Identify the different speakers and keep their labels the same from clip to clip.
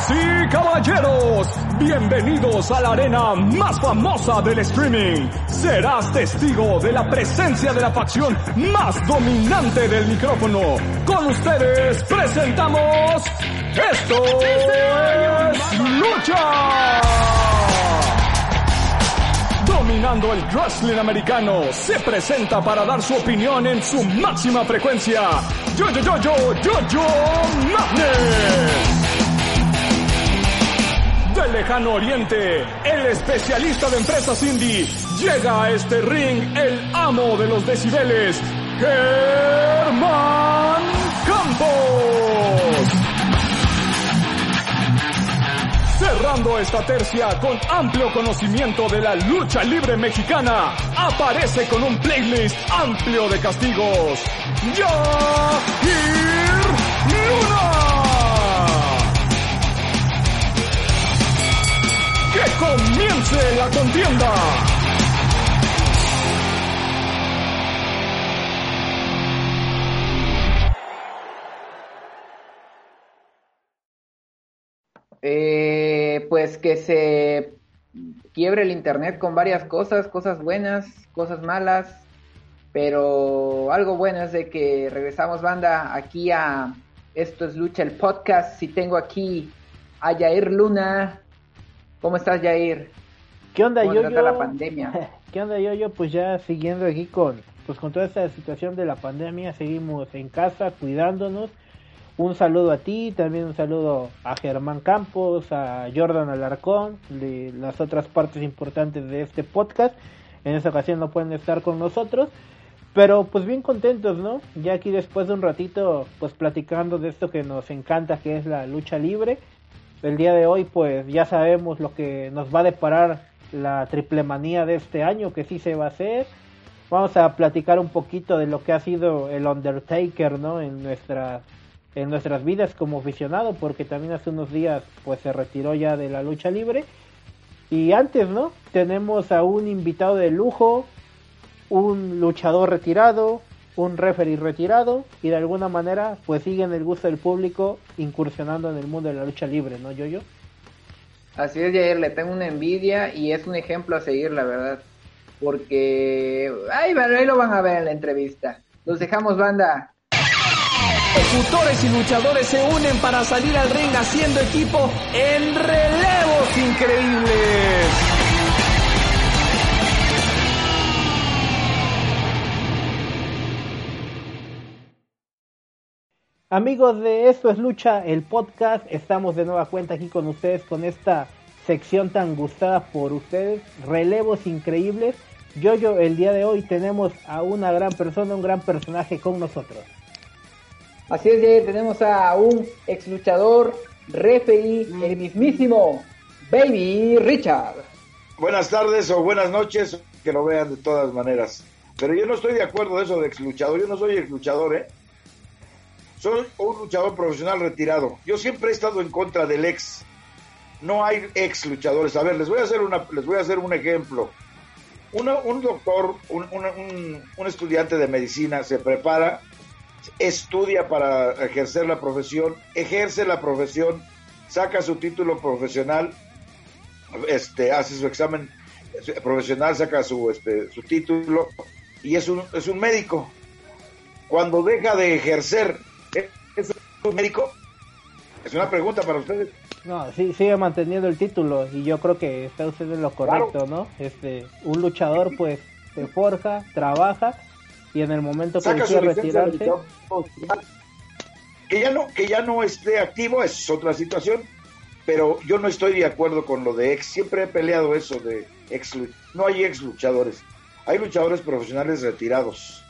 Speaker 1: Damas y caballeros, bienvenidos a la arena más famosa del streaming. Serás testigo de la presencia de la facción más dominante del micrófono. Con ustedes presentamos esto es Lucha. Dominando el wrestling americano, se presenta para dar su opinión en su máxima frecuencia. Yo, yo, yo, yo, yo, yo, Madness. Del lejano oriente, el especialista de empresas indie, llega a este ring el amo de los decibeles, Germán Campos. Cerrando esta tercia con amplio conocimiento de la lucha libre mexicana, aparece con un playlist amplio de castigos. Jair Luna. Comience la contienda.
Speaker 2: Eh, pues que se quiebre el internet con varias cosas, cosas buenas, cosas malas, pero algo bueno es de que regresamos banda aquí a Esto es Lucha, el podcast, y tengo aquí a Jair Luna. ¿Cómo estás Jair?
Speaker 3: ¿Qué onda
Speaker 2: ¿Cómo
Speaker 3: yo,
Speaker 2: trata la pandemia?
Speaker 3: ¿Qué onda yo, yo? Pues ya siguiendo aquí con, pues con toda esta situación de la pandemia, seguimos en casa cuidándonos. Un saludo a ti, también un saludo a Germán Campos, a Jordan Alarcón, de las otras partes importantes de este podcast. En esta ocasión no pueden estar con nosotros, pero pues bien contentos, ¿no? Ya aquí después de un ratito, pues platicando de esto que nos encanta, que es la lucha libre. El día de hoy, pues ya sabemos lo que nos va a deparar la triple manía de este año, que sí se va a hacer. Vamos a platicar un poquito de lo que ha sido el Undertaker, ¿no? En nuestra en nuestras vidas como aficionado, porque también hace unos días pues se retiró ya de la lucha libre. Y antes, ¿no? Tenemos a un invitado de lujo, un luchador retirado, un referee retirado y de alguna manera pues siguen el gusto del público incursionando en el mundo de la lucha libre, ¿no, yo yo?
Speaker 2: Así es Jair, le tengo una envidia y es un ejemplo a seguir, la verdad. Porque, ay, ahí lo van a ver en la entrevista. Los dejamos, banda.
Speaker 1: Ejecutores y luchadores se unen para salir al ring haciendo equipo en relevos increíbles.
Speaker 3: Amigos de Esto es Lucha, el podcast, estamos de nueva cuenta aquí con ustedes con esta sección tan gustada por ustedes, relevos increíbles. Yo, yo, el día de hoy tenemos a una gran persona, un gran personaje con nosotros.
Speaker 2: Así es, Jair, tenemos a un ex luchador, referee, el mismísimo Baby Richard.
Speaker 4: Buenas tardes o buenas noches, que lo vean de todas maneras. Pero yo no estoy de acuerdo de eso de ex luchador, yo no soy ex luchador, ¿eh? Soy un luchador profesional retirado. Yo siempre he estado en contra del ex. No hay ex luchadores. A ver, les voy a hacer, una, les voy a hacer un ejemplo. Una, un doctor, un, un, un estudiante de medicina se prepara estudia para ejercer la profesión, ejerce la profesión, saca su título profesional, este, hace su examen profesional, saca su, este, su título y es un, es un médico. Cuando deja de ejercer, ¿es un médico? Es una pregunta para ustedes.
Speaker 3: No, sí, sigue manteniendo el título y yo creo que está usted en lo correcto, claro. ¿no? Este, un luchador pues se forja, trabaja y en el momento que decide retirarse
Speaker 4: que ya no que ya no esté activo es otra situación pero yo no estoy de acuerdo con lo de ex siempre he peleado eso de ex no hay ex luchadores hay luchadores profesionales retirados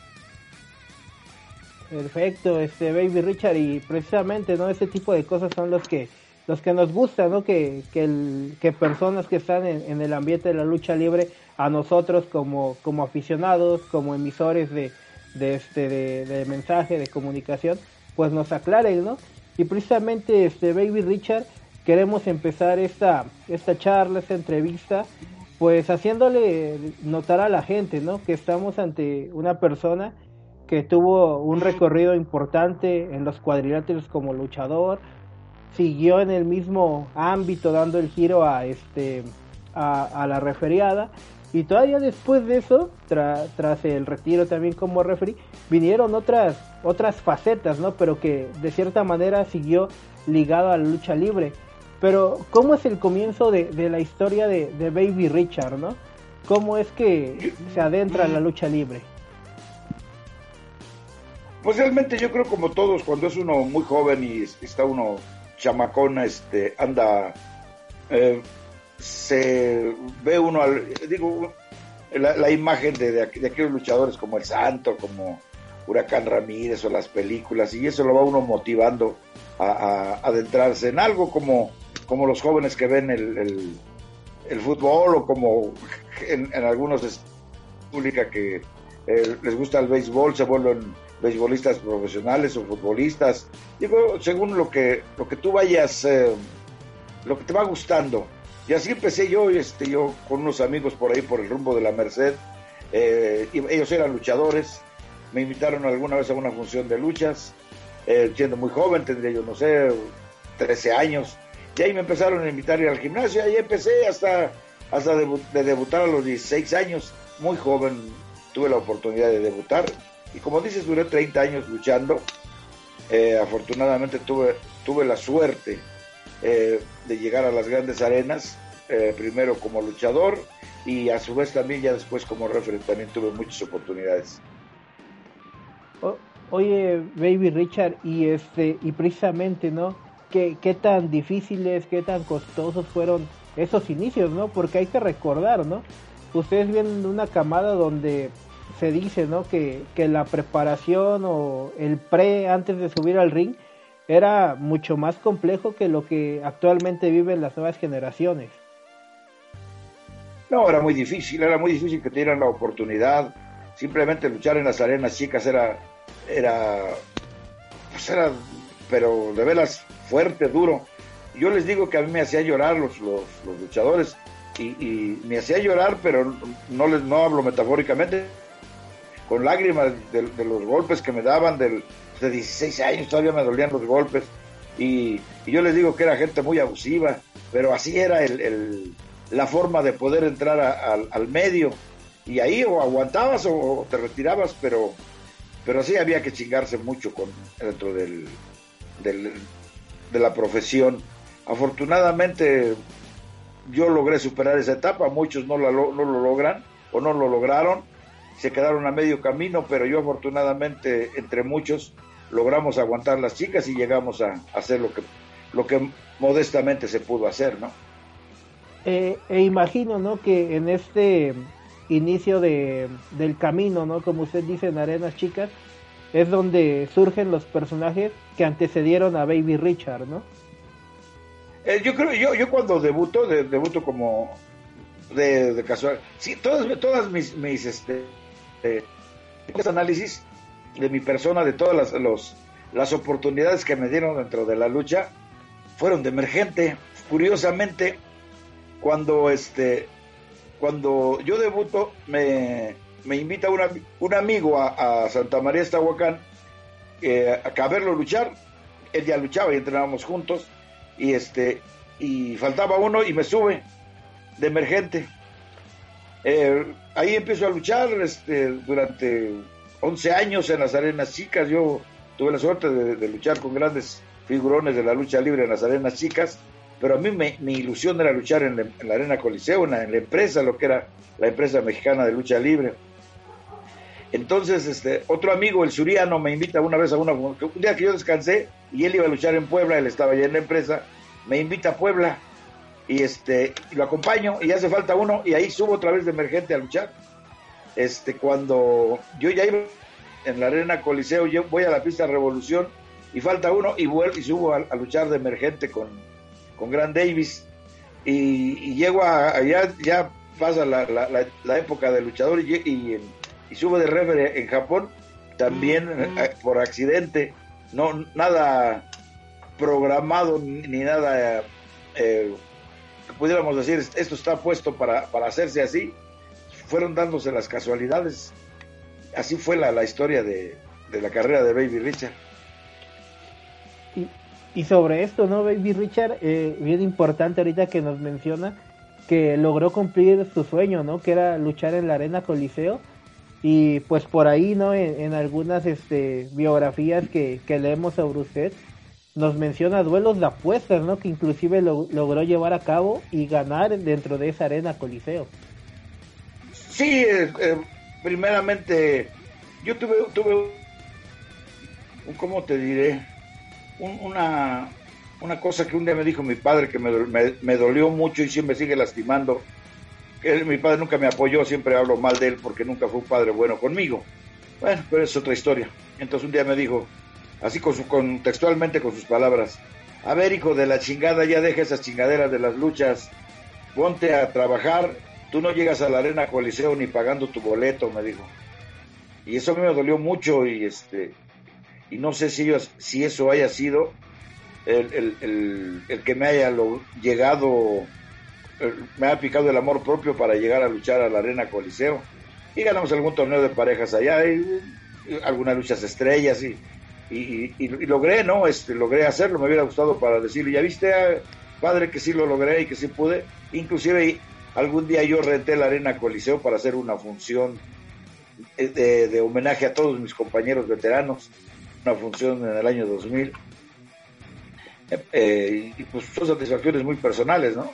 Speaker 3: perfecto este baby Richard y precisamente no ese tipo de cosas son los que los que nos gustan no que que, el, que personas que están en, en el ambiente de la lucha libre a nosotros como como aficionados como emisores de de este de, de, mensaje de comunicación pues nos aclaren no y precisamente este baby richard queremos empezar esta esta charla esta entrevista pues haciéndole notar a la gente no que estamos ante una persona que tuvo un recorrido importante en los cuadriláteros como luchador siguió en el mismo ámbito dando el giro a este a, la referiada y todavía después de eso tras el retiro también como referee vinieron otras otras facetas no pero que de cierta manera siguió ligado a la lucha libre. Pero cómo es el comienzo de, de la historia de, de, Baby Richard no cómo es que se adentra en la lucha libre
Speaker 4: pues realmente yo creo como todos cuando es uno muy joven y está uno chamacona este, anda, eh, se ve uno, al, digo, la, imagen de, de, aquellos luchadores como el Santo, como Huracán Ramírez o las películas, y eso lo va uno motivando a, adentrarse en algo como, como los jóvenes que ven el, el, fútbol o como en, algunos pública que eh, les gusta el béisbol, se vuelven beisbolistas profesionales o futbolistas, digo, según lo que, lo que tú vayas, eh, lo que te va gustando. Y así empecé yo, este, yo con unos amigos por ahí, por el rumbo de la Merced, eh, ellos eran luchadores, me invitaron alguna vez a una función de luchas, eh, siendo muy joven, tendría yo, no sé, 13 años, y ahí me empezaron a invitar al gimnasio, y ahí empecé hasta, hasta de debutar a los 16 años, muy joven, tuve la oportunidad de debutar, y como dices, duré 30 años luchando. Eh, afortunadamente tuve, tuve la suerte eh, de llegar a las grandes arenas, eh, primero como luchador y a su vez también ya después como referente también tuve muchas oportunidades.
Speaker 3: oye, Baby Richard, y este y precisamente, ¿no? ¿Qué, ¿Qué tan difíciles, qué tan costosos fueron esos inicios, ¿no? Porque hay que recordar, ¿no? Ustedes vienen de una camada donde se dice, ¿no? Que, la preparación o el pre antes de subir al ring era mucho más complejo que lo que actualmente viven las nuevas generaciones.
Speaker 4: No, era muy difícil, era muy difícil que te dieran la oportunidad. Simplemente luchar en las arenas chicas era, era, pues era, pero de veras fuerte, duro. Yo les digo que a mí me hacía llorar los, los, luchadores y, y, me hacía llorar, pero no les no hablo metafóricamente, con lágrimas de, los golpes que me daban, del, de 16 años todavía me dolían los golpes. Y, yo les digo que era gente muy abusiva, pero así era el, la forma de poder entrar al medio. Y ahí o aguantabas o, te retirabas, pero, pero así había que chingarse mucho con, dentro del, de la profesión. Afortunadamente yo logré superar esa etapa, muchos no, no lo logran o no lo lograron se quedaron a medio camino, pero yo afortunadamente entre muchos logramos aguantar las chicas y llegamos a, hacer lo que, lo que modestamente se pudo hacer, ¿no?
Speaker 3: Eh, e imagino, ¿no? Que en este inicio de, del camino, ¿no? Como usted dice en Arenas Chicas, es donde surgen los personajes que antecedieron a Baby Richard, ¿no?
Speaker 4: Eh, yo creo, yo, yo cuando debuto, debuto como de, casual, sí, todas, todas mis, mis este, este, análisis de mi persona, de todas las, los, las oportunidades que me dieron dentro de la lucha, fueron de emergente. Curiosamente, cuando este cuando yo debuto, me, me invita un amigo a, Santa María Estahuacán eh, a, verlo luchar. Él ya luchaba y entrenábamos juntos. Y este y faltaba uno y me sube de emergente. Eh, ahí empiezo a luchar este, durante 11 años en las arenas chicas. Yo tuve la suerte de, luchar con grandes figurones de la lucha libre en las arenas chicas, pero a mí mi ilusión era luchar en la, arena Coliseo, en la, empresa, lo que era la empresa mexicana de lucha libre. Entonces, este, otro amigo, el Suriano, me invita una vez a una... Un día que yo descansé y él iba a luchar en Puebla, él estaba allá en la empresa, me invita a Puebla y este lo acompaño y hace falta uno y ahí subo otra vez de emergente a luchar. Este cuando yo ya iba en la arena Coliseo, yo voy a la pista Revolución y falta uno y vuelvo y subo a, luchar de emergente con, con Gran Davis y, llego a allá ya pasa la, la, época de luchador y, y, y subo de referee en Japón también mm. eh, por accidente no nada programado ni nada eh, pudiéramos decir, esto está puesto para, hacerse así, fueron dándose las casualidades. Así fue la, la historia de, la carrera de Baby Richard.
Speaker 3: Y sobre esto, ¿no, Baby Richard? Eh, bien importante ahorita que nos menciona que logró cumplir su sueño, ¿no? Que era luchar en la Arena Coliseo. Y pues por ahí, ¿no? En, algunas este, biografías que, leemos sobre usted, nos menciona duelos de apuestas, ¿no? Que inclusive lo, logró llevar a cabo y ganar dentro de esa Arena Coliseo.
Speaker 4: Sí, eh, eh, primeramente, yo tuve, tuve, ¿cómo te diré? una, una cosa que un día me dijo mi padre que me, me, dolió mucho y siempre sigue lastimando. Que mi padre nunca me apoyó, siempre hablo mal de él porque nunca fue un padre bueno conmigo. Bueno, pero es otra historia. Entonces un día me dijo, así con su, con, textualmente con sus palabras, a ver hijo de la chingada, ya deja esas chingaderas de las luchas, ponte a trabajar, tú no llegas a la arena coliseo ni pagando tu boleto, me dijo. Y eso a mí me dolió mucho y este y no sé si, si eso haya sido el, el, el, que me haya llegado, me ha picado el amor propio para llegar a luchar a la Arena Coliseo. Y ganamos algún torneo de parejas allá, y, algunas luchas estrellas, y, y, y, logré, ¿no? Este, logré hacerlo, me hubiera gustado para decirle, ya viste, ah, padre, que sí lo logré y que sí pude. Inclusive algún día yo renté la Arena Coliseo para hacer una función eh, de, de homenaje a todos mis compañeros veteranos una función en el año 2000. Eh, y pues son satisfacciones muy personales, ¿no?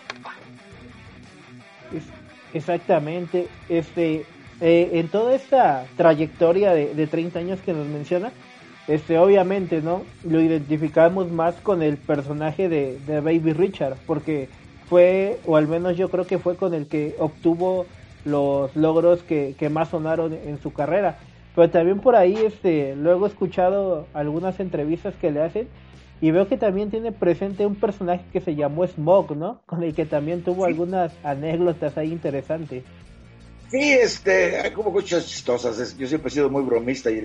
Speaker 3: Exactamente. Este, eh, en toda esta trayectoria de, de 30 años que nos menciona, este, obviamente, ¿no? Lo identificamos más con el personaje de, de, Baby Richard, porque fue, o al menos yo creo que fue con el que obtuvo los logros que, que más sonaron en su carrera. Pero también por ahí, este, luego he escuchado algunas entrevistas que le hacen y veo que también tiene presente un personaje que se llamó Smog, ¿no? Con el que también tuvo algunas anécdotas ahí interesantes.
Speaker 4: Sí, este, hay como cosas chistosas. Yo siempre he sido muy bromista y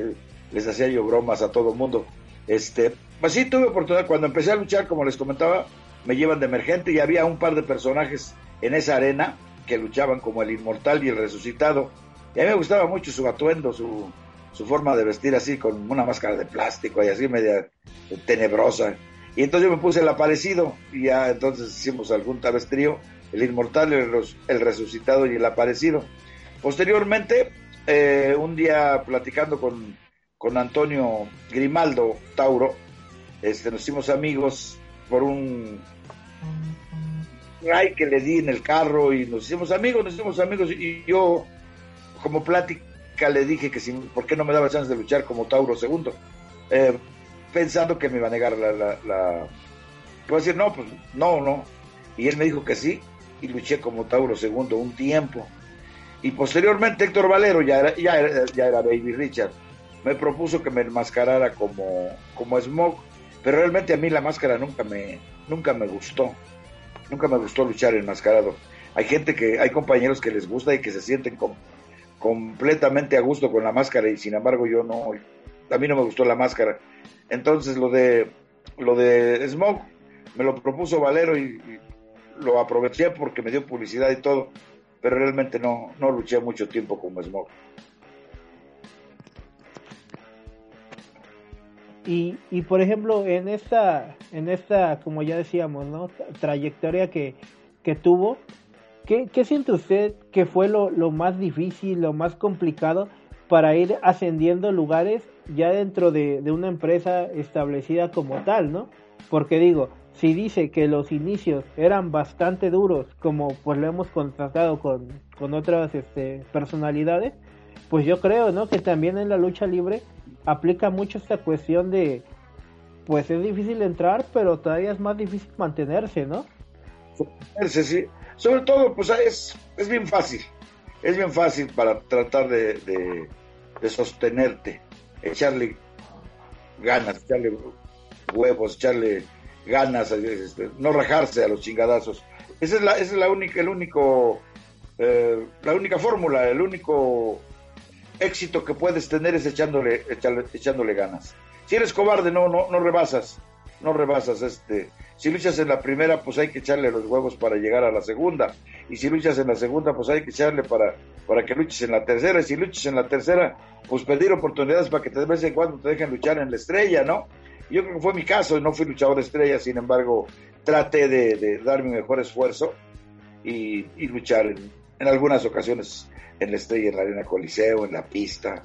Speaker 4: les hacía yo bromas a todo mundo. Este, pues sí, tuve oportunidad. Cuando empecé a luchar, como les comentaba, me llevan de emergente y había un par de personajes en esa arena que luchaban como el inmortal y el resucitado. Y a mí me gustaba mucho su atuendo, su, su forma de vestir así con una máscara de plástico y así media tenebrosa. Y entonces yo me puse el aparecido y ya entonces hicimos algún travestrío, el inmortal, el, resucitado y el aparecido. Posteriormente, eh, un día platicando con, con Antonio Grimaldo Tauro, este, nos hicimos amigos por un ride que le di en el carro y nos hicimos amigos, nos hicimos amigos y yo como plática le dije que si, por qué no me daba chance de luchar como Tauro segundo, eh, pensando que me iba a negar la, la, a decir, no, pues no, no. Y él me dijo que sí, y luché como Tauro segundo un tiempo. Y posteriormente Héctor Valero, ya era, ya era, ya era Baby Richard, me propuso que me enmascarara como, como Smoke, pero realmente a mí la máscara nunca me, nunca me gustó. Nunca me gustó luchar enmascarado. Hay gente que, hay compañeros que les gusta y que se sienten completamente a gusto con la máscara y sin embargo yo no, a mí no me gustó la máscara. Entonces lo de lo de Smoke me lo propuso Valero y, lo aproveché porque me dio publicidad y todo, pero realmente no, no luché mucho tiempo como Smoke.
Speaker 3: Y, y por ejemplo, en esta, en esta, como ya decíamos, ¿no? trayectoria que, que tuvo, ¿Qué, siente usted que fue lo, más difícil, lo más complicado para ir ascendiendo lugares ya dentro de, una empresa establecida como tal, ¿no? Porque digo, si dice que los inicios eran bastante duros, como pues lo hemos contratado con, con otras este, personalidades, pues yo creo, ¿no? Que también en la lucha libre aplica mucho esta cuestión de, pues es difícil entrar, pero todavía es más difícil mantenerse, ¿no?
Speaker 4: Mantenerse, sí. Sobre todo, pues es, es bien fácil. Es bien fácil para tratar de, de, sostenerte, echarle ganas, echarle huevos, echarle ganas, este, no rajarse a los chingadazos. Esa es la, esa es la única, el único, eh, la única fórmula, el único éxito que puedes tener es echándole, echándole, echándole ganas. Si eres cobarde, no, no, no rebasas, no rebasas este, si luchas en la primera, pues hay que echarle los huevos para llegar a la segunda. Y si luchas en la segunda, pues hay que echarle para, para que luches en la tercera. Y si luchas en la tercera, pues pedir oportunidades para que de vez en cuando te dejen luchar en la estrella, ¿no? Yo creo que fue mi caso, no fui luchador estrella, sin embargo, traté de, dar mi mejor esfuerzo y, luchar en, algunas ocasiones en la estrella, en la Arena Coliseo, en la pista,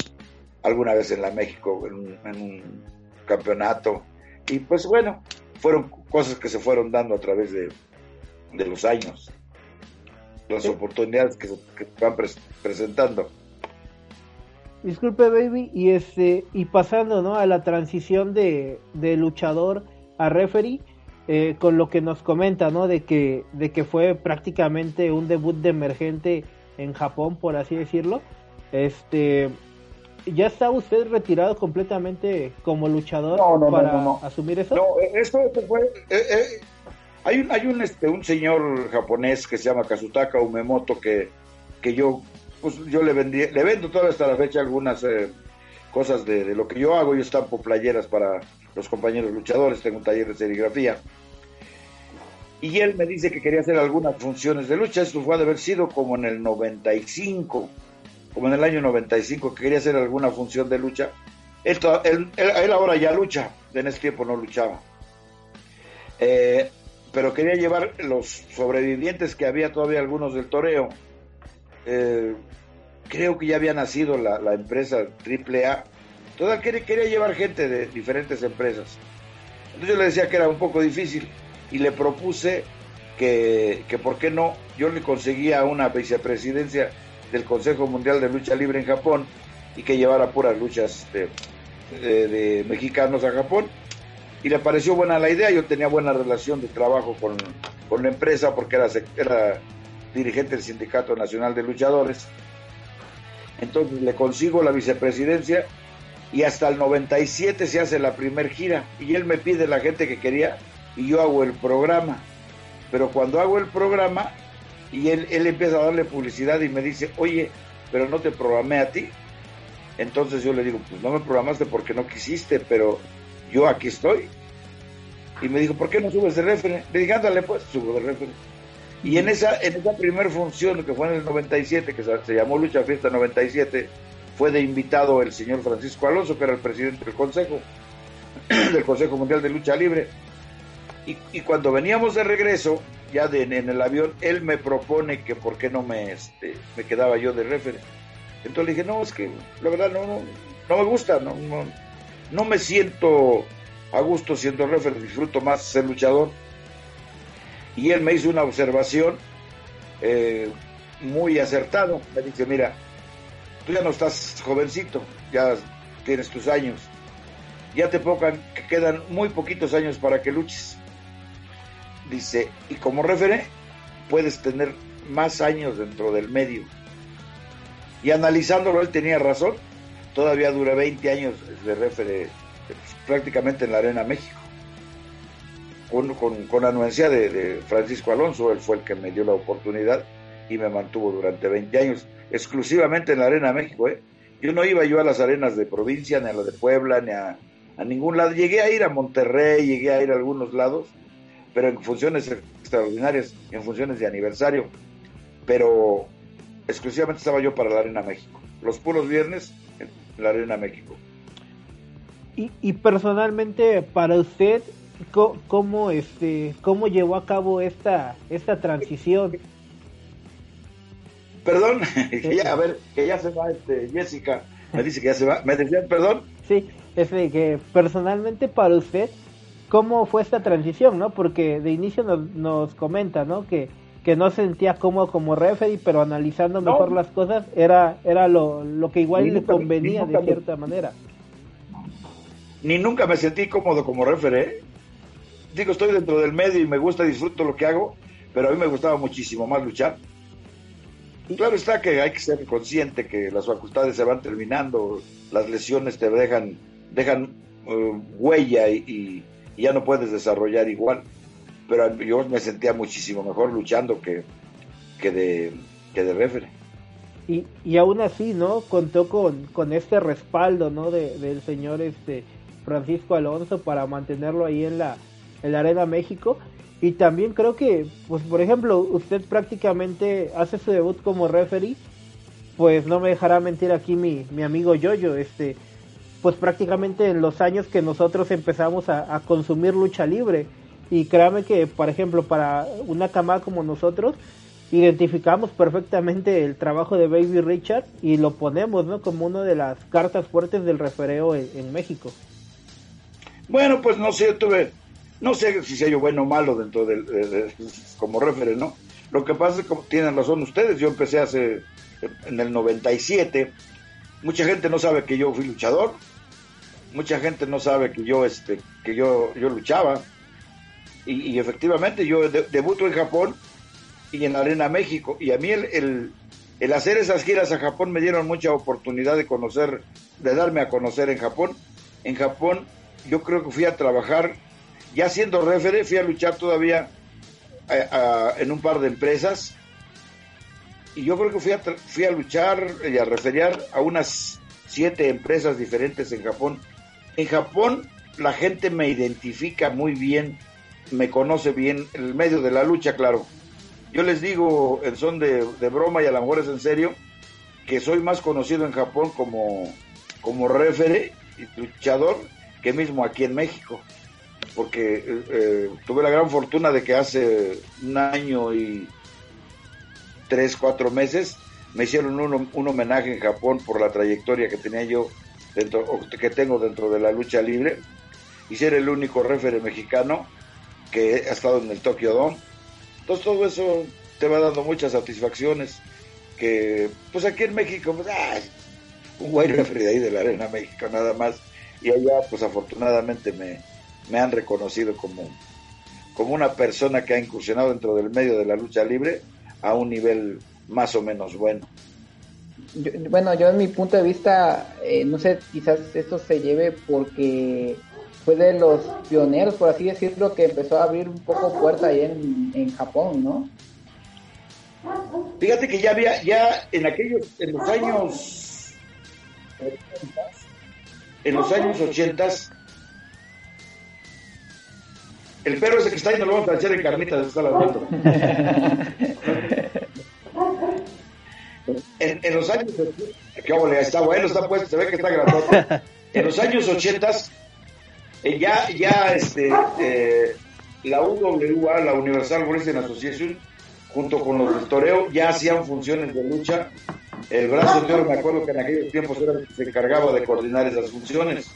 Speaker 4: alguna vez en la México, en un, campeonato. Y pues bueno, fueron cosas que se fueron dando a través de, los años, las oportunidades que se van presentando.
Speaker 3: Disculpe, baby, y este y pasando, ¿no? A la transición de, de luchador a referee, eh, con lo que nos comenta, ¿no? De que de que fue prácticamente un debut de emergente en Japón, por así decirlo. Este, ¿ya está usted retirado completamente como luchador para asumir eso?
Speaker 4: No, esto, fue eh, eh, hay un hay un este un señor japonés que se llama Kazutaka Umemoto que que yo pues yo le vendí, le vendo todavía hasta la fecha algunas eh, cosas de, lo que yo hago. Yo estampo playeras para los compañeros luchadores, tengo un taller de serigrafía. Y él me dice que quería hacer algunas funciones de lucha. Esto fue de haber sido como en el 95, como en el año 95, que quería hacer alguna función de lucha. Él, él, ahora ya lucha, en ese tiempo no luchaba. Eh, pero quería llevar los sobrevivientes que había todavía algunos del toreo eh, creo que ya había nacido la, empresa AAA. Toda quería, quería llevar gente de diferentes empresas. Entonces yo le decía que era un poco difícil y le propuse que, que por qué no, yo le conseguía una vicepresidencia del Consejo Mundial de Lucha Libre en Japón y que llevara puras luchas de, mexicanos a Japón. Y le pareció buena la idea, yo tenía buena relación de trabajo con, con la empresa porque era, era dirigente del Sindicato Nacional de Luchadores. Entonces le consigo la vicepresidencia y hasta el 97 se hace la primer gira y él me pide la gente que quería y yo hago el programa. Pero cuando hago el programa y él, él empieza a darle publicidad y me dice, oye, pero no te programé a ti. Entonces yo le digo, pues no me programaste porque no quisiste, pero yo aquí estoy. Y me dijo, ¿por qué no subes de referente? Le dije, ándale pues, subo de referente. Y en esa, en esa primera función, que fue en el 97, que se, llamó Lucha Fiesta 97, fue de invitado el señor Francisco Alonso, que era el presidente del Consejo, del Consejo Mundial de Lucha Libre. Y, cuando veníamos de regreso, ya de, en el avión, él me propone que por qué no me, este, me quedaba yo de referee. Entonces le dije, no, es que la verdad no, no, no me gusta, no, no, no me siento a gusto siendo referee, disfruto más ser luchador y él me hizo una observación eh, muy acertado. Me dice, mira, tú ya no estás jovencito, ya tienes tus años, ya te pocan, que quedan muy poquitos años para que luches. Dice, y como referé, puedes tener más años dentro del medio. Y analizándolo, él tenía razón, todavía dura 20 años de referé prácticamente en la Arena México con, con, anuencia de, Francisco Alonso, él fue el que me dio la oportunidad y me mantuvo durante 20 años, exclusivamente en la Arena México. ¿eh? Yo no iba yo a las arenas de provincia, ni a la de Puebla, ni a, ningún lado. Llegué a ir a Monterrey, llegué a ir a algunos lados, pero en funciones extraordinarias, en funciones de aniversario. Pero exclusivamente estaba yo para la Arena México. Los puros viernes en la Arena México.
Speaker 3: Y, y personalmente, para usted, cómo, este, cómo llevó a cabo esta, esta transición.
Speaker 4: Perdón, que ya, a ver, que ya se va este, Jessica, me dice que ya se va, me decían perdón.
Speaker 3: Sí, es que personalmente para usted, ¿cómo fue esta transición, no? Porque de inicio nos, nos comenta, ¿no? Que, que no sentía cómodo como referee, pero analizando mejor las cosas era, era lo, lo que igual le convenía de cierta manera.
Speaker 4: Ni nunca me sentí cómodo como referee digo, estoy dentro del medio y me gusta, disfruto lo que hago, pero a mí me gustaba muchísimo más luchar. Claro está que hay que ser consciente que las facultades se van terminando, las lesiones te dejan, dejan uh, huella y, ya no puedes desarrollar igual. Pero yo me sentía muchísimo mejor luchando que, que de, que de refere.
Speaker 3: Y, y aún así, ¿no? Contó con, con este respaldo, ¿no? De, del señor este Francisco Alonso para mantenerlo ahí en la, en la Arena México. Y también creo que, pues por ejemplo, usted prácticamente hace su debut como referee, pues no me dejará mentir aquí mi, mi amigo Yoyo, este, pues prácticamente en los años que nosotros empezamos a, consumir lucha libre. Y créame que, por ejemplo, para una camada como nosotros, identificamos perfectamente el trabajo de Baby Richard y lo ponemos ¿no? como una de las cartas fuertes del refereo en, México.
Speaker 4: Bueno, pues no sé, tuve, no sé si sea yo bueno o malo dentro del, como referee, ¿no? Lo que pasa es que tienen razón ustedes, yo empecé hace, en el 97, mucha gente no sabe que yo fui luchador, mucha gente no sabe que yo, este, que yo, yo luchaba, y, efectivamente yo debuto en Japón y en Arena México. Y a mí el, el, hacer esas giras a Japón me dieron mucha oportunidad de conocer, de darme a conocer en Japón. En Japón yo creo que fui a trabajar, ya siendo referee, fui a luchar todavía eh, en un par de empresas. Y yo creo que fui a, fui a luchar y a referiar a unas siete empresas diferentes en Japón. En Japón la gente me identifica muy bien, me conoce bien, en el medio de la lucha, claro yo les digo, en son de, broma y a lo mejor es en serio, que soy más conocido en Japón como, como refere y luchador que mismo aquí en México. Porque eh, eh, tuve la gran fortuna de que hace un año y tres, cuatro meses me hicieron un, un homenaje en Japón por la trayectoria que tenía yo dentro, que tengo dentro de la lucha libre y ser el único refere mexicano que ha estado en el Tokyo Dome entonces todo eso te va dando muchas satisfacciones que pues aquí en México pues, un guay refri ahí de la Arena México nada más y allá pues afortunadamente me, me han reconocido como, como una persona que ha incursionado dentro del medio de la lucha libre a un nivel más o menos bueno.
Speaker 2: Bueno, yo en mi punto de vista, eh, no sé, quizás esto se lleve porque fue de los pioneros, por así decirlo, que empezó a abrir un poco puerta ahí en, en Japón, ¿no?
Speaker 4: Fíjate que ya había, ya en aquellos, en los años, en los años ochentas, el perro ese que está ahí no lo vamos a echar en carnitas, está ladrando. en, los años, qué está bueno, está puesto, se ve que está grandote. En los años ochentas eh, ya, ya este, eh, la UWA, la Universal Wrestling Association, junto con los del toreo, ya hacían funciones de lucha. El brazo de oro, me acuerdo que en aquellos tiempos era el que se encargaba de coordinar esas funciones.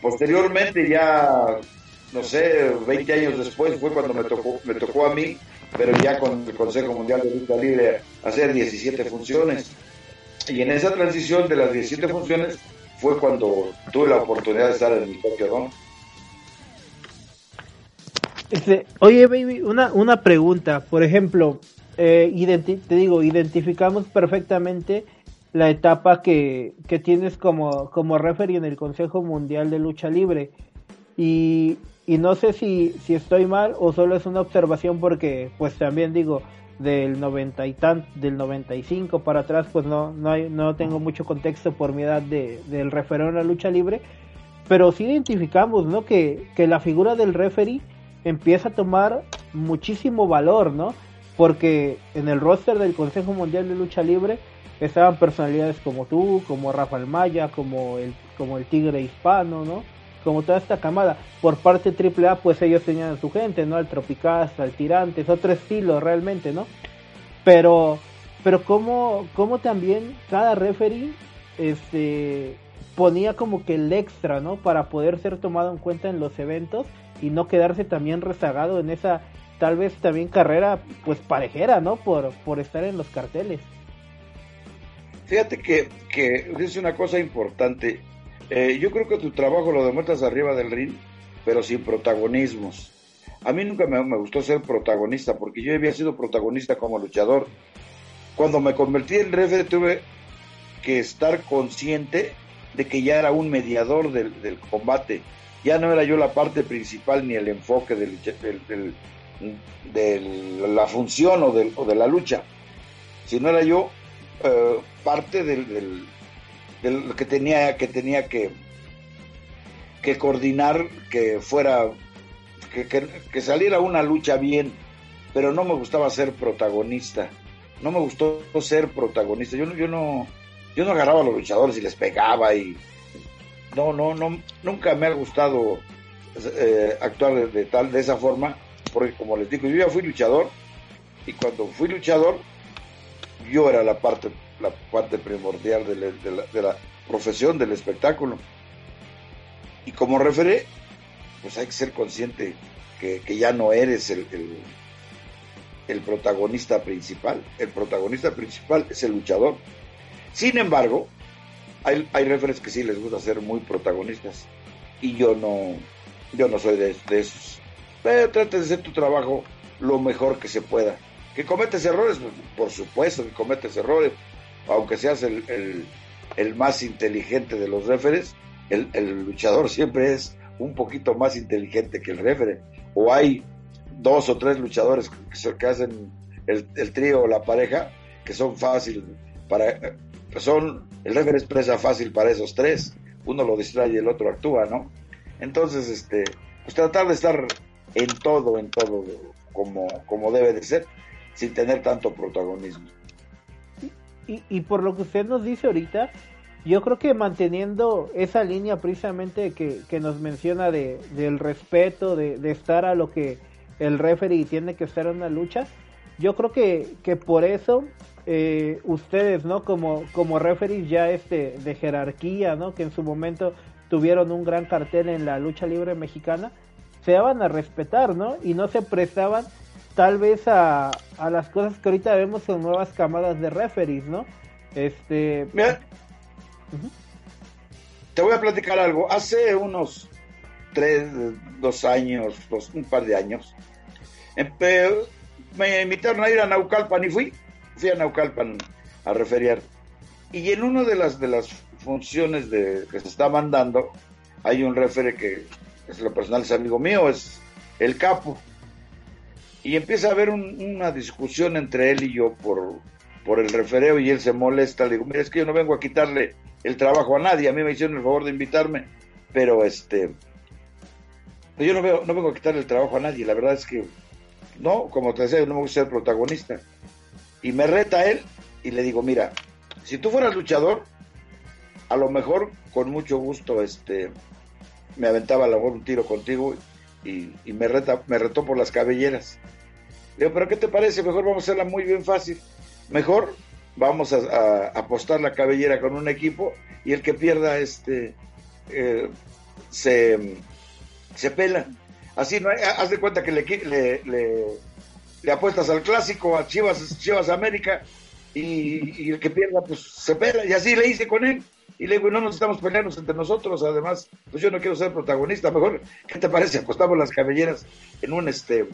Speaker 4: Posteriormente, ya, no sé, 20 años después, fue cuando me tocó, me tocó a mí, pero ya con el Consejo Mundial de Lucha Libre, hacer 17 funciones. Y en esa transición de las 17 funciones, fue cuando tuve la oportunidad de estar en el Tokyo
Speaker 3: Este, oye, baby, una, una pregunta. Por ejemplo, eh, te digo, identificamos perfectamente la etapa que, que tienes como, como referee en el Consejo Mundial de Lucha Libre. Y, y no sé si, si estoy mal o solo es una observación porque, pues también digo, del 90 y tan, del 95 para atrás, pues no, no, hay, no tengo mucho contexto por mi edad de, del referee en la lucha libre, pero sí identificamos, ¿no? Que, que la figura del referee empieza a tomar muchísimo valor, ¿no? Porque en el roster del Consejo Mundial de Lucha Libre estaban personalidades como tú, como Rafael Maya, como el, como el Tigre Hispano, ¿no? Como toda esta camada. Por parte AAA, pues ellos tenían a su gente, ¿no? Al Tropicasta, al Tirantes, otro estilo realmente, ¿no? Pero, pero como, como también cada referee este, ponía como que el extra, ¿no? Para poder ser tomado en cuenta en los eventos y no quedarse también rezagado en esa tal vez también carrera pues parejera, ¿no? Por, por estar en los carteles.
Speaker 4: Fíjate que, que es una cosa importante eh, yo creo que tu trabajo lo demuestras arriba del ring, pero sin protagonismos. A mí nunca me, gustó ser protagonista, porque yo había sido protagonista como luchador. Cuando me convertí en referee tuve que estar consciente de que ya era un mediador del, combate. Ya no era yo la parte principal ni el enfoque del, de la función o, de la lucha, sino era yo eh, parte del, que tenía que tenía que que coordinar que fuera que, que, saliera una lucha bien pero no me gustaba ser protagonista. No me gustó ser protagonista. Yo no yo no yo no agarraba a los luchadores y les pegaba y no, no, no, nunca me ha gustado eh, actuar de, tal, de esa forma, porque como les digo, yo ya fui luchador y cuando fui luchador, yo era la parte, la parte primordial de la, profesión del espectáculo. Y como referé, pues hay que ser consciente que, ya no eres el, el, protagonista principal. El protagonista principal es el luchador. Sin embargo, hay, hay referees que sí les gusta ser muy protagonistas. Y yo no, yo no soy de, esos. Pero trate de hacer tu trabajo lo mejor que se pueda. ¿Que cometes errores? Pues, por supuesto que cometes errores. Aunque seas el, el, más inteligente de los referees, el, luchador siempre es un poquito más inteligente que el referee. O hay dos o tres luchadores que, hacen el, el trío o la pareja que son fáciles para son el referee expresa fácil para esos tres uno lo distrae y el otro actúa no entonces, este, pues tratar de estar en todo, en todo, como, como debe de ser, sin tener tanto protagonismo.
Speaker 3: Y, por lo que usted nos dice ahorita, yo creo que manteniendo esa línea precisamente que, que nos menciona de, del respeto, de, de, estar a lo que el referee tiene que estar en una lucha, yo creo que, que por eso eh, ustedes, ¿no? Como, como referees ya este de jerarquía, ¿no? Que en su momento tuvieron un gran cartel en la lucha libre mexicana, se daban a respetar, ¿no? Y no se prestaban tal vez a, a las cosas que ahorita vemos con nuevas camadas de referees, ¿no? Este...
Speaker 4: Mira, te voy a platicar algo. Hace unos tres, dos años, dos, un par de años, me invitaron a ir a Naucalpan y fui. Fui a Naucalpan a referiar. Y en uno de las, de las funciones de, que se está mandando, hay un refere que es lo personal, es amigo mío, es el capo. Y empieza a haber una discusión entre él y yo por, por el refereo y él se molesta. Le digo, mira, es que yo no vengo a quitarle el trabajo a nadie. A mí me hicieron el favor de invitarme, pero este, yo no, veo, no vengo a quitarle el trabajo a nadie. La verdad es que, no, como te decía, yo no me gusta ser protagonista. Y me reta él y le digo, mira, si tú fueras luchador, a lo mejor con mucho gusto este me aventaba a lo un tiro contigo y, me, reta, me retó por las cabelleras. Le digo, pero ¿qué te parece? Mejor vamos a hacerla muy bien fácil. Mejor vamos a, apostar la cabellera con un equipo y el que pierda este eh, se, se pela. Así no haz de cuenta que le, le, le, apuestas al clásico, a Chivas, Chivas América, y, y, el que pierda pues se pela. Y así le hice con él. Y le digo, no nos estamos peleando entre nosotros, además, pues yo no quiero ser protagonista, mejor, ¿qué te parece? Apostamos las cabelleras en un este,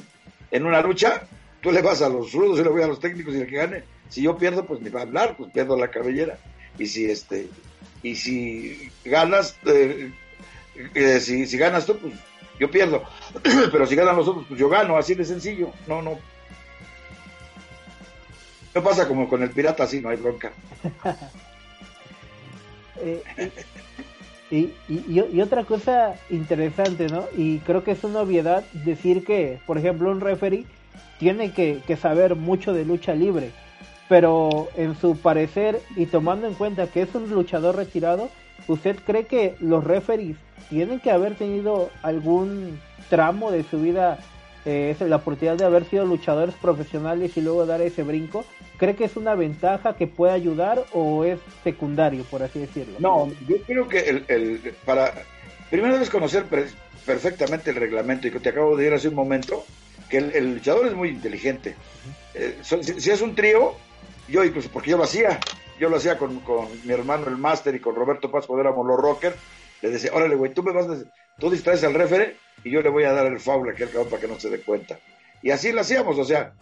Speaker 4: en una lucha, tú le vas a los rudos y le voy a los técnicos y el que gane, si yo pierdo, pues ni va a hablar, pues pierdo la cabellera. Y si este, y si ganas, eh, eh, si, si ganas tú, pues yo pierdo. Pero si ganan los otros, pues yo gano, así de sencillo. No, no. No pasa como con el pirata, así no hay bronca.
Speaker 3: Eh, y, y, otra cosa interesante, ¿no? Y creo que es una obviedad decir que, por ejemplo, un referee tiene que, saber mucho de lucha libre, pero en su parecer y tomando en cuenta que es un luchador retirado, ¿usted cree que los referees tienen que haber tenido algún tramo de su vida, eh, la oportunidad de haber sido luchadores profesionales y luego dar ese brinco? ¿Cree que es una ventaja que puede ayudar o es secundario, por así decirlo?
Speaker 4: No, yo creo que el, el para primero debes conocer perfectamente el reglamento y que te acabo de decir hace un momento que el, luchador es muy inteligente. Eh, si, es un trío, yo incluso, porque yo lo hacía, yo lo hacía con, con mi hermano el máster y con Roberto Paz cuando éramos los rockers, le decía, órale güey, tú me vas a, tú distraes al refere y yo le voy a dar el foul a aquel cabrón para que no se dé cuenta. Y así lo hacíamos, o sea,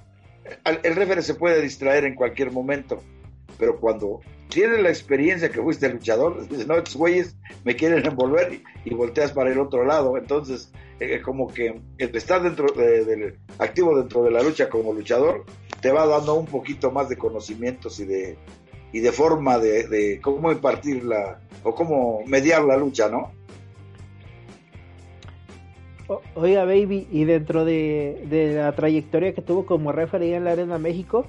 Speaker 4: el referee se puede distraer en cualquier momento, pero cuando tienes la experiencia que fuiste luchador, dices, no, estos güeyes me quieren envolver y, volteas para el otro lado. Entonces, eh, como que estar dentro del activo dentro de la lucha como luchador te va dando un poquito más de conocimientos y de, y de forma de, de cómo impartir la o cómo mediar la lucha, ¿no?
Speaker 3: Oiga, baby, y dentro de, la trayectoria que tuvo como referee en la Arena México,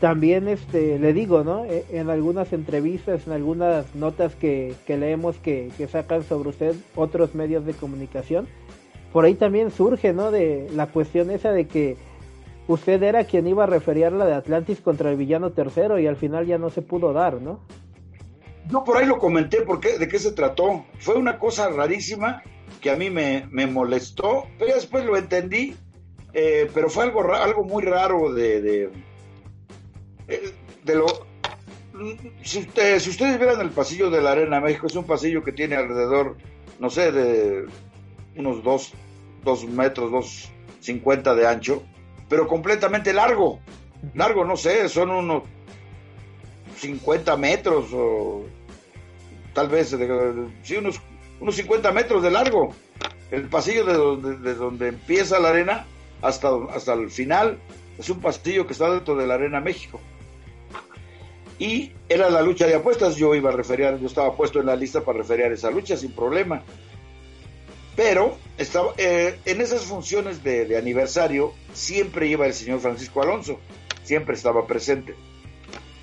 Speaker 3: también este le digo, ¿no? E, en algunas entrevistas, en algunas notas que, que leemos que, que, sacan sobre usted otros medios de comunicación, por ahí también surge, ¿no? De la cuestión esa de que usted era quien iba a referir la de Atlantis contra el villano tercero y al final ya no se pudo dar, ¿no?
Speaker 4: Yo por ahí lo comenté, porque, ¿de qué se trató? Fue una cosa rarísima que a mí me, me molestó, pero después lo entendí, eh, pero fue algo, algo muy raro de, de, eh, de lo... Si, si ustedes vieran el pasillo de la Arena México, es un pasillo que tiene alrededor, no sé, de unos dos, dos metros, dos cincuenta de ancho, pero completamente largo. Largo, no sé, son unos 50 metros o tal vez, sí, unos, unos 50 metros de largo. El pasillo de donde, de empieza la arena hasta, hasta el final es un pasillo que está dentro de la Arena México. Y era la lucha de apuestas, yo iba a referir, yo estaba puesto en la lista para referir esa lucha sin problema. Pero estaba, eh, en esas funciones de, aniversario siempre iba el señor Francisco Alonso, siempre estaba presente.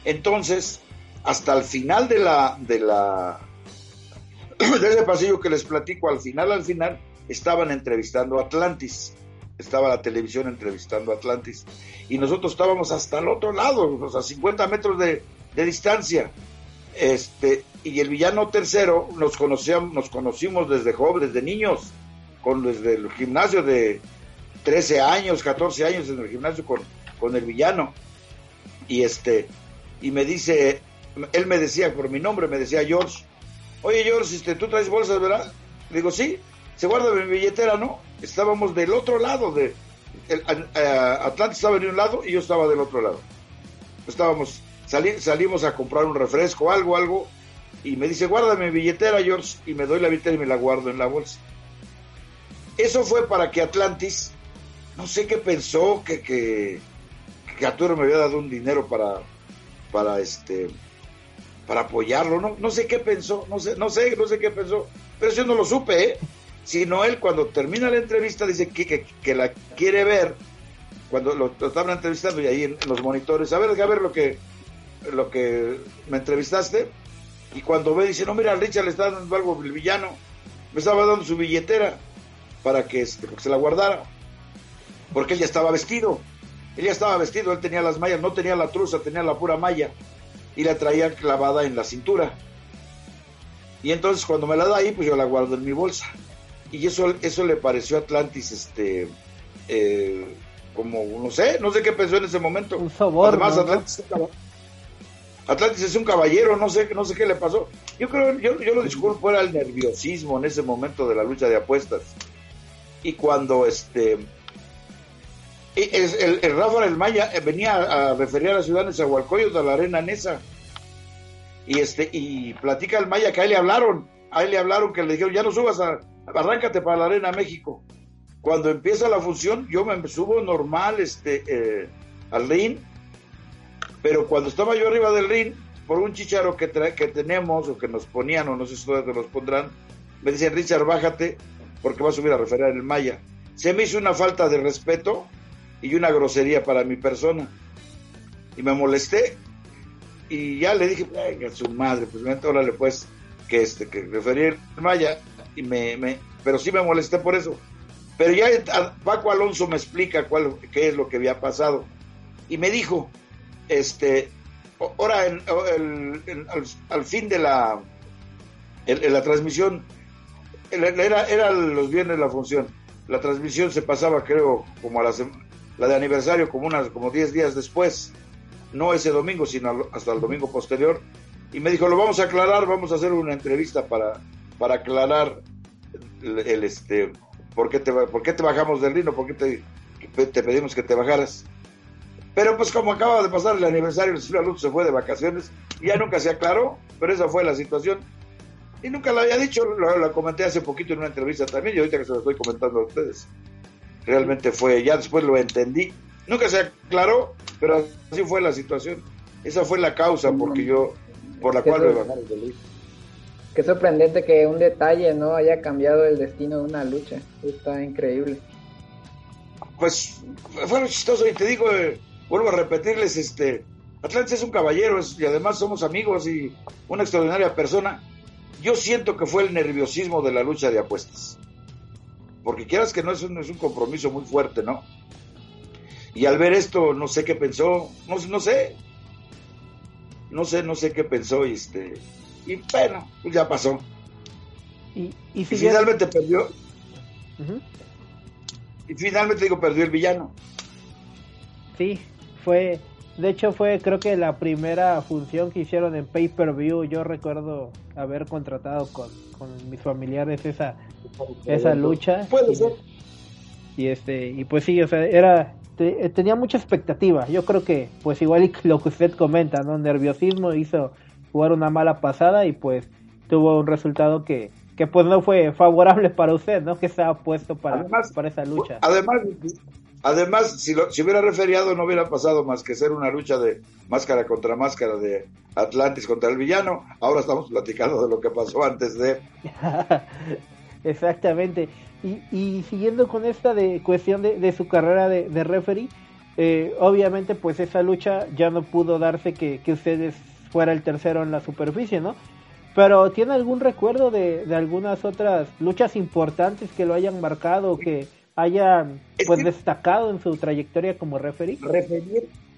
Speaker 4: Entonces, hasta el final de la, de la, de ese pasillo que les platico, al final, al final, estaban entrevistando a Atlantis. Estaba la televisión entrevistando a Atlantis. Y nosotros estábamos hasta el otro lado, a 50 metros de, de distancia. Este, y el villano tercero nos conocíamos, nos conocimos desde jóvenes, desde niños, con desde el gimnasio de 13 años, 14 años en el gimnasio con, con el villano. Y este, y me dice, él me decía por mi nombre, me decía George, oye George, este, tú traes bolsas, ¿verdad? Le digo, sí, se guarda mi billetera, ¿no? Estábamos del otro lado de, el, Atlantis estaba de un lado y yo estaba del otro lado. Estábamos, salimos a comprar un refresco, algo, algo, y me dice, guárdame mi billetera, George, y me doy la billetera y me la guardo en la bolsa. Eso fue para que Atlantis, no sé qué pensó, que, que, que Arturo me había dado un dinero para, para este, para apoyarlo, no, no sé qué pensó, no sé, no sé, no sé qué pensó, pero yo no lo supe, ¿eh? sino él cuando termina la entrevista dice que, que, la quiere ver, cuando lo, estaban entrevistando y ahí en, los monitores, a ver, a ver lo que, lo que me entrevistaste, y cuando ve, dice, no, mira, Richard le está dando algo el villano. Me estaba dando su billetera para que, este, se la guardara. Porque él ya estaba vestido. Él ya estaba vestido, él tenía las mallas, no tenía la truza, tenía la pura malla. Y la traía clavada en la cintura. Y entonces cuando me la da ahí, pues yo la guardo en mi bolsa. Y eso, eso le pareció a Atlantis, este, eh, como, no sé, no sé qué pensó en ese momento.
Speaker 3: Un Además,
Speaker 4: Atlantis, Atlantis es un caballero, no sé, no sé qué le pasó. Yo creo, yo, yo lo disculpo, era el nerviosismo en ese momento de la lucha de apuestas. Y cuando este el, el, Rafael Maya eh, venía a referir a la ciudad de Zahualcoyos, a la arena Nesa. Y este, y platica el Maya que a él le hablaron, a él le hablaron que le dijeron, ya no subas a, arráncate para la arena México. Cuando empieza la función, yo me subo normal, este, eh, al ring pero cuando estaba yo arriba del ring, por un chicharo que, que tenemos, o que nos ponían, o no sé si todavía nos pondrán, me dicen, Richard, bájate, porque va a subir a referir el Maya. Se me hizo una falta de respeto y una grosería para mi persona. Y me molesté, y ya le dije, venga, su madre, pues vente, órale, pues, que este, que referir Maya, y me, me, pero sí me molesté por eso. Pero ya Paco Alonso me explica cuál, qué es lo que había pasado. Y me dijo, este, ahora al, fin de la, en, la transmisión, era, era los viernes la función, la transmisión se pasaba creo como a la, la de aniversario como unas como 10 días después, no ese domingo, sino hasta el domingo posterior, y me dijo, lo vamos a aclarar, vamos a hacer una entrevista para, para aclarar el, este, por qué, te, por qué te bajamos del rino, por qué te, te pedimos que te bajaras. Pero pues como acaba de pasar el aniversario, el señor Alonso se fue de vacaciones y ya nunca se aclaró, pero esa fue la situación. Y nunca la había dicho, lo, comenté hace poquito en una entrevista también y ahorita que se lo estoy comentando a ustedes. Realmente fue, ya después lo entendí. Nunca se aclaró, pero así fue la situación. Esa fue la causa porque yo, por la cual me
Speaker 2: Qué sorprendente que un detalle no haya cambiado el destino de una lucha. Está increíble.
Speaker 4: Pues fue chistoso y te digo, eh, vuelvo a repetirles, este, Atlantis es un caballero y además somos amigos y una extraordinaria persona. Yo siento que fue el nerviosismo de la lucha de apuestas. Porque quieras que no es un, es un compromiso muy fuerte, ¿no? Y al ver esto, no sé qué pensó, no, no sé, no sé, no sé qué pensó y este, y bueno, pues ya pasó. Y, finalmente perdió. Y finalmente digo, perdió el villano.
Speaker 3: Sí, fue, de hecho fue creo que la primera función que hicieron en Pay Per View. Yo recuerdo haber contratado con, con mis familiares esa, esa lucha.
Speaker 4: Puede ser.
Speaker 3: Y este, y pues sí, o sea, era eh, tenía mucha expectativa. Yo creo que, pues igual lo que usted comenta, ¿no? Nerviosismo hizo jugar una mala pasada y pues tuvo un resultado que, que pues no fue favorable para usted, ¿no? Que estaba puesto para, para esa lucha.
Speaker 4: Además, además si, lo, si hubiera referiado no hubiera pasado más que ser una lucha de máscara contra máscara de Atlantis contra el villano. Ahora estamos platicando de lo que pasó antes de...
Speaker 3: Exactamente. Y, siguiendo con esta de cuestión de, su carrera de, de referee, eh, obviamente pues esa lucha ya no pudo darse que, que ustedes fuera el tercero en la superficie, ¿no? Pero ¿tiene algún recuerdo de, algunas otras luchas importantes que lo hayan marcado, que hayan pues destacado en su trayectoria como referee?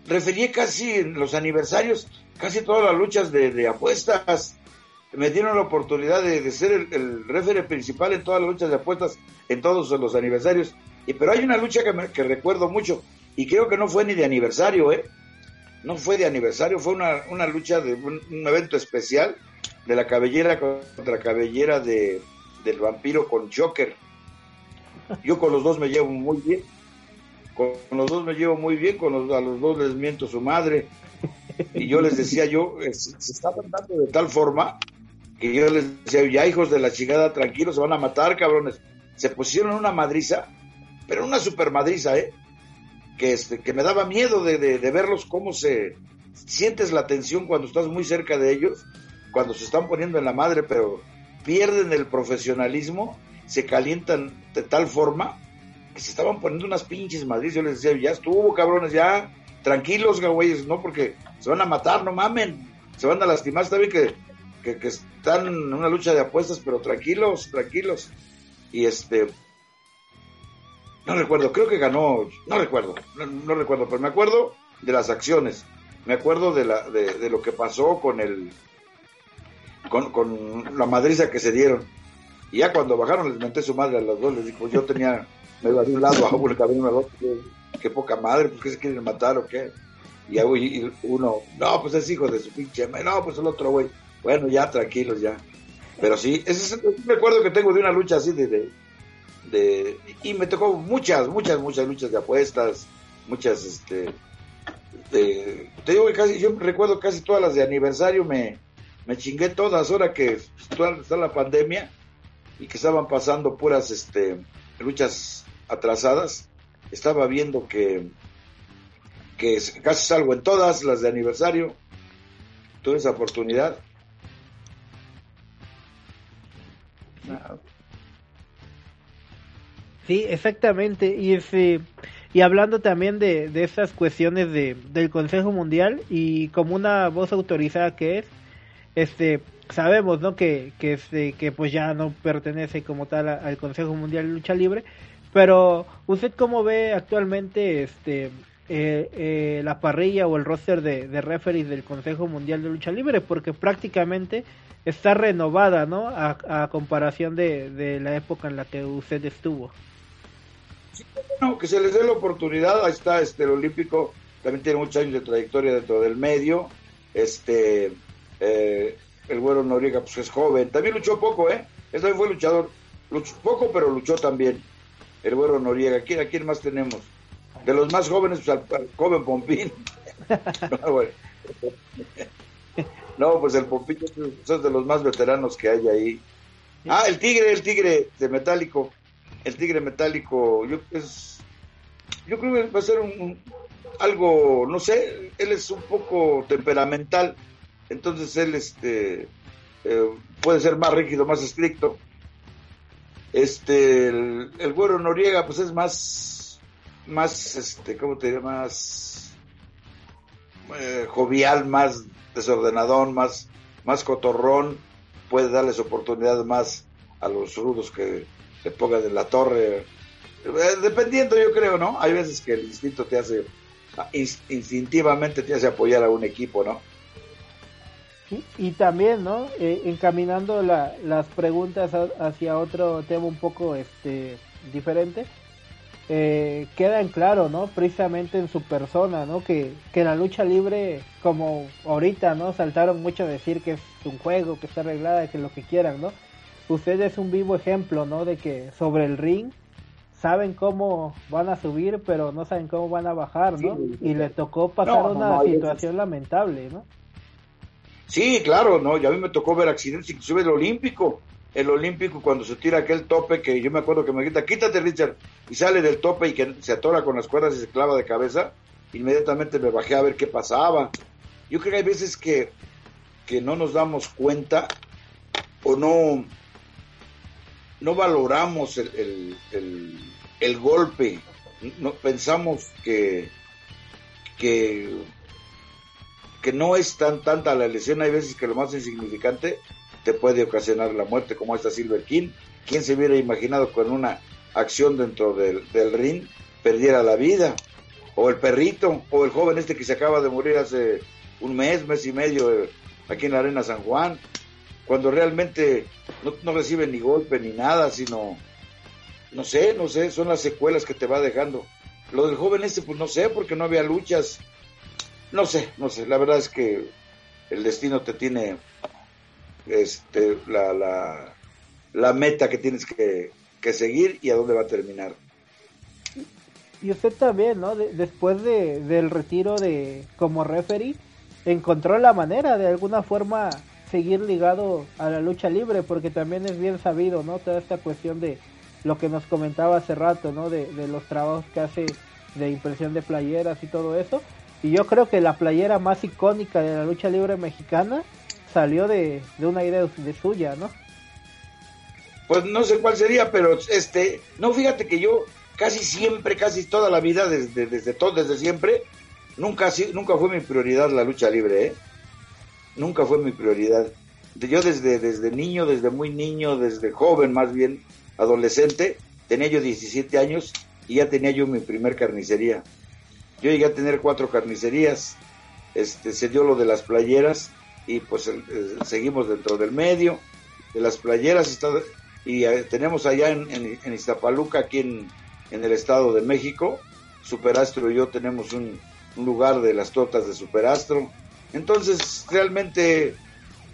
Speaker 4: Referí, casi en los aniversarios, casi todas las luchas de, de apuestas me dieron la oportunidad de, ser el, el referee principal en todas las luchas de apuestas, en todos los aniversarios. Y, pero hay una lucha que, que recuerdo mucho, y creo que no fue ni de aniversario, ¿eh? No fue de aniversario, fue una, una lucha de un, evento especial de la cabellera contra cabellera de, del vampiro con Joker. Yo con los dos me llevo muy bien. Con los dos me llevo muy bien, con los, a los dos les miento su madre. Y yo les decía, yo, se estaban dando de tal forma que yo les decía, ya hijos de la chingada, tranquilos, se van a matar, cabrones. Se pusieron una madriza, pero una super madriza, ¿eh? Que, este, que me daba miedo de, de, verlos cómo se... Sientes la tensión cuando estás muy cerca de ellos, cuando se están poniendo en la madre, pero pierden el profesionalismo, se calientan de tal forma que se estaban poniendo unas pinches madrizas. Yo les decía, ya estuvo, cabrones, ya, tranquilos, güeyes, no porque se van a matar, no mamen, se van a lastimar. Está bien que que, están en una lucha de apuestas, pero tranquilos, tranquilos. Y este, no recuerdo, creo que ganó, no recuerdo, no, recuerdo, pero me acuerdo de las acciones, me acuerdo de, la, de, lo que pasó con el, con, con, la madriza que se dieron. Y ya cuando bajaron les menté su madre a los dos, les dijo, yo tenía, me iba de un lado a uno, cabello al otro, qué, poca madre, pues que se quieren matar o qué. Y, uno, no, pues es hijo de su pinche, no, pues el otro güey bueno, ya tranquilos, ya. Pero sí, ese es un recuerdo que tengo de una lucha así de, de, y me tocó muchas, muchas, muchas luchas de apuestas, muchas, este, te digo que casi, yo recuerdo casi todas las de aniversario, me, me chingué todas, ahora que está la pandemia y que estaban pasando puras, este, luchas atrasadas, estaba viendo que, que casi salgo en todas las de aniversario, tuve esa oportunidad
Speaker 3: Sí, exactamente. Y ese y hablando también de, de esas cuestiones de, del Consejo Mundial y como una voz autorizada que es, este sabemos no que que este que pues ya no pertenece como tal al Consejo Mundial de Lucha Libre pero usted cómo ve actualmente este eh, eh, la parrilla o el roster de, de referees del Consejo Mundial de Lucha Libre porque prácticamente está renovada, ¿no? A, comparación de, la época en la que usted estuvo.
Speaker 4: Sí, bueno, que se les dé la oportunidad. Ahí está este, el Olímpico, también tiene muchos años de trayectoria dentro del medio. Este, eh, el güero Noriega, pues es joven. También luchó poco, ¿eh? También fue luchador. Luchó poco, pero luchó también. El güero Noriega. ¿Quién, ¿A quién más tenemos? De los más jóvenes, pues al, joven Pompín. No, pues el Pompito es de los más veteranos que hay ahí. Ah, el tigre, el tigre de metálico. El tigre metálico, yo, es, yo creo que va a ser un, algo, no sé, él es un poco temperamental, entonces él este eh, puede ser más rígido, más estricto. Este, el, güero Noriega, pues es más, más, este, ¿cómo te diría? Más eh, jovial, más desordenadón, más, más cotorrón, puede darles oportunidad más a los rudos que se pongan en la torre. Eh, dependiendo, yo creo, ¿no? Hay veces que el instinto te hace, instintivamente te hace apoyar a un equipo, ¿no?
Speaker 3: Y también, ¿no? Eh, encaminando las preguntas hacia otro tema un poco este diferente, eh, queda en claro, ¿no? Precisamente en su persona, ¿no? Que, que la lucha libre, como ahorita, ¿no? Saltaron mucho a decir que es un juego, que está arreglada, que lo que quieran, ¿no? Usted es un vivo ejemplo, ¿no? De que sobre el ring saben cómo van a subir, pero no saben cómo van a bajar, ¿no? y le tocó pasar una situación lamentable, ¿no?
Speaker 4: Sí, claro, no, ya a mí me tocó ver accidentes, inclusive el olímpico, el olímpico cuando se tira aquel tope que yo me acuerdo que me grita, quítate Richard, y sale del tope y que se atora con las cuerdas y se clava de cabeza, inmediatamente me bajé a ver qué pasaba. Yo creo que hay veces que, que no nos damos cuenta o no, no valoramos el, el, el, golpe, no, pensamos que, que que no es tan tanta la lesión, hay veces que lo más insignificante te puede ocasionar la muerte, como esta Silver King. ¿Quién se hubiera imaginado con una acción dentro del, del ring perdiera la vida? O el perrito, o el joven este que se acaba de morir hace un mes, mes y medio eh, aquí en la Arena San Juan, cuando realmente no, no recibe ni golpe ni nada, sino, no sé, no sé, son las secuelas que te va dejando. Lo del joven este, pues no sé, porque no había luchas, no sé, no sé, la verdad es que el destino te tiene este, la, la, la meta que tienes que, seguir y a dónde va a terminar.
Speaker 3: Y usted también, ¿no? después de, del retiro de como referee, encontró la manera de alguna forma seguir ligado a la lucha libre, porque también es bien sabido, ¿no? Toda esta cuestión de lo que nos comentaba hace rato, ¿no? De, de los trabajos que hace de impresión de playeras y todo eso. Y yo creo que la playera más icónica de la lucha libre mexicana salió de, una idea de, suya, ¿no?
Speaker 4: Pues no sé cuál sería, pero este, no, fíjate que yo casi siempre, casi toda la vida, desde, desde todo, desde siempre, nunca, nunca fue mi prioridad la lucha libre, ¿eh? Nunca fue mi prioridad. Yo desde, desde niño, desde muy niño, desde joven más bien, adolescente, tenía yo 17 años y ya tenía yo mi primer carnicería. Yo llegué a tener cuatro carnicerías, este, se dio lo de las playeras y pues seguimos dentro del medio de las playeras. Está, y eh, tenemos allá en, en, Iztapaluca, aquí en, el Estado de México, Superastro y yo tenemos un, lugar de las tortas de Superastro. Entonces, realmente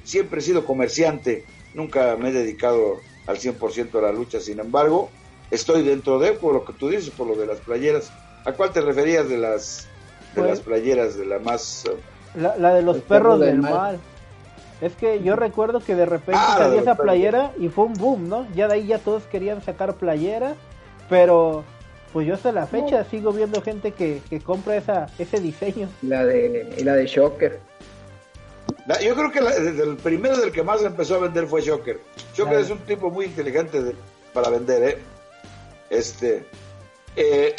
Speaker 4: siempre he sido comerciante, nunca me he dedicado al 100% a la lucha, sin embargo, estoy dentro de, por lo que tú dices, por lo de las playeras, ¿A cuál te referías de las de las pues, playeras, de la más...
Speaker 3: Uh, la, de los perros del mal. Es que yo recuerdo que de repente ah, salió esa playera y fue un boom, ¿no? Ya de ahí ya todos querían sacar playera, pero pues yo hasta la fecha sigo viendo gente que, que compra esa ese diseño.
Speaker 2: La de la de Shocker.
Speaker 4: yo creo que el primero del que más empezó a vender fue Shocker. Shocker es un tipo muy inteligente para vender, ¿eh? Este, eh,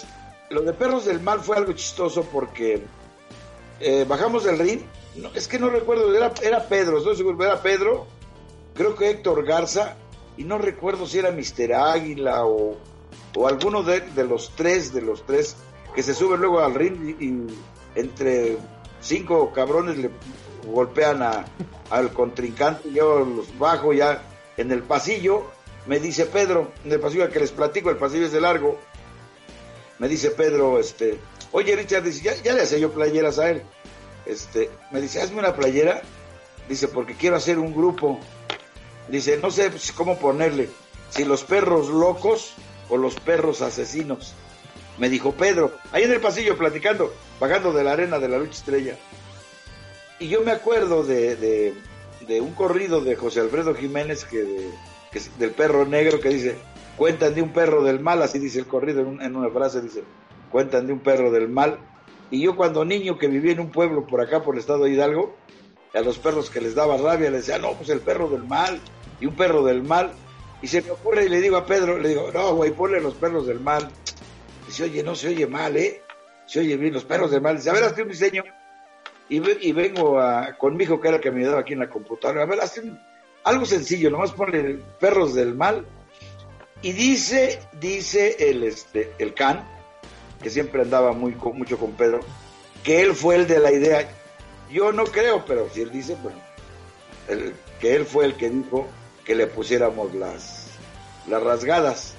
Speaker 4: lo de Perros del Mal fue algo chistoso porque eh, bajamos del ring. No, es que no recuerdo, era, era Pedro, estoy seguro, era Pedro, creo que Héctor Garza, y no recuerdo si era Mister Águila o, o alguno de, los tres, de los tres, que se suben luego al ring y, entre cinco cabrones le golpean a, al contrincante, yo los bajo ya en el pasillo, me dice Pedro, en el pasillo que les platico, el pasillo es de largo, me dice Pedro, este, oye Richard, dice, ya, le hacía yo playeras a él. Este, me dice, hazme una playera. Dice, porque quiero hacer un grupo. Dice, no sé cómo ponerle, si los perros locos o los perros asesinos. Me dijo Pedro, ahí en el pasillo platicando, bajando de la arena de la lucha estrella. Y yo me acuerdo de, de, un corrido de José Alfredo Jiménez, que, que del perro negro, que dice, cuentan de un perro del mal, así dice el corrido en, una frase, dice, cuentan de un perro del mal. Y yo cuando niño que vivía en un pueblo por acá, por el estado de Hidalgo, a los perros que les daba rabia, les decía, no, pues el perro del mal, y un perro del mal. Y se me ocurre y le digo a Pedro, le digo, no, güey, ponle los perros del mal. Dice, oye, no se oye mal, ¿eh? Se oye bien, los perros del mal. Dice, a ver, hazte un diseño. y, vengo a, con mi hijo que era el que me ayudaba aquí en la computadora. A ver, hacen algo sencillo, nomás ponle perros del mal. Y dice, dice el, este, el Can, que siempre andaba muy, mucho con Pedro, que él fue el de la idea. Yo no creo, pero si él dice, bueno, que él fue el que dijo que le pusiéramos las, las rasgadas.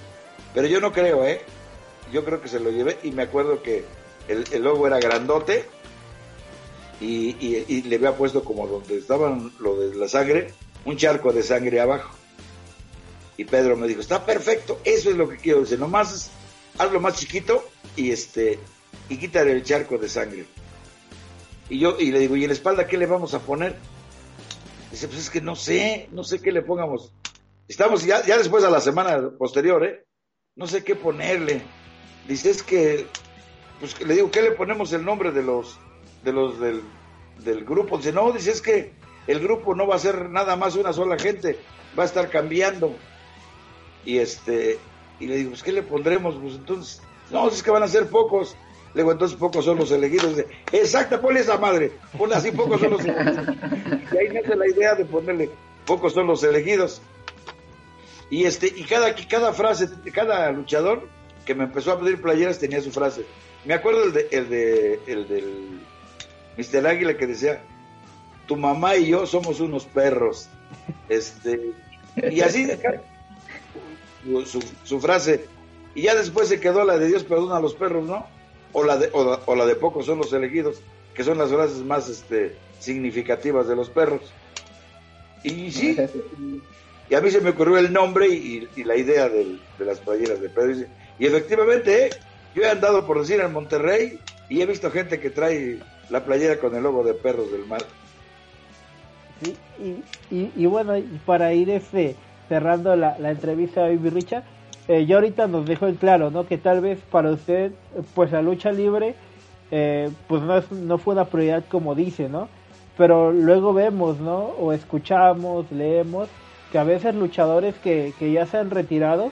Speaker 4: Pero yo no creo, ¿eh? Yo creo que se lo llevé y me acuerdo que el, el era grandote y, le había puesto como donde estaban lo de la sangre, un charco de sangre abajo. Y Pedro me dijo, está perfecto, eso es lo que quiero. Dice, nomás hazlo más chiquito y este y quítale el charco de sangre. Y yo y le digo, ¿y en la espalda qué le vamos a poner? Dice, pues es que no sé, no sé qué le pongamos. Estamos ya, ya después a la semana posterior, ¿eh? No sé qué ponerle. Dice, es que, pues le digo, ¿qué le ponemos el nombre de los de los del, del grupo. Dice, no, dice, es que el grupo no va a ser nada más una sola gente, va a estar cambiando. Y este, y le digo, pues, ¿qué le pondremos? Pues entonces, no, es que van a ser pocos. Le digo, entonces pocos son los elegidos. Dice, Exacto, ponle esa madre. Ponle así, pocos son los elegidos. Y ahí nace la idea de ponerle, pocos son los elegidos. Y este, y cada, cada frase, cada luchador que me empezó a pedir playeras tenía su frase. Me acuerdo el de, el de, el del Mr. Águila que decía, tu mamá y yo somos unos perros. Este, y así su, su frase. Y ya después se quedó la de Dios perdona a los perros, ¿no? O la de, o, la de pocos son los elegidos, que son las frases más este, significativas de los perros. Y sí, y a mí se me ocurrió el nombre y, la idea de las playeras de Pedro. Y efectivamente, ¿eh? yo he andado por decir en Monterrey y he visto gente que trae la playera con el logo de Perros del Mar.
Speaker 3: Sí, y, y, bueno, para ir este, cerrando la, entrevista a Baby Richa, eh, yo ahorita nos dejo en claro, ¿no? Que tal vez para usted, pues la lucha libre, eh, pues no, es, no fue una prioridad como dice, ¿no? Pero luego vemos, ¿no? O escuchamos, leemos, que a veces luchadores que, que ya se han retirado,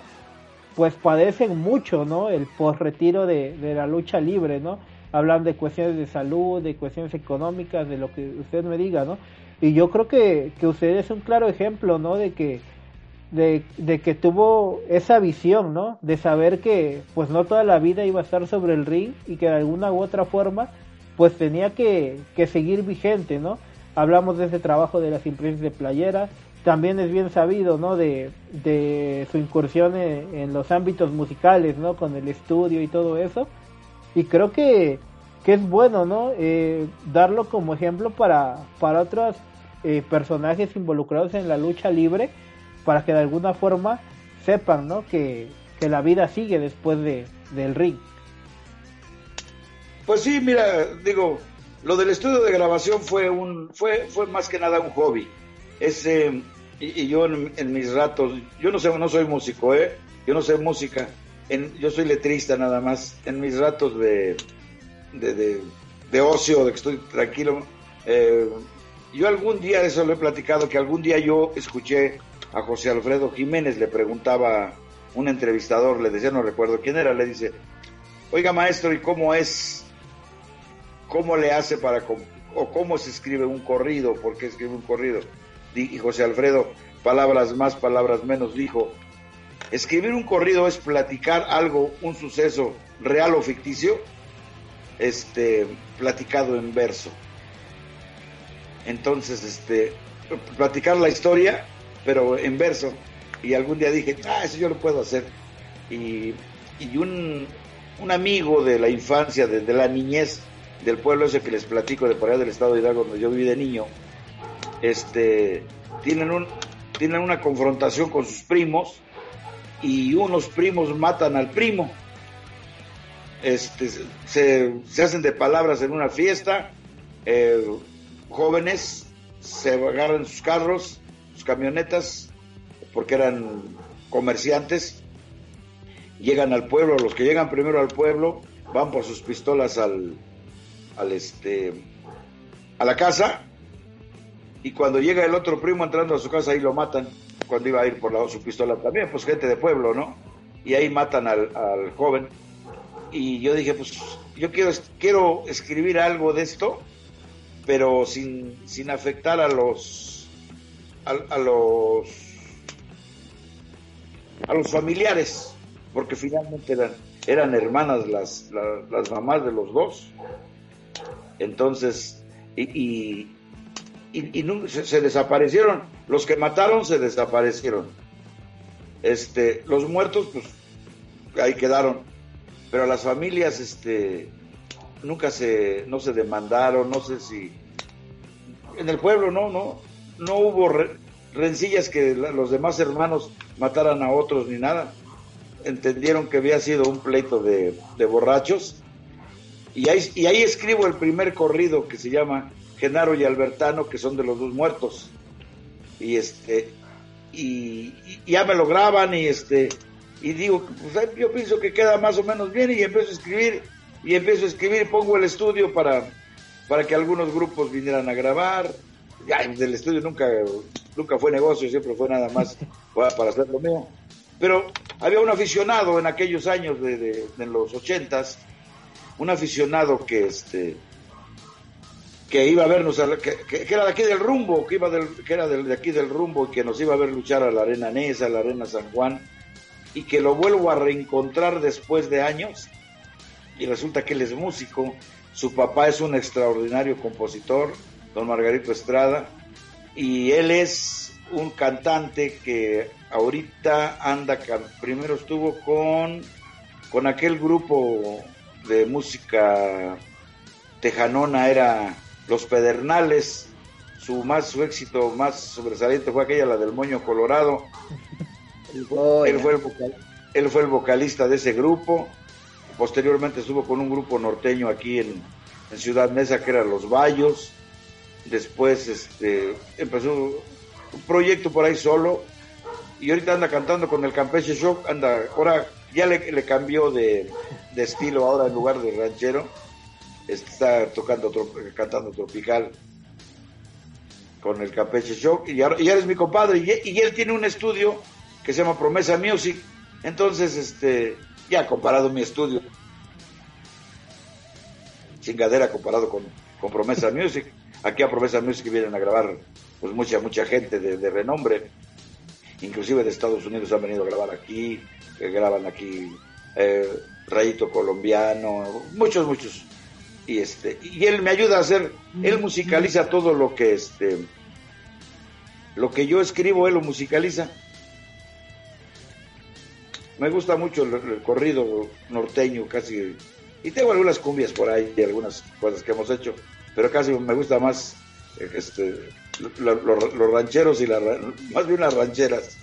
Speaker 3: pues padecen mucho, ¿no? El post retiro de, de la lucha libre, ¿no? hablan de cuestiones de salud, de cuestiones económicas, de lo que usted me diga, ¿no? Y yo creo que, que usted es un claro ejemplo, ¿no? De que, de, que tuvo esa visión, ¿no? De saber que pues no toda la vida iba a estar sobre el ring y que de alguna u otra forma pues tenía que, que seguir vigente, ¿no? Hablamos de ese trabajo de las impresiones de playera, también es bien sabido, ¿no? De, de su incursión en, en, los ámbitos musicales, ¿no? Con el estudio y todo eso. Y creo que, que es bueno, ¿no? Eh, darlo como ejemplo para, para otros eh, personajes involucrados en la lucha libre, para que de alguna forma sepan, ¿no? Que, que la vida sigue después de, del ring.
Speaker 4: Pues sí, mira, digo, lo del estudio de grabación fue un, fue, fue más que nada un hobby. Ese, y, yo en, en, mis ratos, yo no sé, no soy músico, ¿eh? Yo no sé música, yo soy letrista nada más, en mis ratos de, de, ocio, de que estoy tranquilo, eh, yo algún día, eso lo he platicado, que algún día yo escuché a José Alfredo Jiménez, le preguntaba un entrevistador, le decía, no recuerdo quién era, le dice, oiga maestro, ¿y cómo es, cómo le hace para, o cómo se escribe un corrido, por qué escribe un corrido? Y José Alfredo, palabras más, palabras menos, dijo, Escribir un corrido es platicar algo, un suceso real o ficticio, este, platicado en verso. Entonces, este, platicar la historia, pero en verso. Y algún día dije, ah, eso yo lo puedo hacer. Y, y un, un, amigo de la infancia, de, la niñez del pueblo ese que les platico de por allá del estado de Hidalgo, donde yo viví de niño, este, tienen, un, tienen una confrontación con sus primos y unos primos matan al primo. Este, se, hacen de palabras en una fiesta, eh, jóvenes se agarran sus carros, sus camionetas, porque eran comerciantes, llegan al pueblo, los que llegan primero al pueblo van por sus pistolas al, al este, a la casa, y cuando llega el otro primo entrando a su casa ahí lo matan cuando iba a ir por la, su pistola también, pues gente de pueblo, ¿no? Y ahí matan al, joven. Y yo dije, pues yo quiero, quiero escribir algo de esto pero sin, sin afectar a los a, los a los familiares, porque finalmente eran, eran hermanas las, las, mamás de los dos. Entonces, y, y, y, se, desaparecieron, los que mataron se desaparecieron. Este, los muertos, pues ahí quedaron, pero las familias, este, nunca se, no se demandaron, no sé si, en el pueblo no, no, no hubo rencillas que los demás hermanos mataran a otros ni nada. Entendieron que había sido un pleito de, borrachos. Y ahí, y ahí escribo el primer corrido que se llama Genaro y Albertano, que son de los dos muertos. Y este, y, ya me lo graban y este, y digo, pues yo pienso que queda más o menos bien y empiezo a escribir, y empiezo a escribir, pongo el estudio para, para que algunos grupos vinieran a grabar, ya, el estudio nunca, nunca fue negocio, siempre fue nada más para, hacer lo mío. Pero había un aficionado en aquellos años de, los ochentas, un aficionado que este que iba a vernos, que, era de aquí del rumbo, que iba que era de, aquí del rumbo y que nos iba a ver luchar a la Arena Nesa, a la Arena San Juan, y que lo vuelvo a reencontrar después de años, y resulta que él es músico, su papá es un extraordinario compositor, don Margarito Estrada, y él es un cantante que ahorita anda, primero estuvo con, con aquel grupo de música tejanona, era Los Pedernales, su más su éxito más sobresaliente fue aquella, la del Moño Colorado. Él fue, él, fue el él fue el vocalista de ese grupo. Posteriormente estuvo con un grupo norteño aquí en, en Ciudad Mesa que era Los Bayos después este, empezó un proyecto por ahí solo y ahorita anda cantando con el Campeche Shock, anda, ahora ya le, cambió de, estilo ahora en lugar de ranchero, está tocando, cantando tropical con el Campeche Shock y ahora, y es mi compadre y, él tiene un estudio que se llama Promesa Music, entonces este, ya comparado mi estudio, chingadera comparado con, con Promesa Music. Aquí a Promesa Music vienen a grabar pues mucha, mucha gente de, renombre, inclusive de Estados Unidos han venido a grabar aquí, que graban aquí eh, Rayito Colombiano, muchos, muchos. Y este, y él me ayuda a hacer, él musicaliza todo lo que este lo que yo escribo, él lo musicaliza. Me gusta mucho el, corrido norteño, casi. Y tengo algunas cumbias por ahí y algunas cosas que hemos hecho pero casi me gusta más este, los rancheros y la, más bien las rancheras.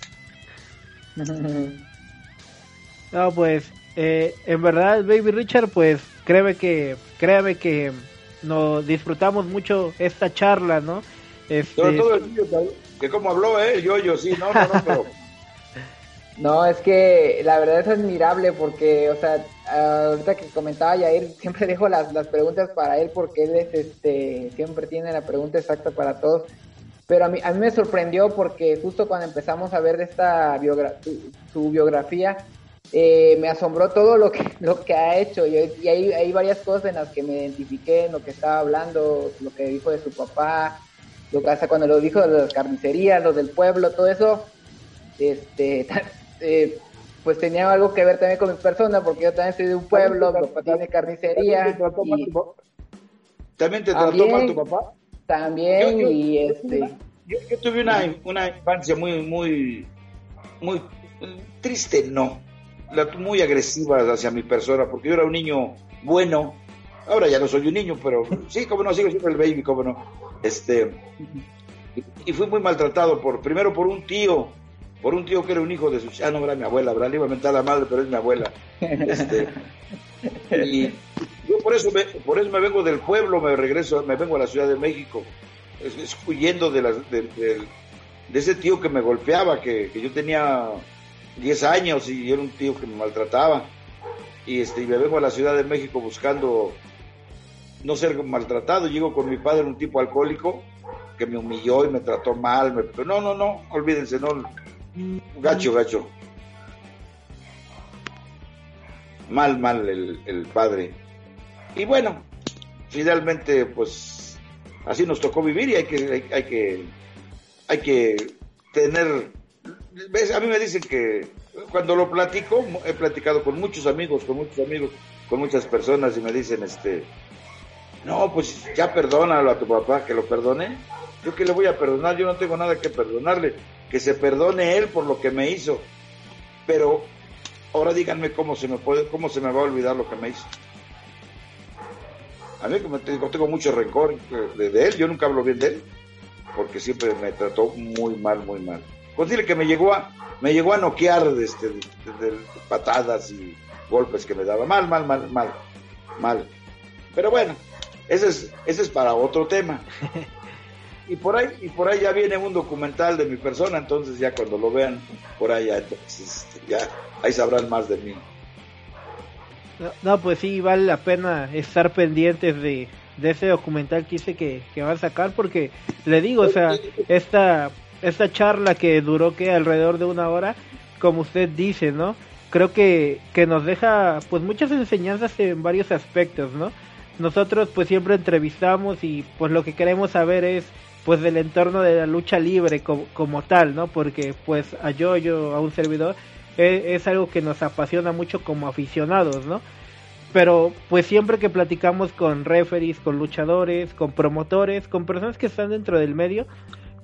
Speaker 3: No, pues eh, en verdad, Baby Richard, pues créeme que, créeme que nos disfrutamos mucho esta charla, ¿no?
Speaker 4: Este... Sobre todo el que como habló, ¿eh? Yo, yo, sí, no, no, no, pero
Speaker 2: no, es que la verdad es admirable porque, o sea, ahorita que comentaba Yair, siempre dejo las, las preguntas para él porque él es, este, siempre tiene la pregunta exacta para todos. Pero a mí, a mí me sorprendió porque justo cuando empezamos a ver esta su, biografía, eh, me asombró todo lo que, lo que ha hecho. Y, hay, hay varias cosas en las que me identifiqué, en lo que estaba hablando, lo que dijo de su papá, lo que hasta cuando lo dijo de las carnicerías, lo del pueblo, todo eso. Este, eh, pues tenía algo que ver también con mi persona, porque yo también soy de un pueblo, mi papá tiene carnicería.
Speaker 4: ¿También te trató mal tu papá?
Speaker 2: También, y este...
Speaker 4: Yo, tuve una, una infancia muy, muy, muy triste, no, muy agresiva hacia mi persona, porque yo era un niño bueno, ahora ya no soy un niño, pero sí, como no, sigo siendo el baby, como no, este, y, y fui muy maltratado por, primero por un tío, por un tío que era un hijo de su... Ah, no, era mi abuela, ¿verdad? Le iba a mentar a la madre, pero es mi abuela. Este, y yo por eso, me, por eso me vengo del pueblo, me regreso, me vengo a la Ciudad de México, es, huyendo de, de, ese tío que me golpeaba, que, yo tenía 10 años y era un tío que me maltrataba. Y, este, y me vengo a la Ciudad de México buscando no ser maltratado. Llego con mi padre, un tipo alcohólico, que me humilló y me trató mal. Me... No, no, no, olvídense, no, Gacho, gacho. Mal, mal el, padre. Y bueno, finalmente, pues así nos tocó vivir y hay que, hay, que, hay que tener, ¿ves? A mí me dicen que cuando lo platico, he platicado con muchos amigos, con muchos amigos, con muchas personas y me dicen, este, no, pues ya perdónalo a tu papá, que lo perdone. Yo que le voy a perdonar, yo no tengo nada que perdonarle, que se perdone él por lo que me hizo. Pero ahora díganme cómo se me puede, cómo se me va a olvidar lo que me hizo. A mí como tengo, tengo mucho rencor de, él, yo nunca hablo bien de él, porque siempre me trató muy mal, muy mal. Pues dile que me llegó a, me llegó a noquear de, este, de patadas y golpes que me daba. Mal, mal, mal, mal, mal. Pero bueno, ese es, ese es para otro tema. Y por ahí, y por ahí ya viene un documental de mi persona, entonces ya cuando lo vean por ahí ya, ya ahí sabrán más de mí.
Speaker 3: No, pues sí, vale la pena estar pendientes de, ese documental que dice que, que va a sacar porque le digo, o sea, esta, esta charla que duró que alrededor de una hora, como usted dice, ¿no? Creo que, que nos deja pues muchas enseñanzas en varios aspectos, ¿no? nosotros pues siempre entrevistamos y pues lo que queremos saber es pues del entorno de la lucha libre como, tal, ¿no? Porque pues a yo, yo, a un servidor, e, es, algo que nos apasiona mucho como aficionados, ¿no? Pero pues siempre que platicamos con referees, con luchadores, con promotores, con personas que están dentro del medio,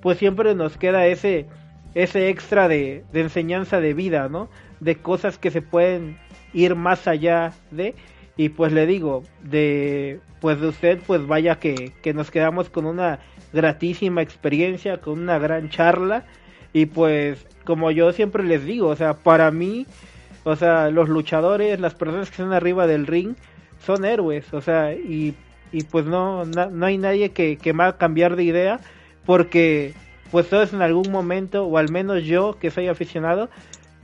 Speaker 3: pues siempre nos queda ese, ese extra de, de enseñanza de vida, ¿no? De cosas que se pueden ir más allá de y pues le digo, de pues de usted, pues vaya que, que nos quedamos con una gratísima experiencia, con una gran charla. Y pues, como yo siempre les digo, o sea, para mí, o sea, los luchadores, las personas que están arriba del ring, son héroes, o sea, y, y pues no, no, hay nadie que, que me va a cambiar de idea, porque pues todos en algún momento, o al menos yo que soy aficionado,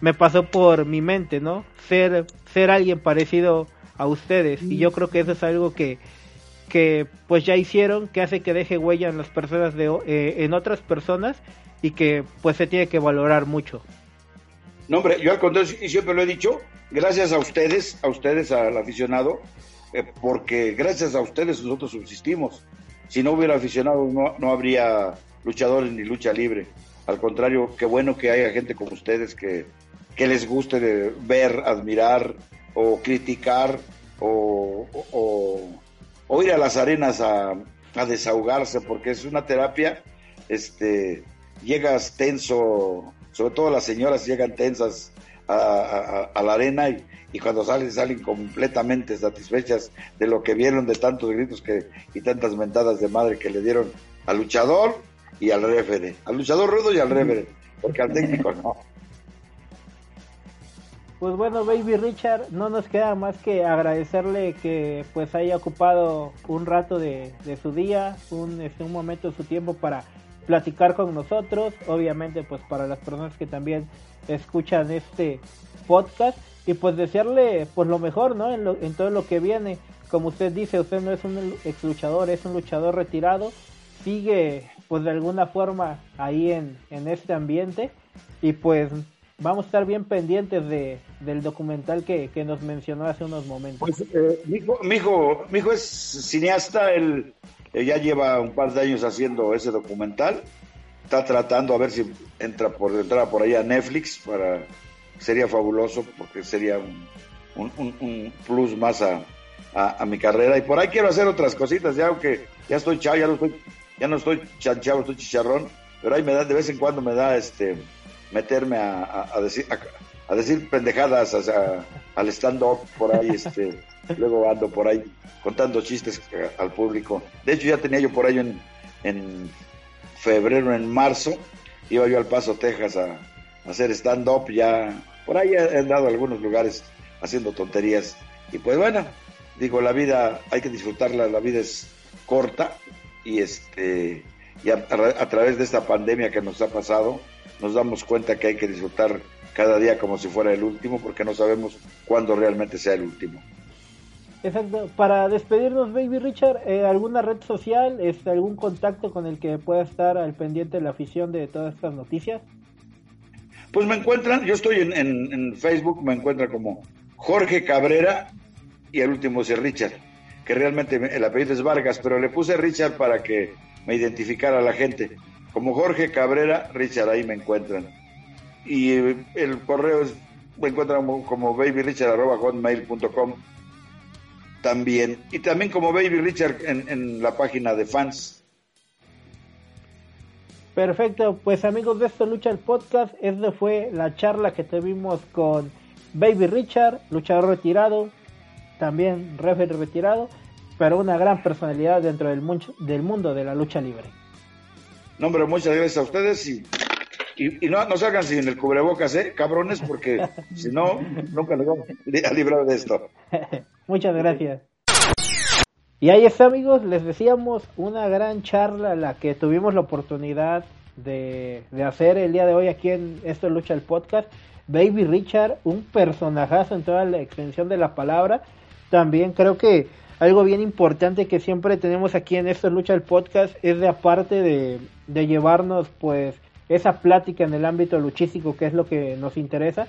Speaker 3: me pasó por mi mente, ¿no? Ser, ser alguien parecido a ustedes. Y yo creo que eso es algo que, que pues ya hicieron, que hace que deje huella en las personas de, eh, en otras personas y que pues se tiene que valorar mucho.
Speaker 4: No, hombre, yo al contrario, y siempre lo he dicho, gracias a ustedes, a ustedes, al aficionado, eh, porque gracias a ustedes nosotros subsistimos. Si no hubiera aficionado, no, no habría luchadores ni lucha libre. Al contrario, qué bueno que haya gente como ustedes que, que les guste de ver, admirar o criticar o, o, ir a las arenas a, desahogarse porque es una terapia, este, llegas tenso, sobre todo las señoras llegan tensas a, la arena y, y, cuando salen salen completamente satisfechas de lo que vieron de tantos gritos que y tantas mentadas de madre que le dieron al luchador y al refere, al luchador rudo y al refere, porque al técnico no.
Speaker 3: Pues bueno, Baby Richard, no nos queda más que agradecerle que pues haya ocupado un rato de, su día, un, este, un momento de su tiempo para platicar con nosotros, obviamente pues para las personas que también escuchan este podcast y pues desearle pues lo mejor, ¿no? En, en todo lo que viene. Como usted dice, usted no es un ex luchador, es un luchador retirado, sigue pues de alguna forma ahí en, en este ambiente y pues vamos a estar bien pendientes de, del documental que, nos mencionó hace unos momentos.
Speaker 4: Pues, eh, mi, hijo, mi, hijo, es cineasta, él, ya lleva un par de años haciendo ese documental, está tratando a ver si entra por entrar por ahí a Netflix, para sería fabuloso porque sería un, un, plus más a, a, mi carrera y por ahí quiero hacer otras cositas, ya aunque ya estoy chao, ya no estoy, ya no estoy chanchado, estoy chicharrón, pero ahí me da, de vez en cuando me da este meterme a, a, decir a, decir pendejadas al stand-up por ahí, este, luego ando por ahí contando chistes al público. De hecho, ya tenía yo por ahí en, en febrero, en marzo, iba yo al Paso, Texas a, hacer stand-up, ya por ahí he andado a algunos lugares haciendo tonterías. Y pues bueno, digo, la vida hay que disfrutarla, la vida es corta y este y a, a, través de esta pandemia que nos ha pasado, nos damos cuenta que hay que disfrutar cada día como si fuera el último porque no sabemos cuándo realmente sea el último.
Speaker 3: Exacto. Para despedirnos, Baby Richard, eh, ¿alguna red social, este, algún contacto con el que pueda estar al pendiente de la afición de todas estas noticias?
Speaker 4: Pues me encuentran, yo estoy en, en, Facebook, me encuentran como Jorge Cabrera y el último es Richard. que realmente el apellido es Vargas, pero le puse Richard para que me identificara la gente. Como Jorge Cabrera, Richard, ahí me encuentran. Y el correo es, me encuentran como babyrichard.com también. Y también como Baby Richard en, en la página de fans.
Speaker 3: Perfecto, pues amigos de esto Lucha el Podcast, esta fue la charla que tuvimos con Baby Richard, luchador retirado, también referee retirado, pero una gran personalidad dentro del, del mundo de la lucha libre.
Speaker 4: No, hombre, muchas gracias a ustedes y, y, no, no salgan sin el cubrebocas, ¿eh? Cabrones, porque si no, nunca nos vamos a librar de esto.
Speaker 3: muchas gracias. Y ahí está, amigos, les decíamos una gran charla la que tuvimos la oportunidad de, de hacer el día de hoy aquí en Esto Lucha el Podcast. Baby Richard, un personajazo en toda la extensión de la palabra. También creo que algo bien importante que siempre tenemos aquí en Esto Lucha el Podcast es de aparte de, de llevarnos pues esa plática en el ámbito luchístico que es lo que nos interesa,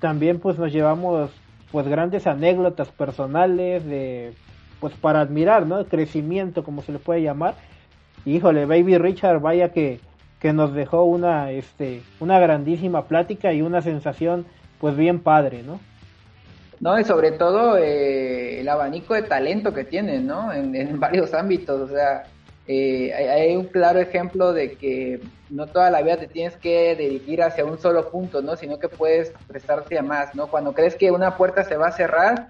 Speaker 3: también pues nos llevamos pues grandes anécdotas personales de pues para admirar, ¿no? El crecimiento como se le puede llamar. Híjole, Baby Richard, vaya que que nos dejó una, este, una grandísima plática y una sensación pues bien padre, ¿no?
Speaker 2: No, y sobre todo eh, el abanico de talento que tiene, ¿no? En, varios ámbitos, o sea, eh, hay, un claro ejemplo de que no toda la vida te tienes que dirigir hacia un solo punto, ¿no? Sino que puedes prestarte a más, ¿no? Cuando crees que una puerta se va a cerrar,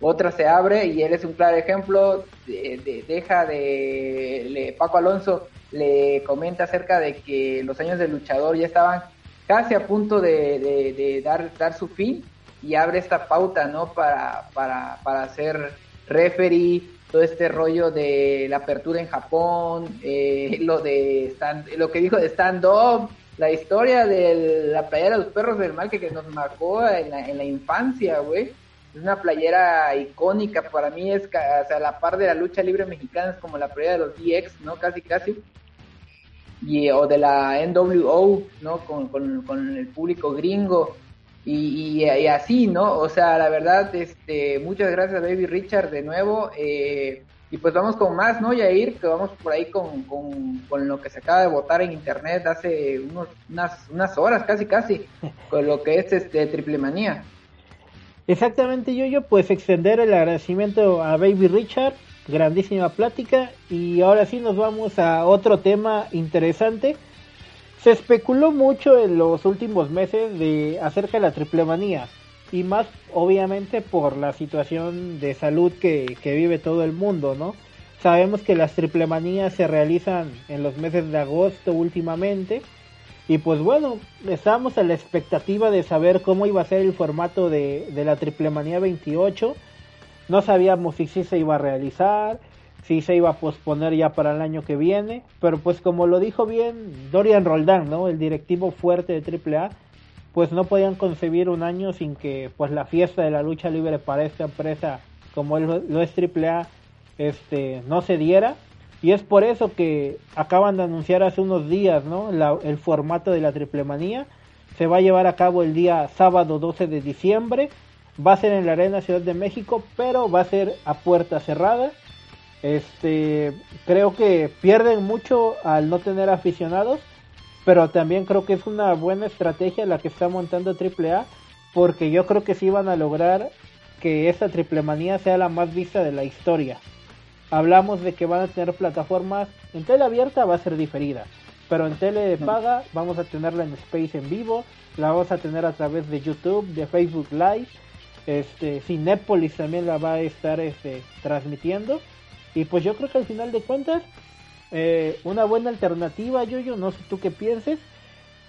Speaker 2: otra se abre y él es un claro ejemplo, de, deja de, Paco Alonso le comenta acerca de que los años del luchador ya estaban casi a punto de, dar, dar su fin y abre esta pauta, ¿no? Para, para, para hacer referee, todo este rollo de la apertura en Japón, eh, lo de lo que dijo de stand-up, la historia de la playera de los perros del mal que, que nos marcó en la, en la infancia, güey. Es una playera icónica, para mí es, o sea, la par de la lucha libre mexicana es como la playera de los DX, ¿no? Casi, casi y, o de la NWO, ¿no? Con, con, el público gringo y, y, así, ¿no? O sea, la verdad, este, muchas gracias Baby Richard de nuevo. Eh, y pues vamos con más, ¿no, Yair? Que vamos por ahí con, con, lo que se acaba de votar en internet hace unos, unas, unas horas, casi, casi, con lo que es este Triple Manía.
Speaker 3: Exactamente, yo, yo, pues extender el agradecimiento a Baby Richard grandísima plática y ahora sí nos vamos a otro tema interesante. Se especuló mucho en los últimos meses de acerca de la triple manía y más obviamente por la situación de salud que, que vive todo el mundo, ¿no? Sabemos que las triple manías se realizan en los meses de agosto últimamente y pues bueno, estábamos a la expectativa de saber cómo iba a ser el formato de, de la triple manía 28 no sabíamos si sí se iba a realizar, si se iba a posponer ya para el año que viene, pero pues como lo dijo bien Dorian Roldán, ¿no? El directivo fuerte de AAA, pues no podían concebir un año sin que pues la fiesta de la lucha libre para esta empresa como lo es AAA este no se diera y es por eso que acaban de anunciar hace unos días, ¿no? el formato de la triple manía se va a llevar a cabo el día sábado 12 de diciembre Va a ser en la Arena Ciudad de México, pero va a ser a puerta cerrada. Este, creo que pierden mucho al no tener aficionados, pero también creo que es una buena estrategia la que está montando AAA, porque yo creo que sí van a lograr que esta triple manía sea la más vista de la historia. Hablamos de que van a tener plataformas en tele abierta, va a ser diferida, pero en tele de paga vamos a tenerla en Space en vivo, la vamos a tener a través de YouTube, de Facebook Live este, Cinépolis también la va a estar este, transmitiendo. Y pues yo creo que al final de cuentas, eh, una buena alternativa, yo, yo no sé tú qué pienses.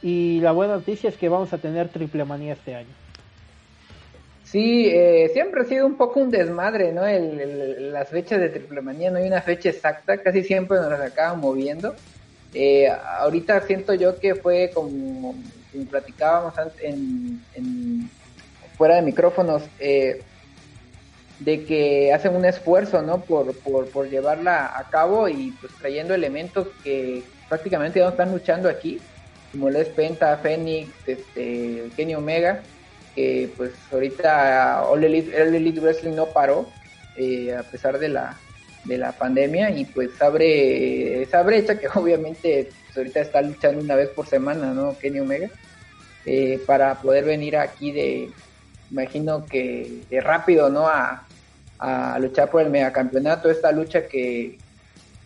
Speaker 3: Y la buena noticia es que vamos a tener triple manía este año.
Speaker 2: Sí, eh, siempre ha sido un poco un desmadre, ¿no? las fechas de triple manía, no hay una fecha exacta, casi siempre nos las acaban moviendo. Eh, ahorita siento yo que fue como, platicábamos antes en, fuera de micrófonos, eh, de que hacen un esfuerzo, ¿no? Por, por, llevarla a cabo y pues trayendo elementos que prácticamente no están luchando aquí, como Les Penta, Fénix, este, Kenny Omega, que pues ahorita All Elite, Wrestling no paró, eh, a pesar de la, de la pandemia y pues abre esa brecha que obviamente pues, ahorita está luchando una vez por semana, ¿no? Kenny Omega, eh, para poder venir aquí de, imagino que de rápido, ¿no? A, a luchar por el megacampeonato, esta lucha que,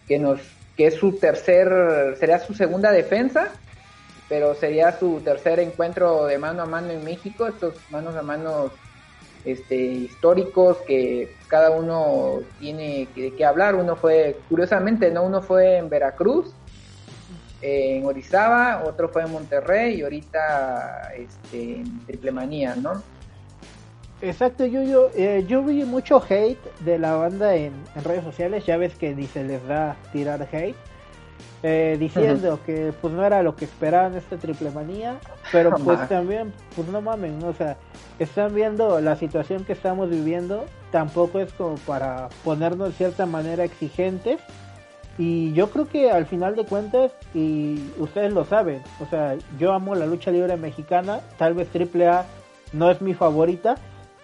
Speaker 2: que nos que es su tercer, sería su segunda defensa, pero sería su tercer encuentro de mano a mano en México, estos manos a mano este, históricos que cada uno tiene que, que hablar. Uno fue, curiosamente, no uno fue en Veracruz, en Orizaba, otro fue en Monterrey y ahorita este, en Triple Manía, ¿no?
Speaker 3: Exacto, yo, yo, eh, yo vi mucho hate de la banda en, redes sociales, ya ves que ni se les da tirar hate, eh, diciendo que pues no era lo que esperaban esta triple manía, pero pues también, pues no mamen, o sea, están viendo la situación que estamos viviendo, tampoco es como para ponernos de cierta manera exigentes, y yo creo que al final de cuentas, y ustedes lo saben, o sea, yo amo la lucha libre mexicana, tal vez triple A no es mi favorita,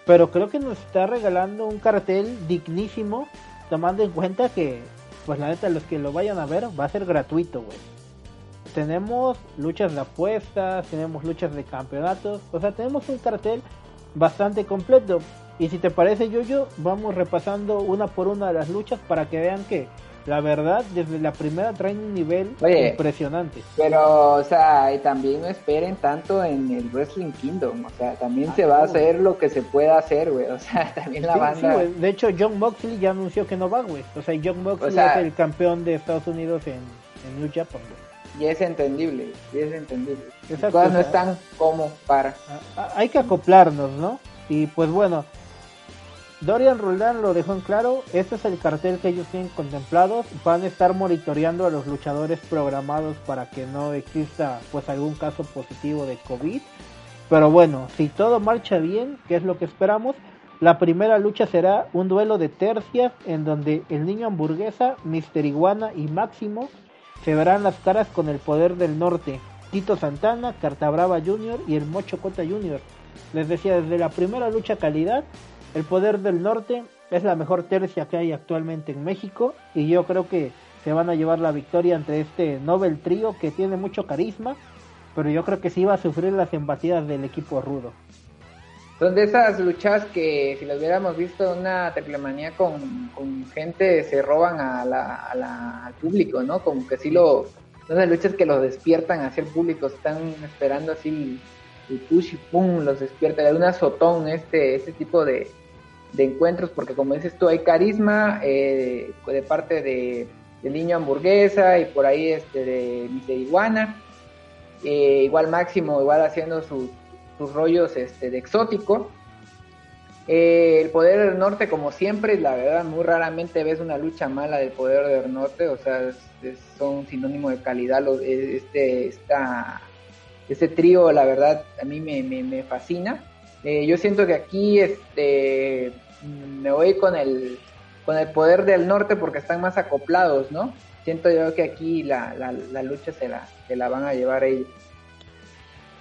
Speaker 3: pero creo que nos está regalando un cartel dignísimo, tomando en cuenta que, pues la neta, los que lo vayan a ver va a ser gratuito, güey. Tenemos luchas de apuestas, tenemos luchas de campeonatos, o sea, tenemos un cartel bastante completo. Y si te parece, yo, yo, vamos repasando una por una las luchas para que vean que la verdad, desde la primera traen un nivel impresionante.
Speaker 2: Pero, o sea, también no esperen tanto en el Wrestling Kingdom. O sea, también se va a hacer lo que se pueda hacer, güey. O sea, también la banda.
Speaker 3: de hecho, John Moxley ya anunció que no va, güey. O sea, John Moxley es el campeón de Estados Unidos en, New Japan,
Speaker 2: güey. Y es entendible, y es entendible. Exacto, no están como para.
Speaker 3: Hay que acoplarnos, ¿no? Y pues bueno, Dorian Roldán lo dejó en claro, este es el cartel que ellos tienen contemplado, van a estar monitoreando a los luchadores programados para que no exista pues algún caso positivo de COVID. Pero bueno, si todo marcha bien, que es lo que esperamos, la primera lucha será un duelo de tercias en donde el niño hamburguesa, Mister Iguana y Máximo se verán las caras con el poder del norte. Tito Santana, Cartabrava Jr. y el Mocho Cota Jr. Les decía, desde la primera lucha calidad el Poder del Norte es la mejor tercia que hay actualmente en México y yo creo que se van a llevar la victoria entre este Nobel Trío que tiene mucho carisma, pero yo creo que sí va a sufrir las embatidas del equipo rudo.
Speaker 2: Son de esas luchas que si las hubiéramos visto una triplemanía con, con gente se roban a la, al público, ¿no? Como que sí lo... Son las luchas que los despiertan hacia el público, están esperando así y push y pum, los despierta, de un azotón este, este tipo de, de encuentros, porque como dices tú, hay carisma eh, de parte de, niño hamburguesa y por ahí este de Mister Iguana, eh, igual Máximo, igual haciendo sus, rollos este, de exótico. Eh, el poder del norte, como siempre, la verdad, muy raramente ves una lucha mala del poder del norte, o sea, son sinónimo de calidad. Los, este, esta, este trío, la verdad, a mí me, me fascina. Eh, yo siento que aquí este, me voy con el, con el poder del norte porque están más acoplados, ¿no? Siento yo que aquí la, la, lucha se la, se la van a llevar ellos.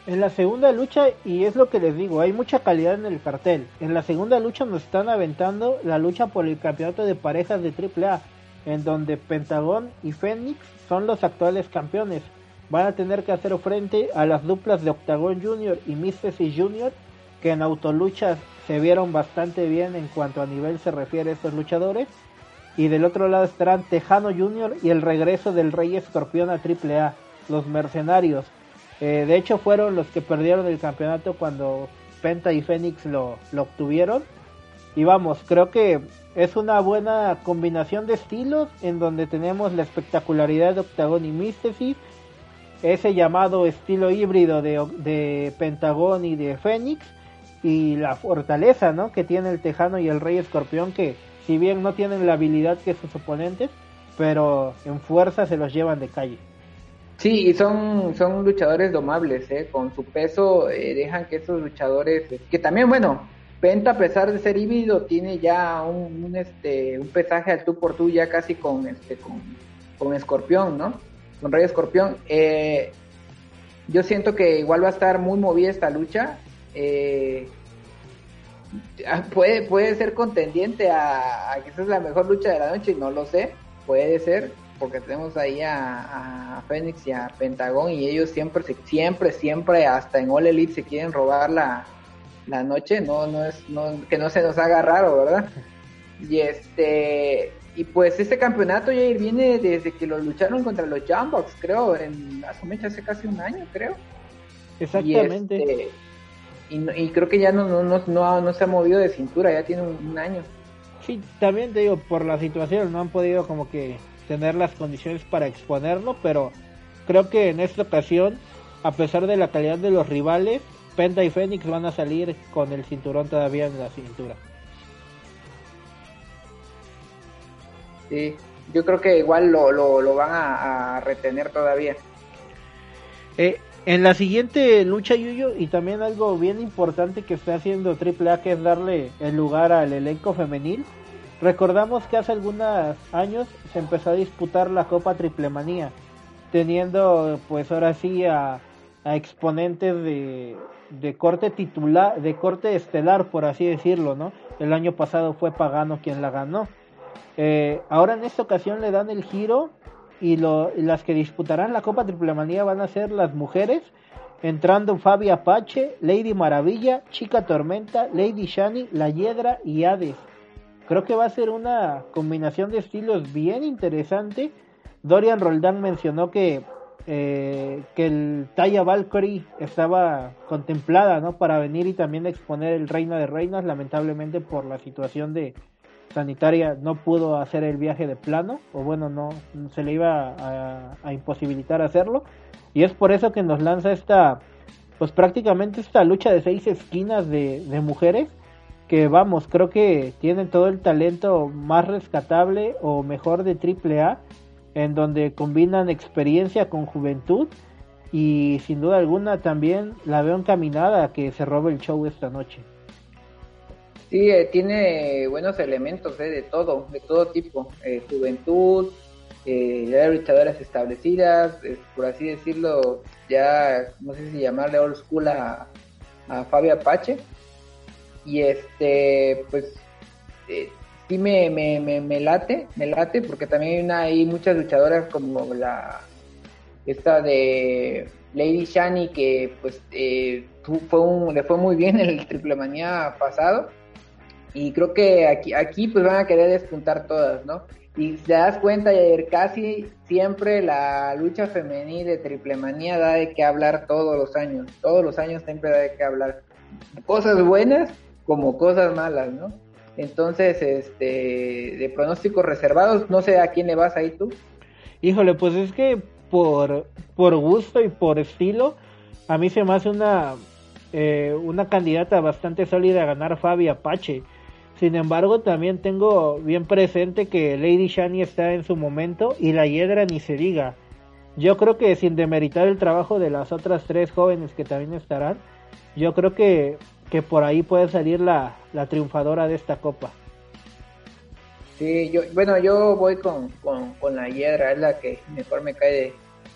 Speaker 3: En la segunda lucha, y es lo que les digo, hay mucha calidad en el cartel. En la segunda lucha nos están aventando la lucha por el campeonato de parejas de AAA, en donde Pentagón y Fénix son los actuales campeones. Van a tener que hacer frente a las duplas de Octagon Junior y Mystery Junior que en autoluchas se vieron bastante bien en cuanto a nivel se refiere a estos luchadores. Y del otro lado estarán Tejano Jr. y el regreso del Rey Escorpión a AAA, los mercenarios. Eh, de hecho fueron los que perdieron el campeonato cuando Penta y Fénix lo, lo obtuvieron. Y vamos, creo que es una buena combinación de estilos en donde tenemos la espectacularidad de Octagon y Místesis, ese llamado estilo híbrido de, de Pentagón y de Fénix, y la fortaleza ¿no? que tiene el Tejano y el Rey Escorpión que si bien no tienen la habilidad que sus oponentes, pero en fuerza se los llevan de calle.
Speaker 2: Sí, y son, son luchadores domables, ¿eh? con su peso eh, dejan que esos luchadores, que también, bueno, Penta a pesar de ser híbrido tiene ya un, este, un pesaje al tú por tú ya casi con, este, con, con Escorpión, ¿no? Con Rey Escorpión. Eh, yo siento que igual va a estar muy movida esta lucha. Eh, ah, puede, puede ser contendiente a, que esa es la mejor lucha de la noche, no lo sé, puede ser, porque tenemos ahí a, a Fénix y a Pentagón y ellos siempre, siempre, siempre, hasta en All Elite se quieren robar la, la noche, no, no es, no, que no se nos haga raro, ¿verdad? Y este, y pues este campeonato ya viene desde que lo lucharon contra los Jambox, creo, en hace casi un año, creo.
Speaker 3: Exactamente. Y, este,
Speaker 2: y, creo que ya no, no, no, no, se ha movido de cintura, ya tiene un, año.
Speaker 3: Sí, también te digo, por la situación no han podido como que tener las condiciones para exponerlo, pero creo que en esta ocasión, a pesar de la calidad de los rivales, Penta y Fénix van a salir con el cinturón todavía en la cintura.
Speaker 2: Sí, yo creo que igual lo, lo, van a, retener todavía.
Speaker 3: Eh, en la siguiente lucha, Yuyo, y también algo bien importante que está haciendo AAA, que es darle el lugar al elenco femenil. Recordamos que hace algunos años se empezó a disputar la Copa Triple Manía, teniendo pues ahora sí a, a exponentes de, de corte titular, de corte estelar, por así decirlo, ¿no? El año pasado fue Pagano quien la ganó. Eh, ahora en esta ocasión le dan el giro y, las que disputarán la Copa Triple Manía van a ser las mujeres, entrando Fabi Apache, Lady Maravilla, Chica Tormenta, Lady Shani, La Hiedra y Hades. Creo que va a ser una combinación de estilos bien interesante. Dorian Roldán mencionó que, eh, que el Taya Valkyrie estaba contemplada ¿no? para venir y también exponer el Reina de Reinas, lamentablemente por la situación de, sanitaria no pudo hacer el viaje de plano, o bueno, no se le iba a, imposibilitar hacerlo, y es por eso que nos lanza esta, pues prácticamente esta lucha de seis esquinas de, de mujeres, que vamos, creo que tienen todo el talento más rescatable o mejor de AAA, en donde combinan experiencia con juventud, y sin duda alguna también la veo encaminada a que se robe el show esta noche.
Speaker 2: Sí, eh, tiene buenos elementos eh, de todo, de todo tipo. Eh, juventud, ya luchadoras establecidas, por así decirlo, ya no sé si llamarle old school a, a Fabio Apache. Y este, pues, sí me, me, me, late, me late, porque también hay, muchas luchadoras como la, esta de Lady Shani, que pues fue un, le fue muy bien en el Triple Manía pasado y creo que aquí, aquí pues van a querer despuntar todas, ¿no? Y te das cuenta, ayer casi siempre la lucha femenil de triple manía da de qué hablar todos los años. Todos los años siempre da de qué hablar. Cosas buenas como cosas malas, ¿no? Entonces, este, de pronósticos reservados, no sé a quién le vas ahí tú.
Speaker 3: Híjole, pues es que por, por gusto y por estilo, a mí se me hace una, eh, una candidata bastante sólida a ganar Fabi Apache. Sin embargo, también tengo bien presente que Lady Shani está en su momento y la Hiedra ni se diga. Yo creo que sin demeritar el trabajo de las otras tres jóvenes que también estarán, yo creo que, que por ahí puede salir la, la triunfadora de esta copa.
Speaker 2: Sí, yo, bueno, yo voy con, con, la Hiedra, es la que mejor me cae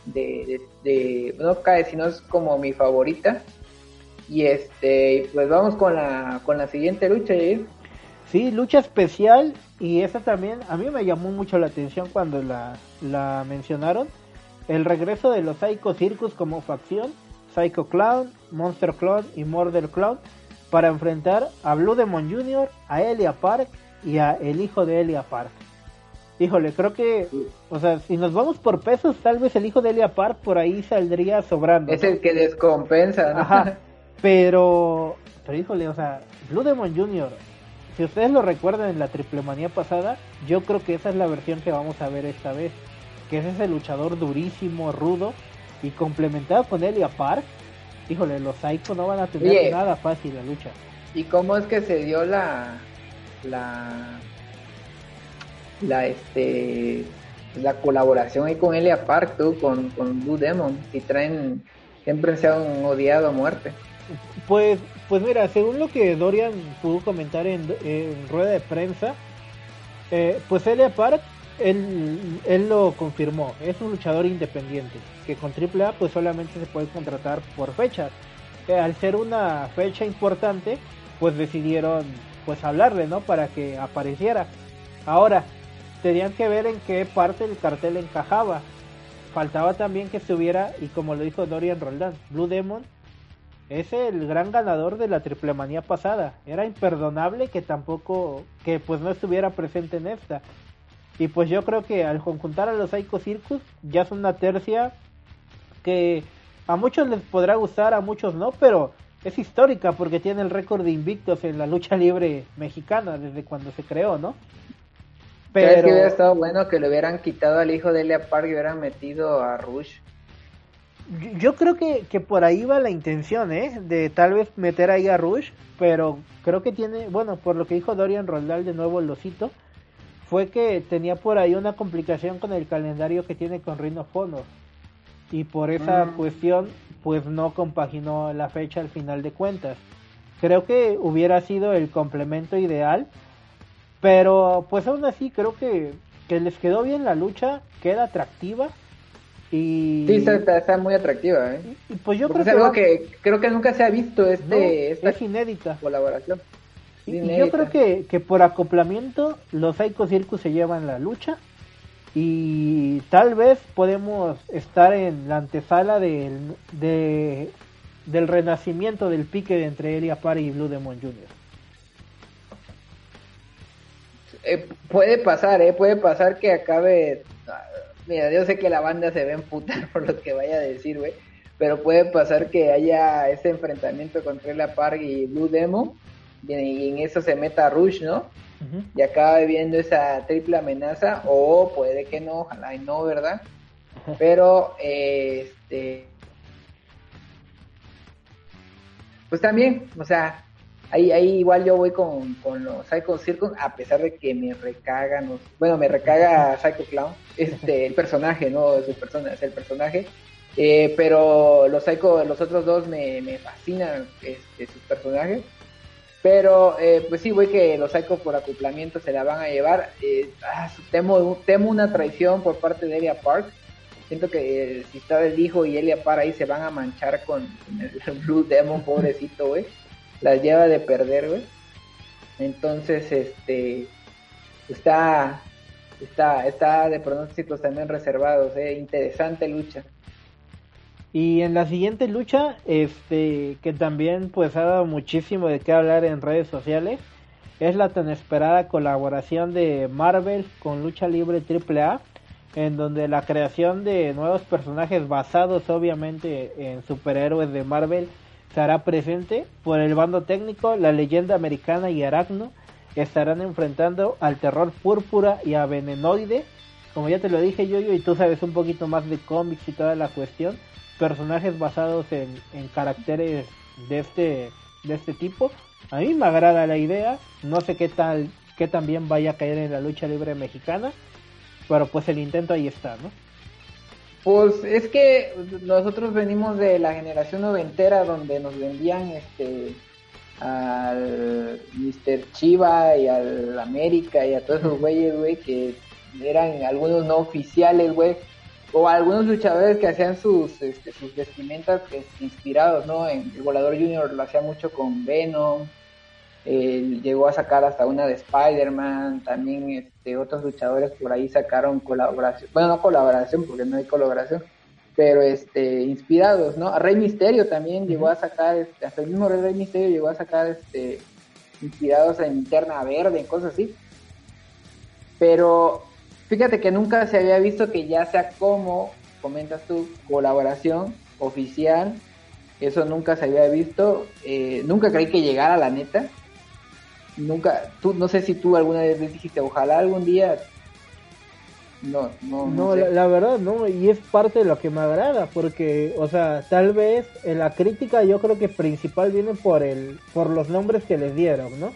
Speaker 2: de, de, no cae, sino es como mi favorita. Y este, pues vamos con la, con la siguiente lucha, ¿eh?
Speaker 3: Sí, lucha especial y esa también a mí me llamó mucho la atención cuando la, la mencionaron. El regreso de los Psycho Circus como facción, Psycho Clown, Monster Clown y Murder Clown para enfrentar a Blue Demon Jr., a Elia Park y a el hijo de Elia Park. Híjole, creo que, o sea, si nos vamos por pesos, tal vez el hijo de Elia Park por ahí saldría sobrando.
Speaker 2: Es el que descompensa,
Speaker 3: Ajá, pero, pero híjole, o sea, Blue Demon Jr., si ustedes lo recuerdan en la triple manía pasada, yo creo que esa es la versión que vamos a ver esta vez. Que es ese luchador durísimo, rudo, y complementado con Elia Park. Híjole, los Psycho no van a tener nada fácil la lucha.
Speaker 2: ¿Y cómo es que se dio la. la. la este. la colaboración ahí con Elia Park, tú, con, con Blue Demon? Y traen. siempre se han odiado a muerte.
Speaker 3: Pues, pues mira, según lo que Dorian pudo comentar en, rueda de prensa, eh, pues Elia Park, él, él lo confirmó, es un luchador independiente, que con AAA pues solamente se puede contratar por fechas. Eh, al ser una fecha importante, pues decidieron pues hablarle, ¿no? Para que apareciera. Ahora, tenían que ver en qué parte del cartel encajaba. Faltaba también que estuviera, y como lo dijo Dorian Roldán, Blue Demon es el gran ganador de la triple manía pasada. Era imperdonable que tampoco, que pues no estuviera presente en esta. Y pues yo creo que al conjuntar a los Psycho Circus ya es una tercia que a muchos les podrá gustar, a muchos no, pero es histórica porque tiene el récord de invictos en la lucha libre mexicana desde cuando se creó, ¿no?
Speaker 2: Pero que hubiera estado bueno que le hubieran quitado al hijo de Elia Park y hubieran metido a Rush.
Speaker 3: Yo creo que, que por ahí va la intención, ¿eh? De tal vez meter ahí a Rush, pero creo que tiene, bueno, por lo que dijo Dorian Roldal de nuevo lo cito, fue que tenía por ahí una complicación con el calendario que tiene con Rhino Honor. Y por esa mm. cuestión, pues no compaginó la fecha al final de cuentas. Creo que hubiera sido el complemento ideal pero pues aún así creo que, que les quedó bien la lucha, queda atractiva. Y...
Speaker 2: Sí, está, muy atractiva. ¿eh? Y, pues yo creo es que, algo que creo que nunca se ha visto este, esta
Speaker 3: es inédita.
Speaker 2: colaboración.
Speaker 3: Y, yo creo que, que por acoplamiento los Psycho Circus se llevan la lucha y tal vez podemos estar en la antesala del, de, del renacimiento del pique entre Elia Parry y Blue Demon Jr.
Speaker 2: Eh, puede pasar, ¿eh? Puede pasar que acabe. Mira, yo sé que la banda se ve en puta por lo que vaya a decir, güey. Pero puede pasar que haya ese enfrentamiento contra la Park y Blue Demo. Y en eso se meta Rush, ¿no? Y acabe viendo esa triple amenaza. O puede que no, ojalá y no, ¿verdad? Pero, este. Pues también, o sea, ahí, ahí igual yo voy con, los Psycho Circus, a pesar de que me recagan, bueno, me recaga Psycho Clown, este, el personaje, no su persona, es el personaje, eh, pero los Psycho, los otros dos me, me fascinan este, sus personajes, pero eh, pues sí, voy que los Psycho por acoplamiento se la van a llevar, eh, ah, temo, temo una traición por parte de Elia Park, siento que si está el hijo y Elia Park ahí se van a manchar con, el Blue Demon, pobrecito, güey las lleva de perder, güey. Entonces, este, está, está, está de pronósticos también reservados, eh. Interesante lucha.
Speaker 3: Y en la siguiente lucha, este, que también pues ha dado muchísimo de qué hablar en redes sociales, es la tan esperada colaboración de Marvel con Lucha Libre AAA, en donde la creación de nuevos personajes basados obviamente en superhéroes de Marvel estará presente. Por el bando técnico, la leyenda americana y Aracno estarán enfrentando al terror púrpura y a Venenoide. Como ya te lo dije yo, y tú sabes un poquito más de cómics y toda la cuestión, personajes basados en, en caracteres de este, de este tipo. A mí me agrada la idea, no sé qué tal, qué también vaya a caer en la lucha libre mexicana, pero pues el intento ahí está, ¿no?
Speaker 2: Pues es que nosotros venimos de la generación noventera donde nos vendían este al Mr. Chiva y al América y a todos esos güeyes, güey, que eran algunos no oficiales, güey, o algunos luchadores que hacían sus, este, sus vestimentas inspirados, ¿no? En el Volador Junior lo hacía mucho con Venom, llegó a sacar hasta una de Spider-Man, también este, otros luchadores por ahí sacaron colaboración, bueno, no colaboración porque no hay colaboración, pero este, inspirados, ¿no? A Rey Misterio también llegó a sacar, este, hasta el mismo Rey Misterio llegó a sacar, este, inspirados en Interna Verde, en cosas así. Pero fíjate que nunca se había visto que ya sea como, comentas tú, colaboración oficial, eso nunca se había visto, eh, nunca creí que llegara la neta, nunca, tú, no sé si tú alguna vez dijiste, ojalá algún día. No, no,
Speaker 3: no. la, verdad, no, y es parte de lo que me agrada, porque, o sea, tal vez en la crítica yo creo que principal viene por el, por los nombres que les dieron, ¿no?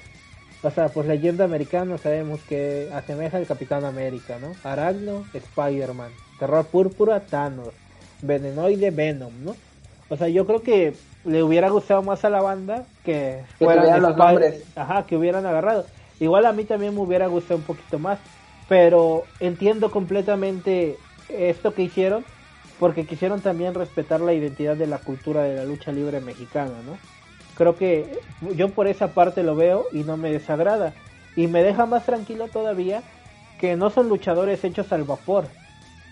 Speaker 3: O sea, pues leyenda americana sabemos que asemeja al Capitán América, ¿no? Aragno, Spider-Man, Terror Púrpura, Thanos, Venenoide, Venom, ¿no? O sea, yo creo que le hubiera gustado más a la banda que
Speaker 2: fueran los nombres.
Speaker 3: Ajá, que hubieran agarrado. Igual a mí también me hubiera gustado un poquito más, pero entiendo completamente esto que hicieron porque quisieron también respetar la identidad de la cultura de la lucha libre mexicana, ¿no? Creo que yo por esa parte lo veo y no me desagrada. Y me deja más tranquilo todavía que no son luchadores hechos al vapor.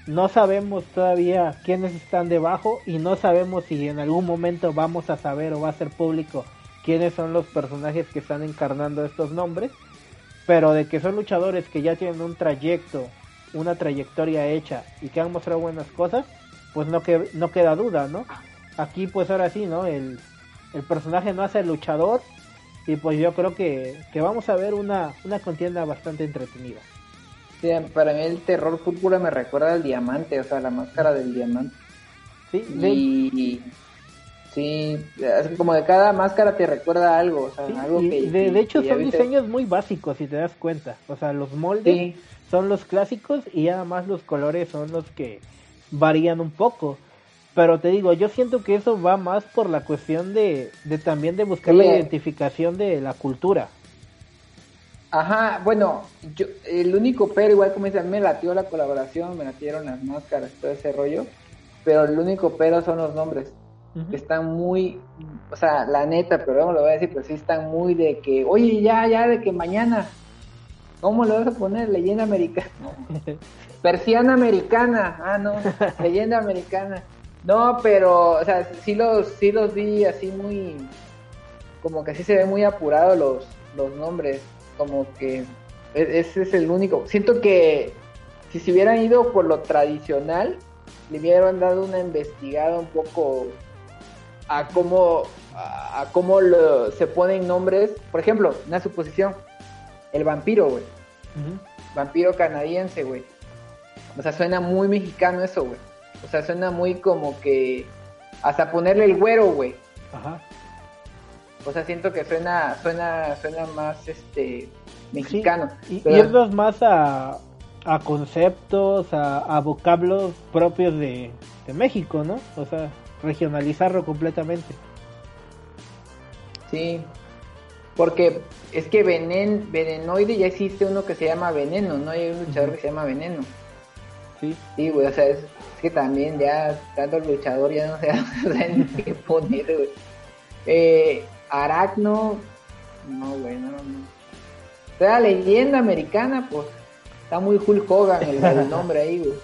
Speaker 3: No sabemos todavía quiénes están debajo y no sabemos si en algún momento vamos a saber o va a ser público quiénes son los personajes que están encarnando estos nombres. Pero de que son luchadores que ya tienen un trayecto, una trayectoria hecha y que han mostrado buenas cosas, pues no, que, no queda duda, ¿no? Aquí pues ahora sí, ¿no? El, el personaje no hace luchador y pues yo creo que, que vamos a ver una, una contienda bastante entretenida.
Speaker 2: Sí, para mí el terror púrpura me recuerda al diamante, o sea, la máscara del diamante.
Speaker 3: Sí,
Speaker 2: y, sí, como de cada máscara te recuerda algo, o sea, algo que...
Speaker 3: De, hecho son diseños muy básicos, si te das cuenta. O sea, los moldes son los clásicos y además los colores son los que varían un poco. Pero te digo, yo siento que eso va más por la cuestión de, de también de buscar la identificación de la cultura.
Speaker 2: Ajá, bueno, yo, el único pero, igual como dice, me latió la colaboración, me latieron las máscaras, todo ese rollo, pero el único pero son los nombres, que están muy, o sea, la neta, pero lo voy a decir, pero sí están muy de que, oye, ya, ya, de que mañana, ¿cómo le vas a poner? Leyenda americana. Persiana americana, ah, no, leyenda americana. No, pero, o sea, sí los, sí los vi así muy, como que así se ven muy apurados los, los nombres, como que e, ese es el único. Siento que si se hubieran ido por lo tradicional, le hubieran dado una investigada un poco a cómo, a, cómo se ponen nombres. Por ejemplo, una suposición, el vampiro, güey. Vampiro canadiense, güey. O sea, suena muy mexicano eso, güey. O sea, suena muy como que hasta ponerle el güero, güey. Ajá. O sea, siento que suena, suena, suena más este mexicano.
Speaker 3: y, Pero... más a, a conceptos, a, vocablos propios de, México, ¿no? O sea, regionalizarlo completamente.
Speaker 2: Sí, porque es que venen, venenoide ya existe uno que se llama veneno, ¿no? Hay un luchador que se llama veneno.
Speaker 3: Sí.
Speaker 2: Sí, güey, o sea, es, que también ya tanto el luchador ya no se ni qué poner, güey. Eh, Aracno, no, güey, no, no. O sea, leyenda americana, pues está muy Hulk Hogan el, nombre ahí, güey.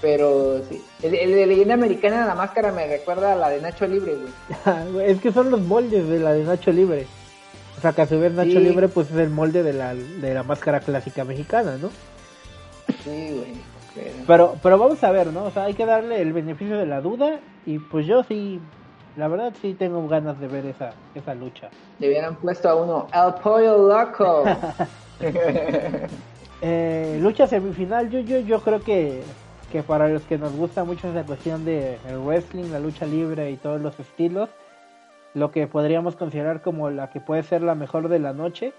Speaker 2: Pero sí, el, de leyenda americana, la máscara me recuerda a la de Nacho Libre,
Speaker 3: güey. es que son los moldes de la de Nacho Libre. O sea, que a su vez Nacho Libre, pues es el molde de la, de la máscara clásica mexicana, ¿no?
Speaker 2: Sí, güey.
Speaker 3: Pero, pero vamos a ver, ¿no? O sea, hay que darle el beneficio de la duda y pues yo sí, la verdad sí tengo ganas de ver esa, esa lucha.
Speaker 2: Le hubieran puesto a uno El Pollo Loco.
Speaker 3: eh, lucha semifinal, yo, yo, yo creo que, que para los que nos gusta mucho esa cuestión de el wrestling, la lucha libre y todos los estilos, lo que podríamos considerar como la que puede ser la mejor de la noche,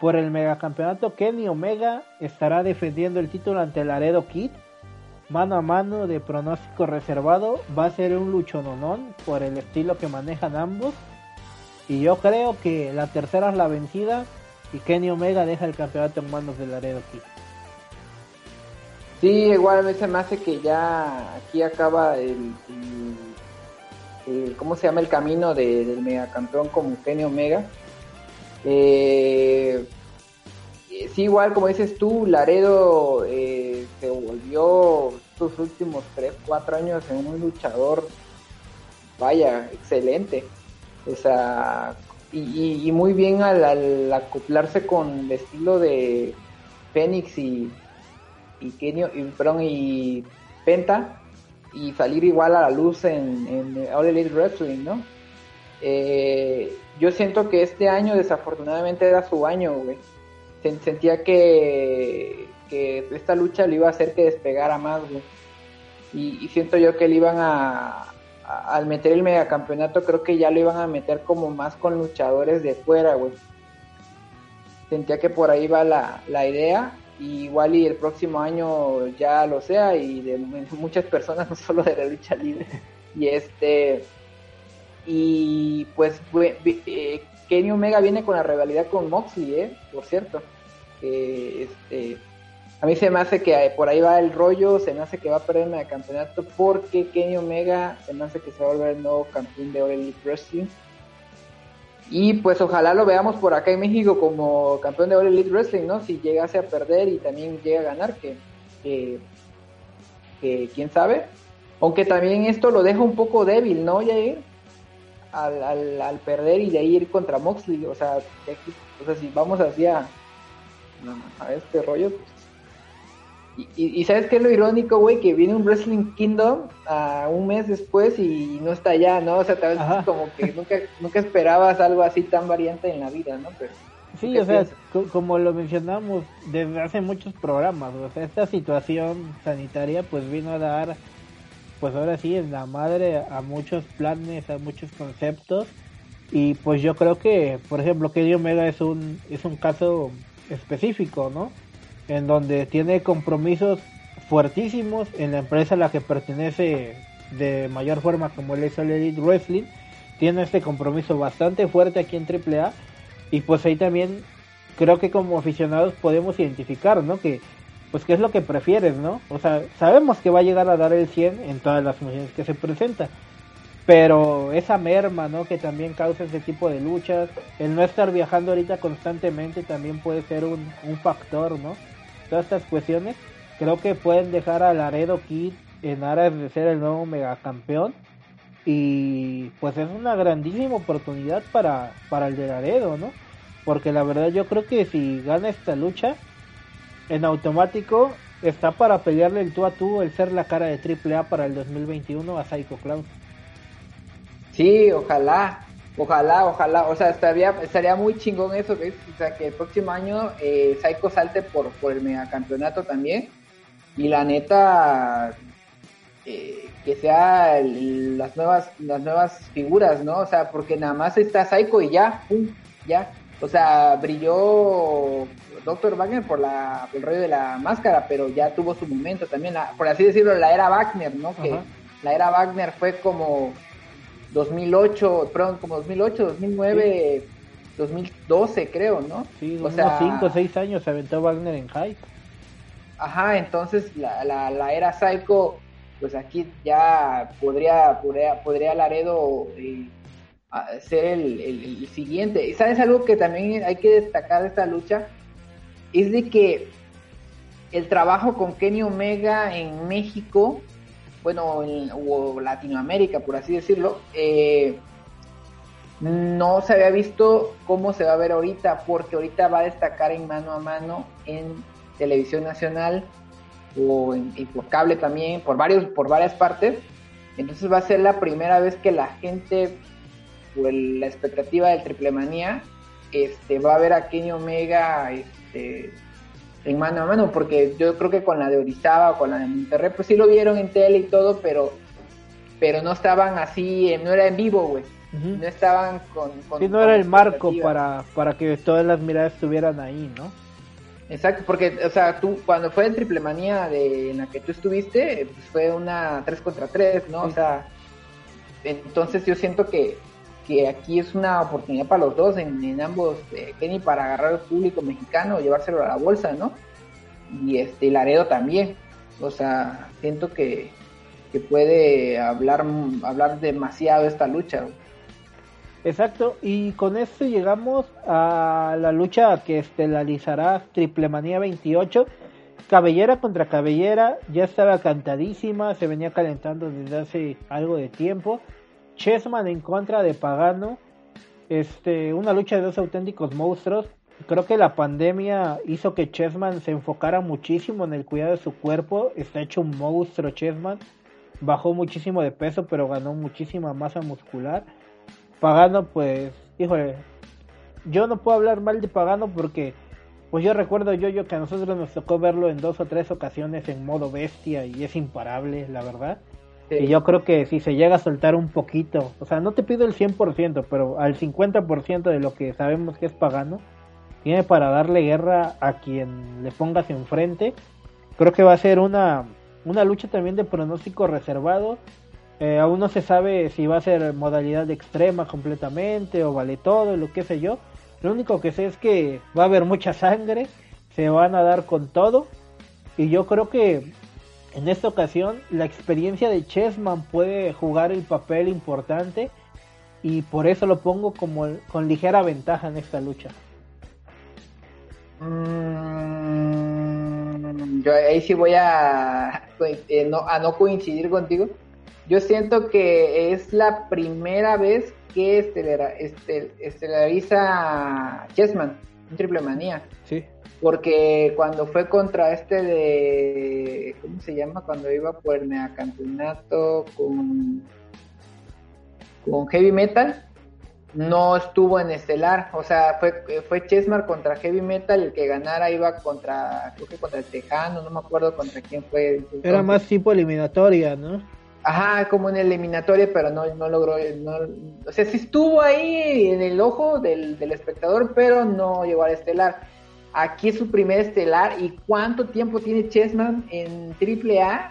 Speaker 3: por el megacampeonato, Kenny Omega estará defendiendo el título ante Laredo Kid. Mano a mano de pronóstico reservado. Va a ser un luchononón por el estilo que manejan ambos. Y yo creo que la tercera es la vencida. Y Kenny Omega deja el campeonato en manos de Laredo Kid.
Speaker 2: Sí, igual a se me hace que ya aquí acaba el, ¿cómo se llama? El camino del megacampeón como Kenny Omega eh, sí, igual como dices tú, Laredo eh, últimos 3, 4 años en un luchador, vaya, excelente. O sea, y, muy bien al, acoplarse con el estilo de Fénix y, Kenio, y, perdón, y Penta, y salir igual a la luz en, All Elite Wrestling, ¿no? Eh, yo siento que este año desafortunadamente era su año, güey. Sentía que, que esta lucha le iba a hacer que despegara más, güey. Y, siento yo que le iban a, al meter el megacampeonato, creo que ya lo iban a meter como más con luchadores de fuera, güey. Sentía que por ahí va la, la idea. Igual y el próximo año ya lo sea y de muchas personas, no solo de la lucha libre. Y este y pues eh, Kenny Omega viene con la rivalidad con Moxley, ¿eh? Por cierto. este, a mí se me hace que por ahí va el rollo, se me hace que va a perder el campeonato porque Kenny Omega se me hace que se va a volver el nuevo campeón de All Elite Wrestling. Y pues ojalá lo veamos por acá en México como campeón de All Elite Wrestling, ¿no? Si llegase a perder y también llega a ganar, que, que, quién sabe. Aunque también esto lo deja un poco débil, ¿no, Jair? Al, al, al perder y de ahí ir contra Moxley. O sea, o sea si vamos hacia a este rollo, pues y, sabes qué es lo irónico, güey, que viene un Wrestling Kingdom a un mes después y no está allá, ¿no? O sea, tal vez como que nunca, nunca esperabas algo así tan variante en la vida, ¿no? Pero,
Speaker 3: sí, o sea, como lo mencionamos desde hace muchos programas, o sea, esta situación sanitaria pues vino a dar, pues ahora sí, en la madre a muchos planes, a muchos conceptos y pues yo creo que, por ejemplo, que Omega es un, es un caso específico, ¿no? En donde tiene compromisos fuertísimos en la empresa a la que pertenece de mayor forma como el Elite Wrestling tiene este compromiso bastante fuerte aquí en AAA y pues ahí también creo que como aficionados podemos identificar, ¿no? Que pues qué es lo que prefieres, ¿no? O sea, sabemos que va a llegar a dar el 100 en todas las funciones que se presenta, pero esa merma, ¿no? Que también causa ese tipo de luchas, el no estar viajando ahorita constantemente también puede ser un, un factor, ¿no? Todas estas cuestiones, creo que pueden dejar a Laredo Kid en aras de ser el nuevo megacampeón. Y pues es una grandísima oportunidad para, para el de Laredo, ¿no? Porque la verdad yo creo que si gana esta lucha, en automático está para pelearle el tú a tú, el ser la cara de AAA para el 2021 a Psycho Clown.
Speaker 2: Sí, ojalá. Ojalá, ojalá, o sea, estaría, estaría muy chingón eso, o sea, que el próximo año eh, Psycho salte por, por el megacampeonato también. Y la neta, eh, que sea las nuevas las nuevas figuras, ¿no? O sea, porque nada más está Psycho y ya, pum, ya. O sea, brilló Dr. Wagner por la el rollo de la máscara, pero ya tuvo su momento también, por así decirlo, la era Wagner, ¿no? Que la era Wagner fue como 2008, perdón, como 2008, 2009, 2012 creo, ¿no?
Speaker 3: Sí, o unos sea, 5 o 6 años se aventó Wagner en hype.
Speaker 2: Ajá, entonces la, la, la, era Psycho, pues aquí ya podría, podría, podría Laredo eh, ser el, el, siguiente. Y sabes algo que también hay que destacar de esta lucha, es de que el trabajo con Kenny Omega en México bueno, en, o Latinoamérica, por así decirlo, eh, no se había visto cómo se va a ver ahorita, porque ahorita va a destacar en mano a mano en televisión nacional o en, por cable también, por varios, por varias partes. Entonces va a ser la primera vez que la gente, o la expectativa del Triple Manía, este, va a ver a Kenny Omega, este, en mano a mano, porque yo creo que con la de Orizaba o con la de Monterrey, pues sí lo vieron en tele y todo, pero, pero no estaban así, no era en vivo, güey. No estaban con...
Speaker 3: sí, no era el marco para, para que todas las miradas estuvieran ahí, ¿no?
Speaker 2: Exacto, porque, o sea, tú, cuando fue el Triple Manía de, en la que tú estuviste, pues fue una 3 contra 3, ¿no? O sea, entonces yo siento que, que aquí es una oportunidad para los dos en, ambos, eh, Kenny para agarrar al público mexicano, llevárselo a la bolsa, ¿no? Y este Laredo también. O sea, siento que, que puede hablar, hablar demasiado esta lucha.
Speaker 3: Exacto, y con esto llegamos a la lucha que estelarizará Triple Manía 28. Cabellera contra Cabellera ya estaba cantadísima, se venía calentando desde hace algo de tiempo. Chessman en contra de Pagano. Este, una lucha de dos auténticos monstruos. Creo que la pandemia hizo que Chessman se enfocara muchísimo en el cuidado de su cuerpo. Está hecho un monstruo Chessman. Bajó muchísimo de peso, pero ganó muchísima masa muscular. Pagano, pues, híjole, yo no puedo hablar mal de Pagano porque, pues yo recuerdo yo, yo que a nosotros nos tocó verlo en dos o tres ocasiones en modo bestia y es imparable, la verdad. Y yo creo que si se llega a soltar un poquito, o sea, no te pido el 100%, pero al 50% de lo que sabemos que es pagano, tiene para darle guerra a quien le pongas enfrente. Creo que va a ser una, una lucha también de pronóstico reservado. Eh, aún no se sabe si va a ser modalidad extrema completamente o vale todo, lo que sé yo. Lo único que sé es que va a haber mucha sangre, se van a dar con todo. Y yo creo que en esta ocasión, la experiencia de Chessman puede jugar el papel importante y por eso lo pongo como con ligera ventaja en esta lucha.
Speaker 2: Mm, yo ahí sí voy a, eh, no, a no coincidir contigo. Yo siento que es la primera vez que estelera, estel, estelariza Chessman en Triple Manía.
Speaker 3: Sí.
Speaker 2: Porque cuando fue contra este de. ¿Cómo se llama? Cuando iba por el campeonato con. con Heavy Metal no estuvo en estelar, o sea, fue, fue Chesmar contra Heavy Metal, el que ganara iba contra, creo que contra el Tejano, no me acuerdo contra quién fue.
Speaker 3: Era más tipo eliminatoria, ¿no?
Speaker 2: Ajá, como en eliminatoria, pero no, no logró, no, o sea, sí estuvo ahí en el ojo del, del espectador, pero no llegó al estelar. Aquí es su primer estelar, ¿y cuánto tiempo tiene Chessman en AAA?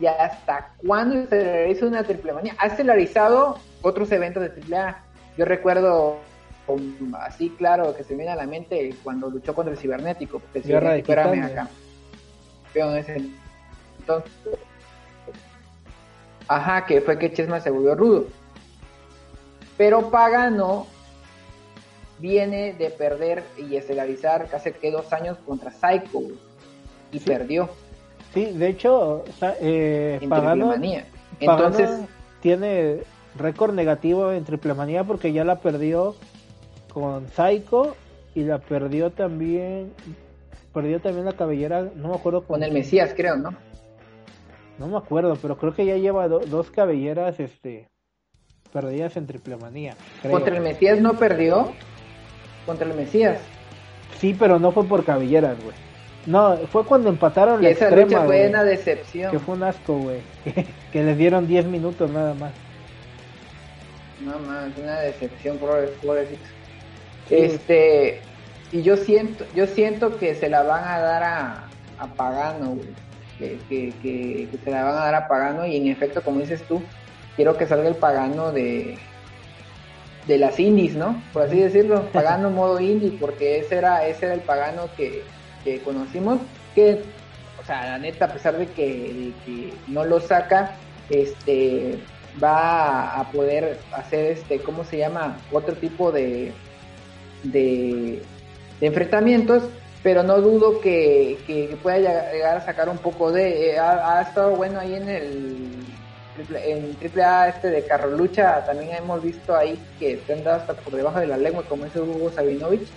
Speaker 2: ¿Y hasta cuándo se realiza una triple manía? Ha estelarizado otros eventos de AAA yo recuerdo así claro que se me viene a la mente cuando luchó contra el cibernético, porque el cibernético era mega entonces. Ajá, que fue que Chesma se volvió rudo. Pero Pagano viene de perder y estelarizar hace que dos años contra Psycho y perdió.
Speaker 3: Sí, de hecho, eh, Pagano, Entonces tiene récord negativo en triple manía porque ya la perdió con Psycho y la perdió también perdió también la cabellera no me acuerdo
Speaker 2: con, el Mesías creo no
Speaker 3: no me acuerdo pero creo que ya lleva dos cabelleras este perdidas en triple manía
Speaker 2: contra el Mesías no perdió contra el Mesías
Speaker 3: sí pero no fue por cabelleras güey no, fue cuando empataron
Speaker 2: la esa extrema, fue una decepción.
Speaker 3: Que fue un asco, güey. que les dieron 10 minutos nada más.
Speaker 2: No más, una decepción, pobrecito. Este, y yo siento, yo siento que se la van a dar a, a Pagano, Que, que, se la van a dar a Pagano y en efecto, como dices tú, quiero que salga el Pagano de, de las indies, ¿no? Por así decirlo, Pagano modo indie, porque ese era, ese era el Pagano que, que conocimos, que, o sea, la neta, a pesar de que, de que no lo saca, este va a poder hacer este, ¿cómo se llama? Otro tipo de, de, enfrentamientos, pero no dudo que, que, pueda llegar a sacar un poco de, eh, ha, estado bueno ahí en el en AAA este de carro lucha también hemos visto ahí que te han dado hasta por debajo de la lengua como ese Hugo Sabinovich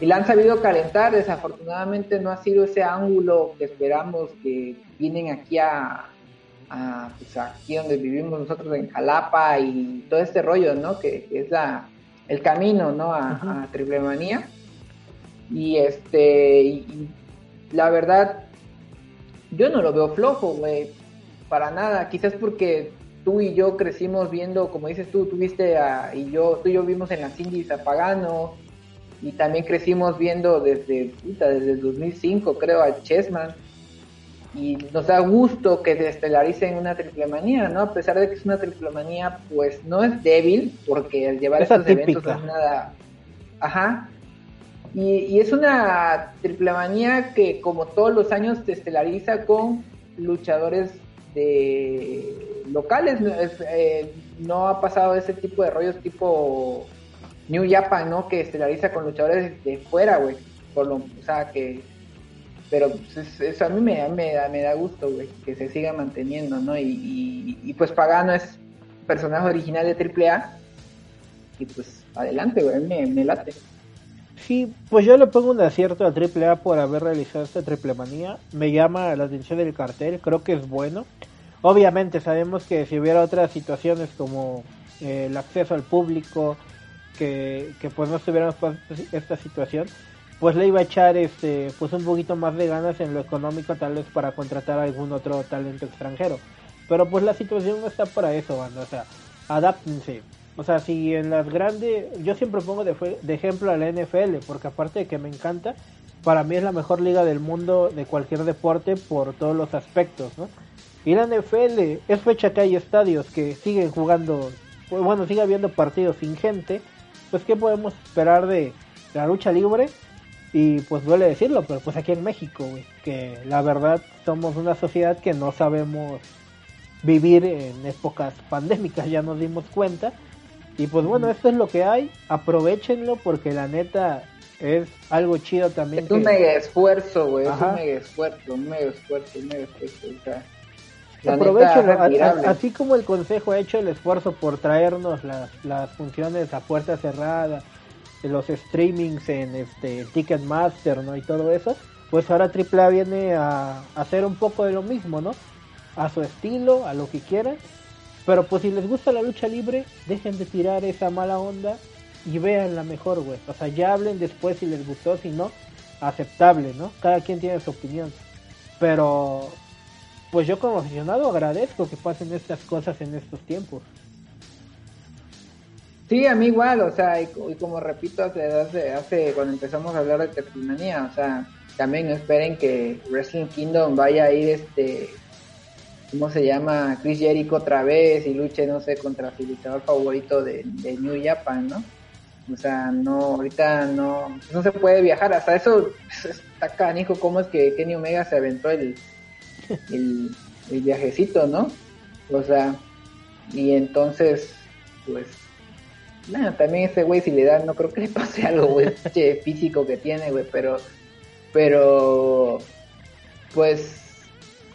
Speaker 2: y la han sabido calentar desafortunadamente no ha sido ese ángulo que esperamos que vienen aquí a, pues aquí donde vivimos nosotros en Jalapa y todo este rollo, ¿no? Que, es la, el camino, ¿no? A, Triple Manía. Y este, y, la verdad, yo no lo veo flojo, güey, para nada. Quizás porque tú y yo crecimos viendo, como dices tú, tuviste a, y yo, tú y yo vimos en las indies a Pagano, y también crecimos viendo desde, desde el 2005, creo, a Chessman y nos da gusto que se estelaricen una triple manía, ¿no? A pesar de que es una triple manía, pues no es débil, porque al llevar estos eventos es nada. Ajá. Y, es una triple manía que, como todos los años, se estelariza con luchadores de locales. Eh, no ha pasado ese tipo de rollos tipo New Japan, ¿no? Que estelariza con luchadores de fuera, güey. Por lo, o sea, que pero pues, eso a mí me, me, da, me da gusto, güey, que se siga manteniendo, ¿no? Y, y, pues Pagano es personaje original de AAA y pues adelante, güey, me late.
Speaker 3: Sí, pues yo le pongo un acierto a AAA por haber realizado esta triple manía. Me llama la atención del cartel, creo que es bueno. Obviamente sabemos que si hubiera otras situaciones como eh, el acceso al público, que, que pues no estuviéramos esta situación, pues le iba a echar este pues un poquito más de ganas en lo económico tal vez para contratar a algún otro talento extranjero pero pues la situación no está para eso banda o sea adáptense o sea si en las grandes yo siempre pongo de, de ejemplo a la NFL porque aparte de que me encanta para mí es la mejor liga del mundo de cualquier deporte por todos los aspectos no y la NFL es fecha que hay estadios que siguen jugando pues, bueno sigue habiendo partidos sin gente pues qué podemos esperar de la lucha libre y pues duele decirlo, pero pues aquí en México, güey, que la verdad somos una sociedad que no sabemos vivir en épocas pandémicas, ya nos dimos cuenta. Y pues bueno, esto es lo que hay, aprovechenlo porque la neta es algo chido también.
Speaker 2: Es un mega esfuerzo, güey, es un mega esfuerzo, un mega esfuerzo, un mega esfuerzo. O sea,
Speaker 3: Aprovechenlo, así como el consejo ha hecho el esfuerzo por traernos las, las funciones a puerta cerrada, los streamings en este Ticketmaster, ¿no? Y todo eso, pues ahora AAA viene a, hacer un poco de lo mismo, ¿no? A su estilo, a lo que quieran. Pero pues si les gusta la lucha libre, dejen de tirar esa mala onda y vean la mejor, güey. O sea, ya hablen después si les gustó, si no, aceptable, ¿no? Cada quien tiene su opinión. Pero, pues yo como aficionado agradezco que pasen estas cosas en estos tiempos.
Speaker 2: Sí, a mí igual, o sea, y, como repito, hace, hace, cuando empezamos a hablar de Tecnomanía, o sea, también esperen que Wrestling Kingdom vaya a ir, este, ¿cómo se llama? Chris Jericho otra vez y luche, no sé, contra su luchador favorito de, New Japan, ¿no? O sea, no, ahorita no, no se puede viajar, hasta eso está canijo, cómo es que Kenny Omega se aventó el, el, viajecito, ¿no? O sea, y entonces, pues Nada, también ese güey si le dan, no creo que le pase algo, güey, físico que tiene, güey, pero, pero, pues,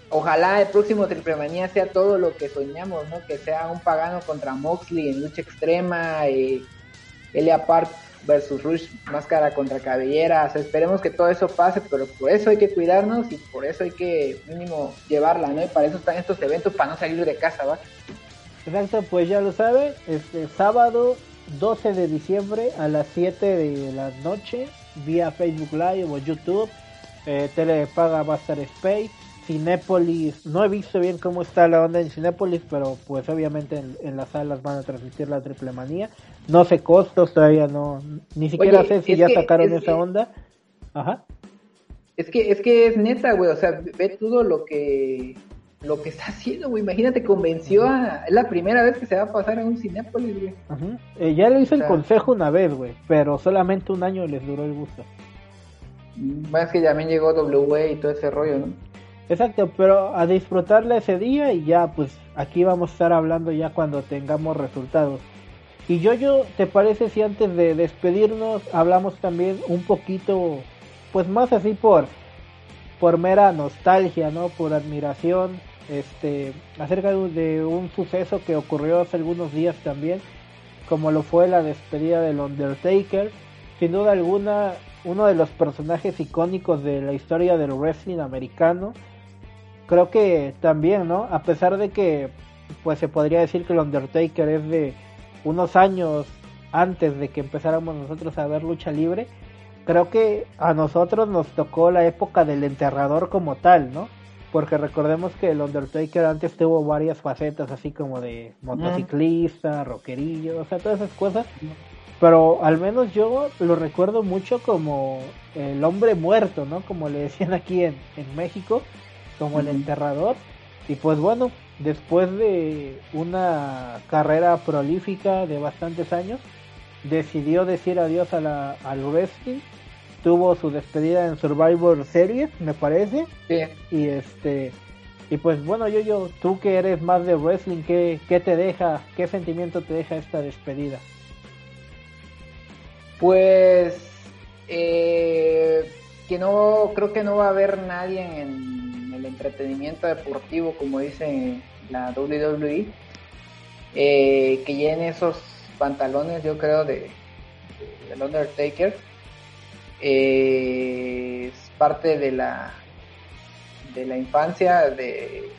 Speaker 2: ojalá el próximo Triple Manía sea todo lo que soñamos, ¿no? Que sea un pagano contra Moxley en lucha extrema, y Elia Park versus Rush, máscara contra cabellera, esperemos que todo eso pase, pero por eso hay que cuidarnos y por eso hay que mínimo llevarla, ¿no? Y para eso están estos eventos, para no salir de casa, ¿va?
Speaker 3: Exacto, pues ya lo sabe, este sábado 12 de diciembre a las 7 de la noche vía Facebook Live o YouTube. Eh, Telepaga va a estar Space. Cinépolis, no he visto bien cómo está la onda en Cinépolis, pero pues obviamente en, las salas van a transmitir la triple manía. No sé costos, todavía no, ni siquiera sé si ya sacaron esa onda. Ajá.
Speaker 2: Es que, es que es neta, güey, o sea, ve todo lo que lo que está haciendo, güey. Imagínate, convenció a. Es la primera vez que se va a pasar en un Cinépolis, güey.
Speaker 3: Eh, ya lo hizo el consejo una vez, güey. Pero solamente un año les duró el gusto.
Speaker 2: Más que también llegó W y todo ese rollo, ¿no?
Speaker 3: Exacto, pero a disfrutarle ese día y ya, pues aquí vamos a estar hablando ya cuando tengamos resultados. Y yo, yo, ¿te parece si antes de despedirnos hablamos también un poquito, pues más así por, por mera nostalgia, ¿no? Por admiración este, acerca de un suceso que ocurrió hace algunos días también, como lo fue la despedida del Undertaker. Sin duda alguna, uno de los personajes icónicos de la historia del wrestling americano. Creo que también, ¿no? A pesar de que, pues se podría decir que el Undertaker es de unos años antes de que empezáramos nosotros a ver lucha libre, creo que a nosotros nos tocó la época del enterrador como tal, ¿no? porque recordemos que el Undertaker antes tuvo varias facetas, así como de motociclista, rockerillo, o sea, todas esas cosas. Pero al menos yo lo recuerdo mucho como el hombre muerto, ¿no? Como le decían aquí en, en México, como el enterrador. Y pues bueno, después de una carrera prolífica de bastantes años, decidió decir adiós a la, al wrestling tuvo su despedida en Survivor Series, me parece.
Speaker 2: Sí.
Speaker 3: Y este y pues bueno, yo yo tú que eres más de wrestling, ¿qué, qué te deja, qué sentimiento te deja esta despedida?
Speaker 2: Pues eh, que no creo que no va a haber nadie en entretenimiento deportivo como dice la WWE eh, que llene esos pantalones yo creo de, del Undertaker eh, es parte de la de la infancia de,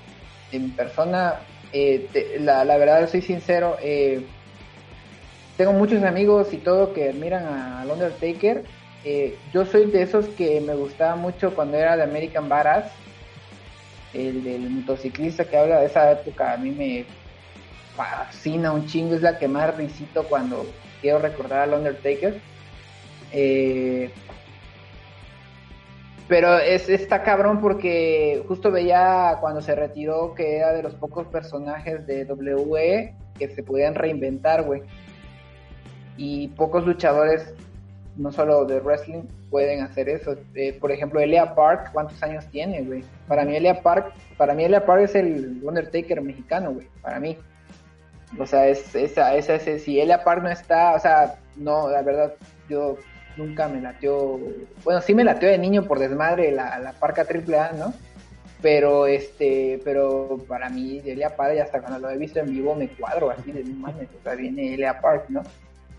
Speaker 2: mi persona. Eh, la, verdad, soy sincero, tengo muchos amigos y todo que admiran al Undertaker. yo soy de esos que me gustaba mucho cuando era de American Badass. El del motociclista que habla de esa época a mí me fascina un chingo, es la que más risito cuando quiero recordar al Undertaker. Eh, pero es, está cabrón porque justo veía cuando se retiró que era de los pocos personajes de WWE que se podían reinventar, güey. Y pocos luchadores, no solo de wrestling, pueden hacer eso. Eh, por ejemplo, Elia Park, ¿cuántos años tiene, güey? Para mí Elia Park, para mí Elia Park es el Undertaker mexicano, güey, para mí. O sea, es, esa, esa, ese, si Elia Park no está, o sea, no, la verdad, yo nunca me latió, bueno, sí me latió de niño por desmadre la, la parca AAA, ¿no? Pero, este, pero para mí, Elia Park, hasta cuando lo he visto en vivo, me cuadro así de, mames, o sea, viene Elia Park, ¿no?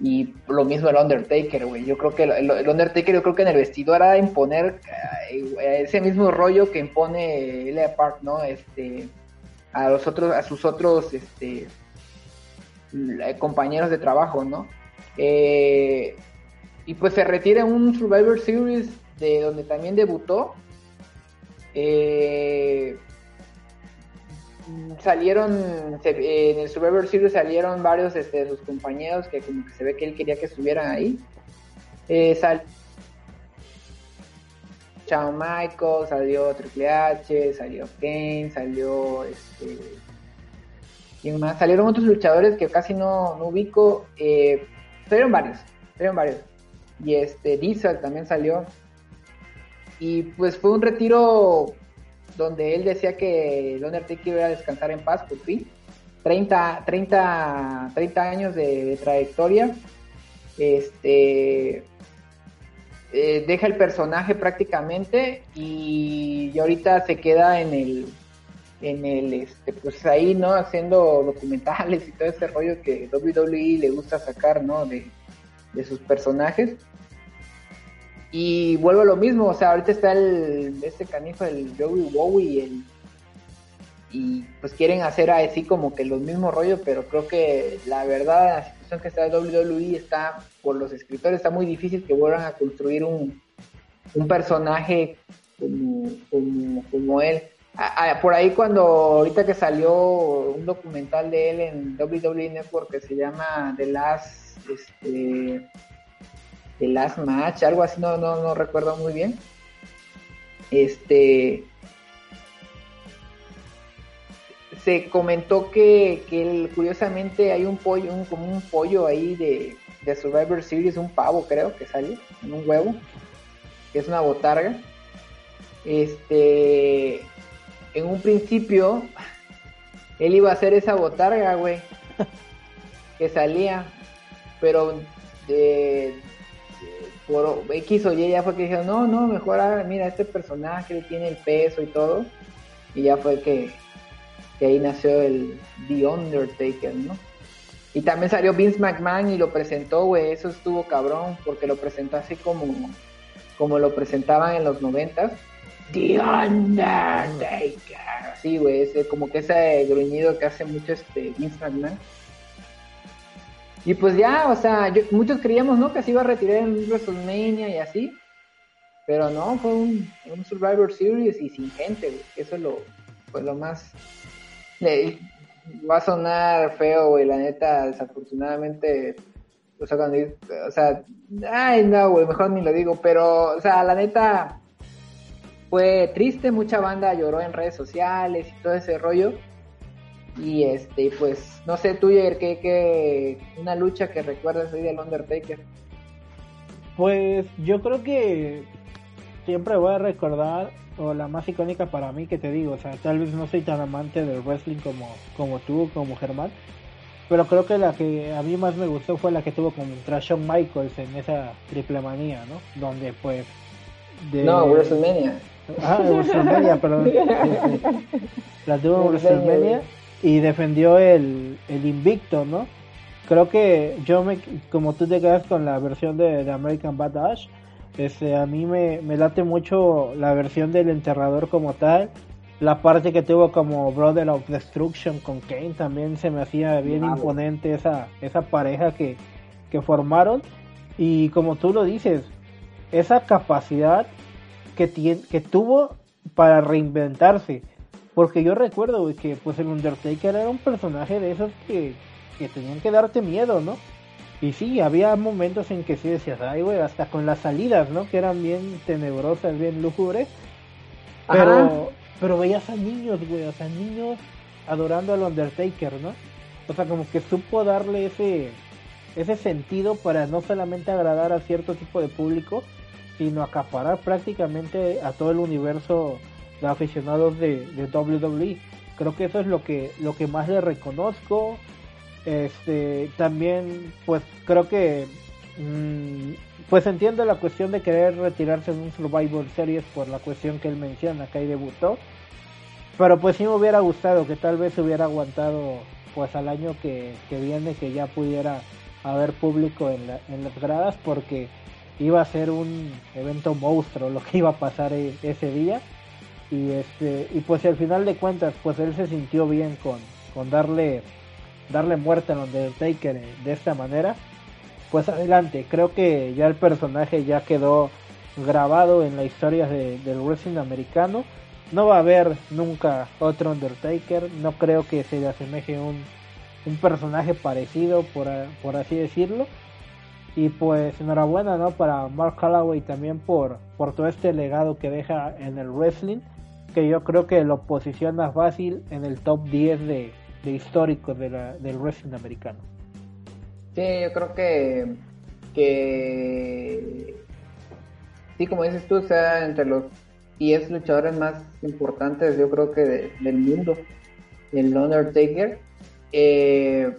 Speaker 2: Y lo mismo el Undertaker, güey. Yo creo que el, Undertaker, yo creo que en el vestidor hará imponer eh, ese mismo rollo que impone Elia ¿no? Este, a los otros, a sus otros, este, compañeros de trabajo, ¿no? Eh, y pues se retira un Survivor Series de donde también debutó. Eh, salieron en el Survivor Series salieron varios este, de sus compañeros que como que se ve que él quería que estuvieran ahí. Eh, sal Shawn Michaels, salió Triple H, salió Kane, salió este ¿quién más? Salieron otros luchadores que casi no, no ubico, eh, salieron varios, varios. Y este Diesel también salió. Y pues fue un retiro donde él decía que el Undertaker iba a descansar en paz por fin. 30, 30, 30 años de, trayectoria. Este eh, deja el personaje prácticamente y, ahorita se queda en el en el este pues ahí no haciendo documentales y todo ese rollo que WWE le gusta sacar no de, de sus personajes y vuelvo a lo mismo, o sea, ahorita está el, este canijo, el Joey Wowie, el, y pues quieren hacer así como que los mismos rollos, pero creo que la verdad, la situación que está el WWE está, por los escritores, está muy difícil que vuelvan a construir un, un personaje como, como, como él. por ahí cuando, ahorita que salió un documental de él en WWE Network que se llama The Last, este, The Last Match, algo así, no, no, no recuerdo muy bien. Este se comentó que, que curiosamente hay un pollo, un, como un pollo ahí de, de Survivor Series, un pavo creo que sale, en un huevo, que es una botarga. Este, en un principio, él iba a hacer esa botarga, güey, que salía, pero de, por X o Y ya fue que dijeron, no, no, mejor mira, este personaje tiene el peso y todo. Y ya fue que, que ahí nació el The Undertaker, ¿no? Y también salió Vince McMahon y lo presentó, güey, eso estuvo cabrón, porque lo presentó así como, como lo presentaban en los noventas. The Undertaker. Sí, güey, como que ese gruñido que hace mucho este Vince McMahon. Y pues ya, o sea, muchos creíamos, ¿no? Que se iba a retirar en WrestleMania y así. Pero no, fue un, Survivor Series y sin gente. Eso es lo, pues lo más... va a sonar feo, güey, la neta, desafortunadamente... O sea, cuando... O sea, ay, no, güey, mejor ni lo digo. Pero, o sea, la neta... Fue triste, mucha banda lloró en redes sociales y todo ese rollo y este, pues, no sé, tú, Jair, ¿qué, qué, una lucha que recuerdas ahí del Undertaker?
Speaker 3: Pues yo creo que siempre voy a recordar, o la más icónica para mí que te digo, o sea, tal vez no soy tan amante del wrestling como, como tú, como Germán, pero creo que la que a mí más me gustó fue la que tuvo contra Shawn Michaels en esa triple manía, ¿no? Donde pues...
Speaker 2: De... No, WrestleMania.
Speaker 3: Ah, WrestleMania, perdón. la tuvo en WrestleMania y defendió el, el invicto, ¿no? Creo que yo me, como tú te quedas con la versión de, American Badass, este, a mí me, me, late mucho la versión del enterrador como tal, la parte que tuvo como Brother of Destruction con Kane también se me hacía bien imponente esa, esa pareja que, que formaron. Y como tú lo dices, esa capacidad que, tiene, que tuvo para reinventarse porque yo recuerdo, que pues el Undertaker era un personaje de esos que, que tenían que darte miedo, ¿no? Y sí, había momentos en que sí decías, ay, güey, hasta con las salidas, ¿no? Que eran bien tenebrosas, bien lúgubres. Pero, pero veías a niños, güey, o sea, niños adorando al Undertaker, ¿no? O sea, como que supo darle ese, ese sentido para no solamente agradar a cierto tipo de público, sino acaparar prácticamente a todo el universo de aficionados de, de WWE. Creo que eso es lo que, lo que más le reconozco. Este, también, pues creo que, mm, pues entiendo la cuestión de querer retirarse en un Survivor Series por la cuestión que él menciona, que ahí debutó. Pero pues sí me hubiera gustado que tal vez hubiera aguantado pues al año que, viene, que ya pudiera haber público en, en las gradas, porque iba a ser un evento monstruo lo que iba a pasar e, ese día y este y pues al final de cuentas pues él se sintió bien con, con darle darle muerte a Undertaker de esta manera pues adelante creo que ya el personaje ya quedó grabado en la historia del wrestling americano. No va a haber nunca otro Undertaker no creo que se le asemeje un, un personaje parecido por, por así decirlo. Y pues enhorabuena ¿no? para Mark Calloway también por, por todo este legado que deja en el wrestling que yo creo que lo posiciona fácil en el top 10 de, de históricos de la, del wrestling americano.
Speaker 2: Sí, yo creo que, que sí, como dices tú, sea, entre los 10 luchadores más importantes, yo creo que del mundo, el Undertaker. Eh,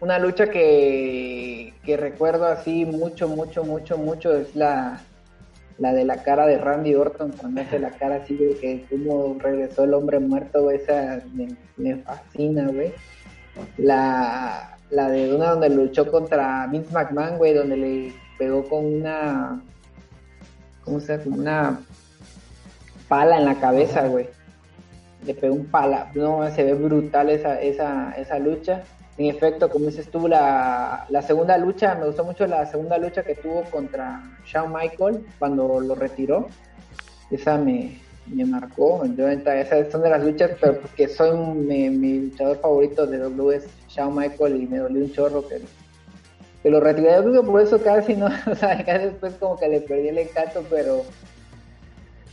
Speaker 2: una lucha que, que recuerdo así mucho, mucho, mucho, mucho es la, la de la cara de Randy Orton, cuando hace la cara así de que como regresó el hombre muerto, esa me, fascina, güey. La, la de una donde luchó contra Vince McMahon, güey, donde le pegó con una, ¿cómo se llama? Una pala en la cabeza, güey. Le pegó un pala, no, se ve brutal esa, esa, esa lucha en efecto, como dices tú, la, la, segunda lucha, me gustó mucho la segunda lucha que tuvo contra Shawn Michael cuando lo retiró. Esa me, me marcó. esas son de las luchas, pero porque soy mi, luchador favorito de W es Shawn Michael y me dolió un chorro que, que lo retiré. Yo creo que por eso casi no, o sea, casi después como que le perdí el encanto, pero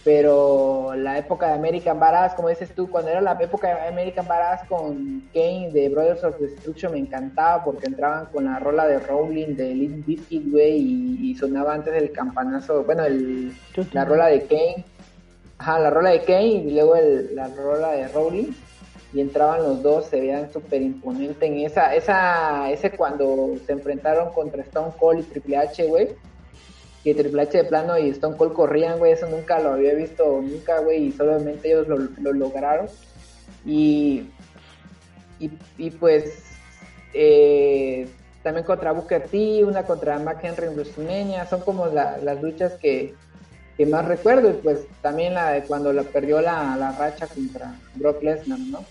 Speaker 2: pero la época de American Badass, como dices tú, cuando era la época de American Badass con Kane de Brothers of Destruction me encantaba porque entraban con la rola de Rowling de Limp Bizkit, güey, y, sonaba antes del campanazo, bueno, el, la rola de Kane, ajá, la rola de Kane y luego el, la rola de Rowling. Y entraban los dos, se veían súper imponentes en esa, esa, ese cuando se enfrentaron contra Stone Cold y Triple H, güey que Triple H de plano y Stone Cold corrían, güey, eso nunca lo había visto, nunca, güey, y solamente ellos lo, lograron. Y, y, pues eh, también contra Booker T, una contra Mark Henry en WrestleMania, son como las luchas que, más recuerdo, y pues también la de cuando la perdió la, la racha contra Brock Lesnar, ¿no?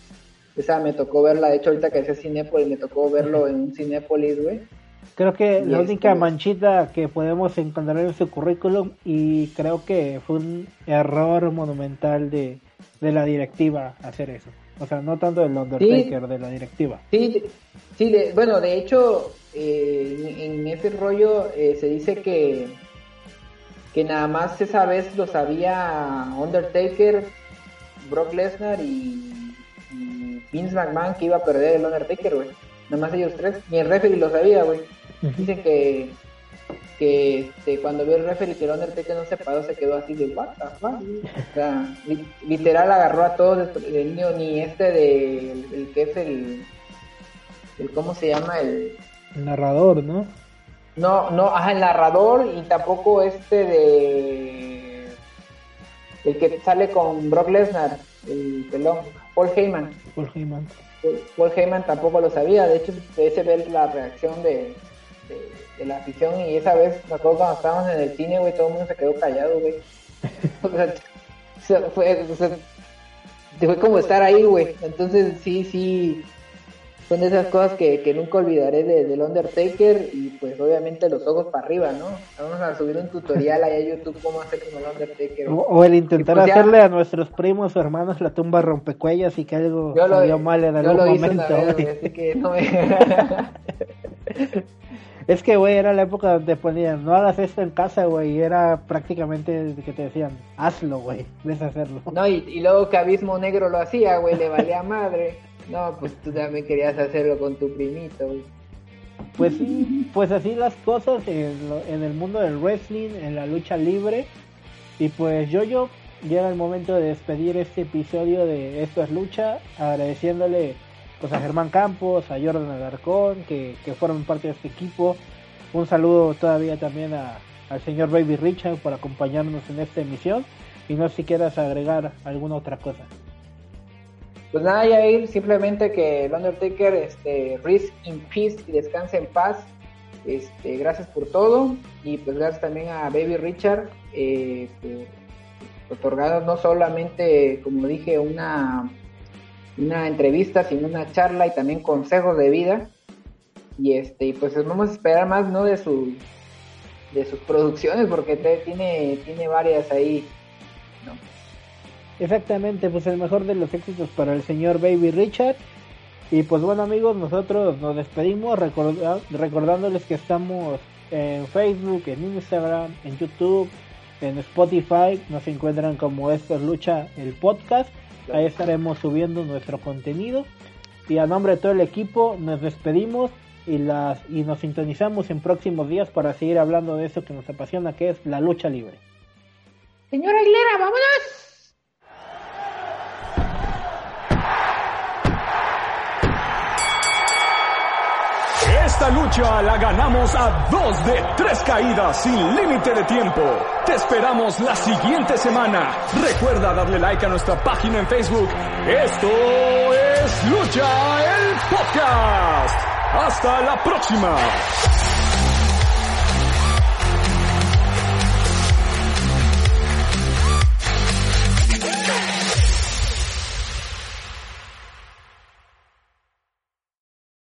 Speaker 2: Esa me tocó verla, de hecho ahorita que decía Cinépolis, me tocó verlo en un Cinépolis, güey
Speaker 3: Creo que la única manchita que podemos encontrar en su currículum y creo que fue un error monumental de, la directiva hacer eso. O sea, no tanto del Undertaker, de la directiva.
Speaker 2: Sí, sí bueno, de hecho, eh, en, ese rollo eh, se dice que, que nada más esa vez lo sabía Undertaker, Brock Lesnar y, y Vince McMahon que iba a perder el Undertaker, güey. Nada más ellos tres. Ni el referee lo sabía, güey. Dicen que, que este, cuando vio el referee que el Undertaker no se paró, se quedó así de what the fuck? O sea, literal agarró a todos, el niño ni este de el, que es el, el, ¿cómo se llama? El,
Speaker 3: narrador, ¿no?
Speaker 2: No, no, ajá, el narrador y tampoco este de el que sale con Brock Lesnar, el pelón, Paul Heyman.
Speaker 3: Paul Heyman.
Speaker 2: Paul Heyman tampoco lo sabía, de hecho ese ver la reacción de, de, la afición y esa vez, me acuerdo cuando estábamos en el cine, güey, todo el mundo se quedó callado, güey. o sea, fue, fue como estar ahí, güey. Entonces, sí, sí, son de esas cosas que, que nunca olvidaré de, del Undertaker y pues obviamente los ojos para arriba, ¿no? Vamos a subir un tutorial ahí a YouTube cómo hacer con el Undertaker.
Speaker 3: O, el intentar pues, hacerle a nuestros primos o hermanos la tumba rompecuellas y que algo salió mal en algún momento. así que no me... Es que, güey, era la época donde ponían, no hagas esto en casa, güey, y era prácticamente que te decían, hazlo, güey, ves hacerlo.
Speaker 2: No, y, y luego que Abismo Negro lo hacía, güey, le valía madre. No, pues tú también querías hacerlo con tu primito.
Speaker 3: Pues sí, pues así las cosas en, en el mundo del wrestling, en la lucha libre. Y pues yo, yo, llega el momento de despedir este episodio de Esto es Lucha, agradeciéndole pues a Germán Campos, a Jordan Alarcón, que, que parte de este equipo. Un saludo todavía también a, al señor Baby Richard por acompañarnos en esta emisión. Y no si quieras agregar alguna otra cosa.
Speaker 2: Pues nada, Yair, simplemente que el Undertaker, este, rest in peace y descanse en paz. Este, gracias por todo y pues gracias también a Baby Richard eh, no solamente, como dije, una, una entrevista, sino una charla y también consejos de vida. Y este, y pues vamos a esperar más, ¿no? De su, de sus producciones, porque tiene, tiene varias ahí.
Speaker 3: Exactamente, pues el mejor de los éxitos para el señor Baby Richard. Y pues bueno amigos, nosotros nos despedimos recordándoles que estamos en Facebook, en Instagram, en YouTube, en Spotify. Nos encuentran como Esto es Lucha, el podcast. Ahí estaremos subiendo nuestro contenido. Y a nombre de todo el equipo nos despedimos y, las, y nos sintonizamos en próximos días para seguir hablando de eso que nos apasiona, que es la lucha libre.
Speaker 2: Señora Aguilera, vámonos.
Speaker 1: Esta lucha la ganamos a dos de tres caídas sin límite de tiempo. Te esperamos la siguiente semana. Recuerda darle like a nuestra página en Facebook. Esto es Lucha el Podcast. Hasta la próxima.